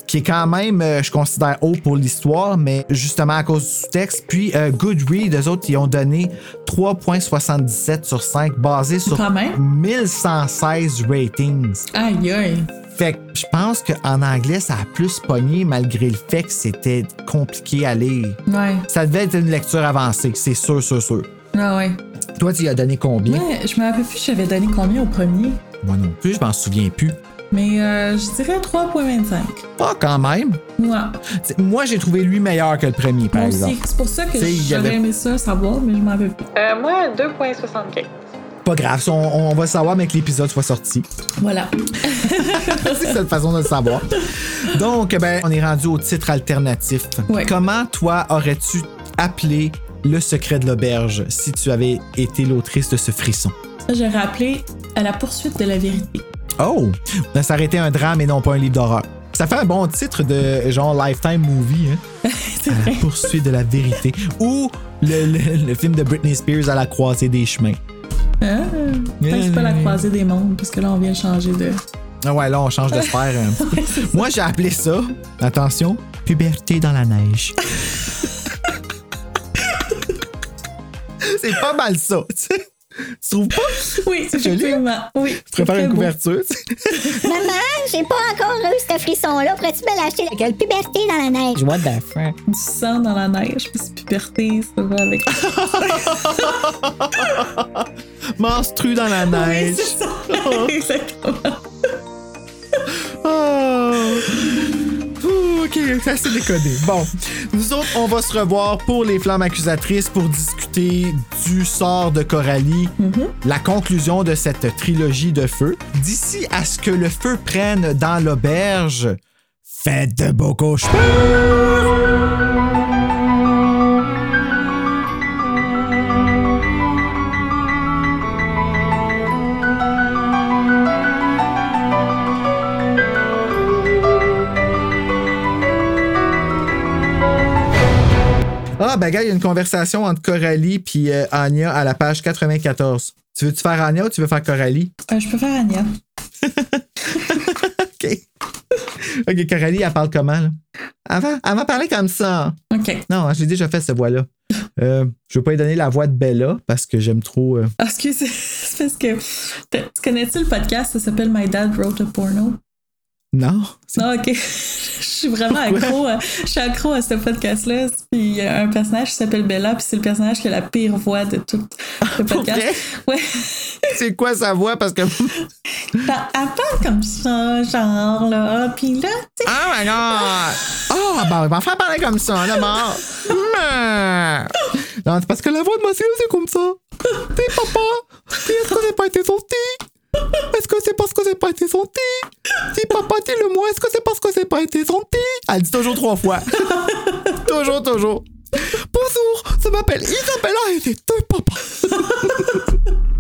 Speaker 4: Qui est quand même, euh, je considère, haut pour l'histoire, mais justement à cause du sous-texte. Puis euh, Goodread, eux autres, ils ont donné 3,77 sur 5, basé sur
Speaker 5: Quand même?
Speaker 4: 1116 ratings.
Speaker 5: Aïe, aïe.
Speaker 4: Fait que je pense qu'en anglais, ça a plus pogné malgré le fait que c'était compliqué à lire.
Speaker 5: Ouais.
Speaker 4: Ça devait être une lecture avancée, c'est sûr, sûr, sûr.
Speaker 5: Ah ouais.
Speaker 4: Toi, tu y as donné combien?
Speaker 5: Ouais, je me rappelle plus, j'avais donné combien au premier.
Speaker 4: Moi non plus, je m'en souviens plus.
Speaker 5: Mais euh, je dirais 3.25.
Speaker 4: Ah, quand même.
Speaker 5: Moi.
Speaker 4: T'sais, Moi, j'ai trouvé lui meilleur que le premier, par
Speaker 5: Moi
Speaker 4: exemple.
Speaker 5: aussi. C'est pour ça que j'aurais
Speaker 4: avait-
Speaker 5: aimé ça savoir, mais je m'en rappelle plus. Euh, moi, 2.75.
Speaker 4: Pas grave, on, on va savoir, mais que l'épisode soit sorti.
Speaker 5: Voilà. *laughs*
Speaker 4: c'est cette façon de le savoir. Donc, ben, on est rendu au titre alternatif.
Speaker 5: Ouais.
Speaker 4: Comment, toi, aurais-tu appelé Le secret de l'auberge si tu avais été l'autrice de ce frisson?
Speaker 5: Ça, j'ai rappelé à la poursuite de la vérité.
Speaker 4: Oh! Ben, ça aurait été un drame et non pas un livre d'horreur. Ça fait un bon titre de genre Lifetime Movie, hein? *laughs* À la poursuite de la vérité. Ou le, le- le film de Britney Spears à la croisée des chemins.
Speaker 5: Que c'est pas la croisée des mondes, parce que là, on vient changer de.
Speaker 4: Ah ouais, là, on change de sphère. *laughs* Moi, j'ai appelé ça, attention, puberté dans la neige. *laughs* C'est pas mal ça, tu sais. Tu trouves pas?
Speaker 5: Oui,
Speaker 4: C'est joli, hein?
Speaker 5: Oui.
Speaker 4: Tu préfères une
Speaker 5: beau.
Speaker 4: couverture, tu sais? *laughs*
Speaker 8: Maman, j'ai pas encore eu ce frisson-là. Pourrais-tu me l'acheter? Quelle puberté dans la neige.
Speaker 7: What the fuck?
Speaker 5: Du sang dans la neige, puis c'est puberté, ça va avec. *laughs*
Speaker 4: Menstru dans la
Speaker 5: Oui,
Speaker 4: neige.
Speaker 5: c'est ça. *laughs* Exactement.
Speaker 4: Oh. Ok, c'est assez décodé. Bon, nous autres, on va se revoir pour les flammes accusatrices pour discuter du sort de Coralie, la conclusion de cette trilogie de feu. D'ici à ce que le feu prenne dans l'auberge, faites de beaux cauchemars! Ah, ben, gars, il y a une conversation entre Coralie puis euh, Anya à la page 94. Tu veux-tu faire Anya ou tu veux faire Coralie?
Speaker 5: Euh, je peux faire Anya. *laughs*
Speaker 4: OK. OK, Coralie, elle parle comment, là? Elle va, elle va parler comme ça.
Speaker 5: OK.
Speaker 4: Non, je l'ai déjà fait, cette voix-là. Euh, je veux pas lui donner la voix de Bella parce que j'aime trop. euh,
Speaker 5: Ah, excuse, *laughs* c'est parce que. Tu connais-tu le podcast? Ça s'appelle My Dad Wrote a Porno?
Speaker 4: Non. c'est-
Speaker 5: Ah, ok. *laughs* Je suis vraiment accro. à- Je suis accro à ce podcast-là. Puis il y a un personnage qui s'appelle Bella, puis c'est le personnage qui a la pire voix de tout le
Speaker 4: Pour
Speaker 5: podcast. Ouais. *laughs*
Speaker 4: C'est quoi sa voix? Parce que. *laughs*
Speaker 5: Elle parle comme ça, genre, là. Puis là, tu sais.
Speaker 4: Oh my god! Ah, ben, on va faire parler comme ça, là, mort. Mais- Non, c'est parce que la voix de Mathieu, c'est comme ça. T'es papa. Puis est-ce c'est pas été sorti? Est-ce que c'est parce que c'est pas été sorti? Dis papa, dis-le-moi, est-ce que c'est parce que c'est pas été sorti? Elle dit toujours trois fois. *laughs* toujours, toujours. Bonjour, je m'appelle Isabella et j'ai deux papas. *laughs*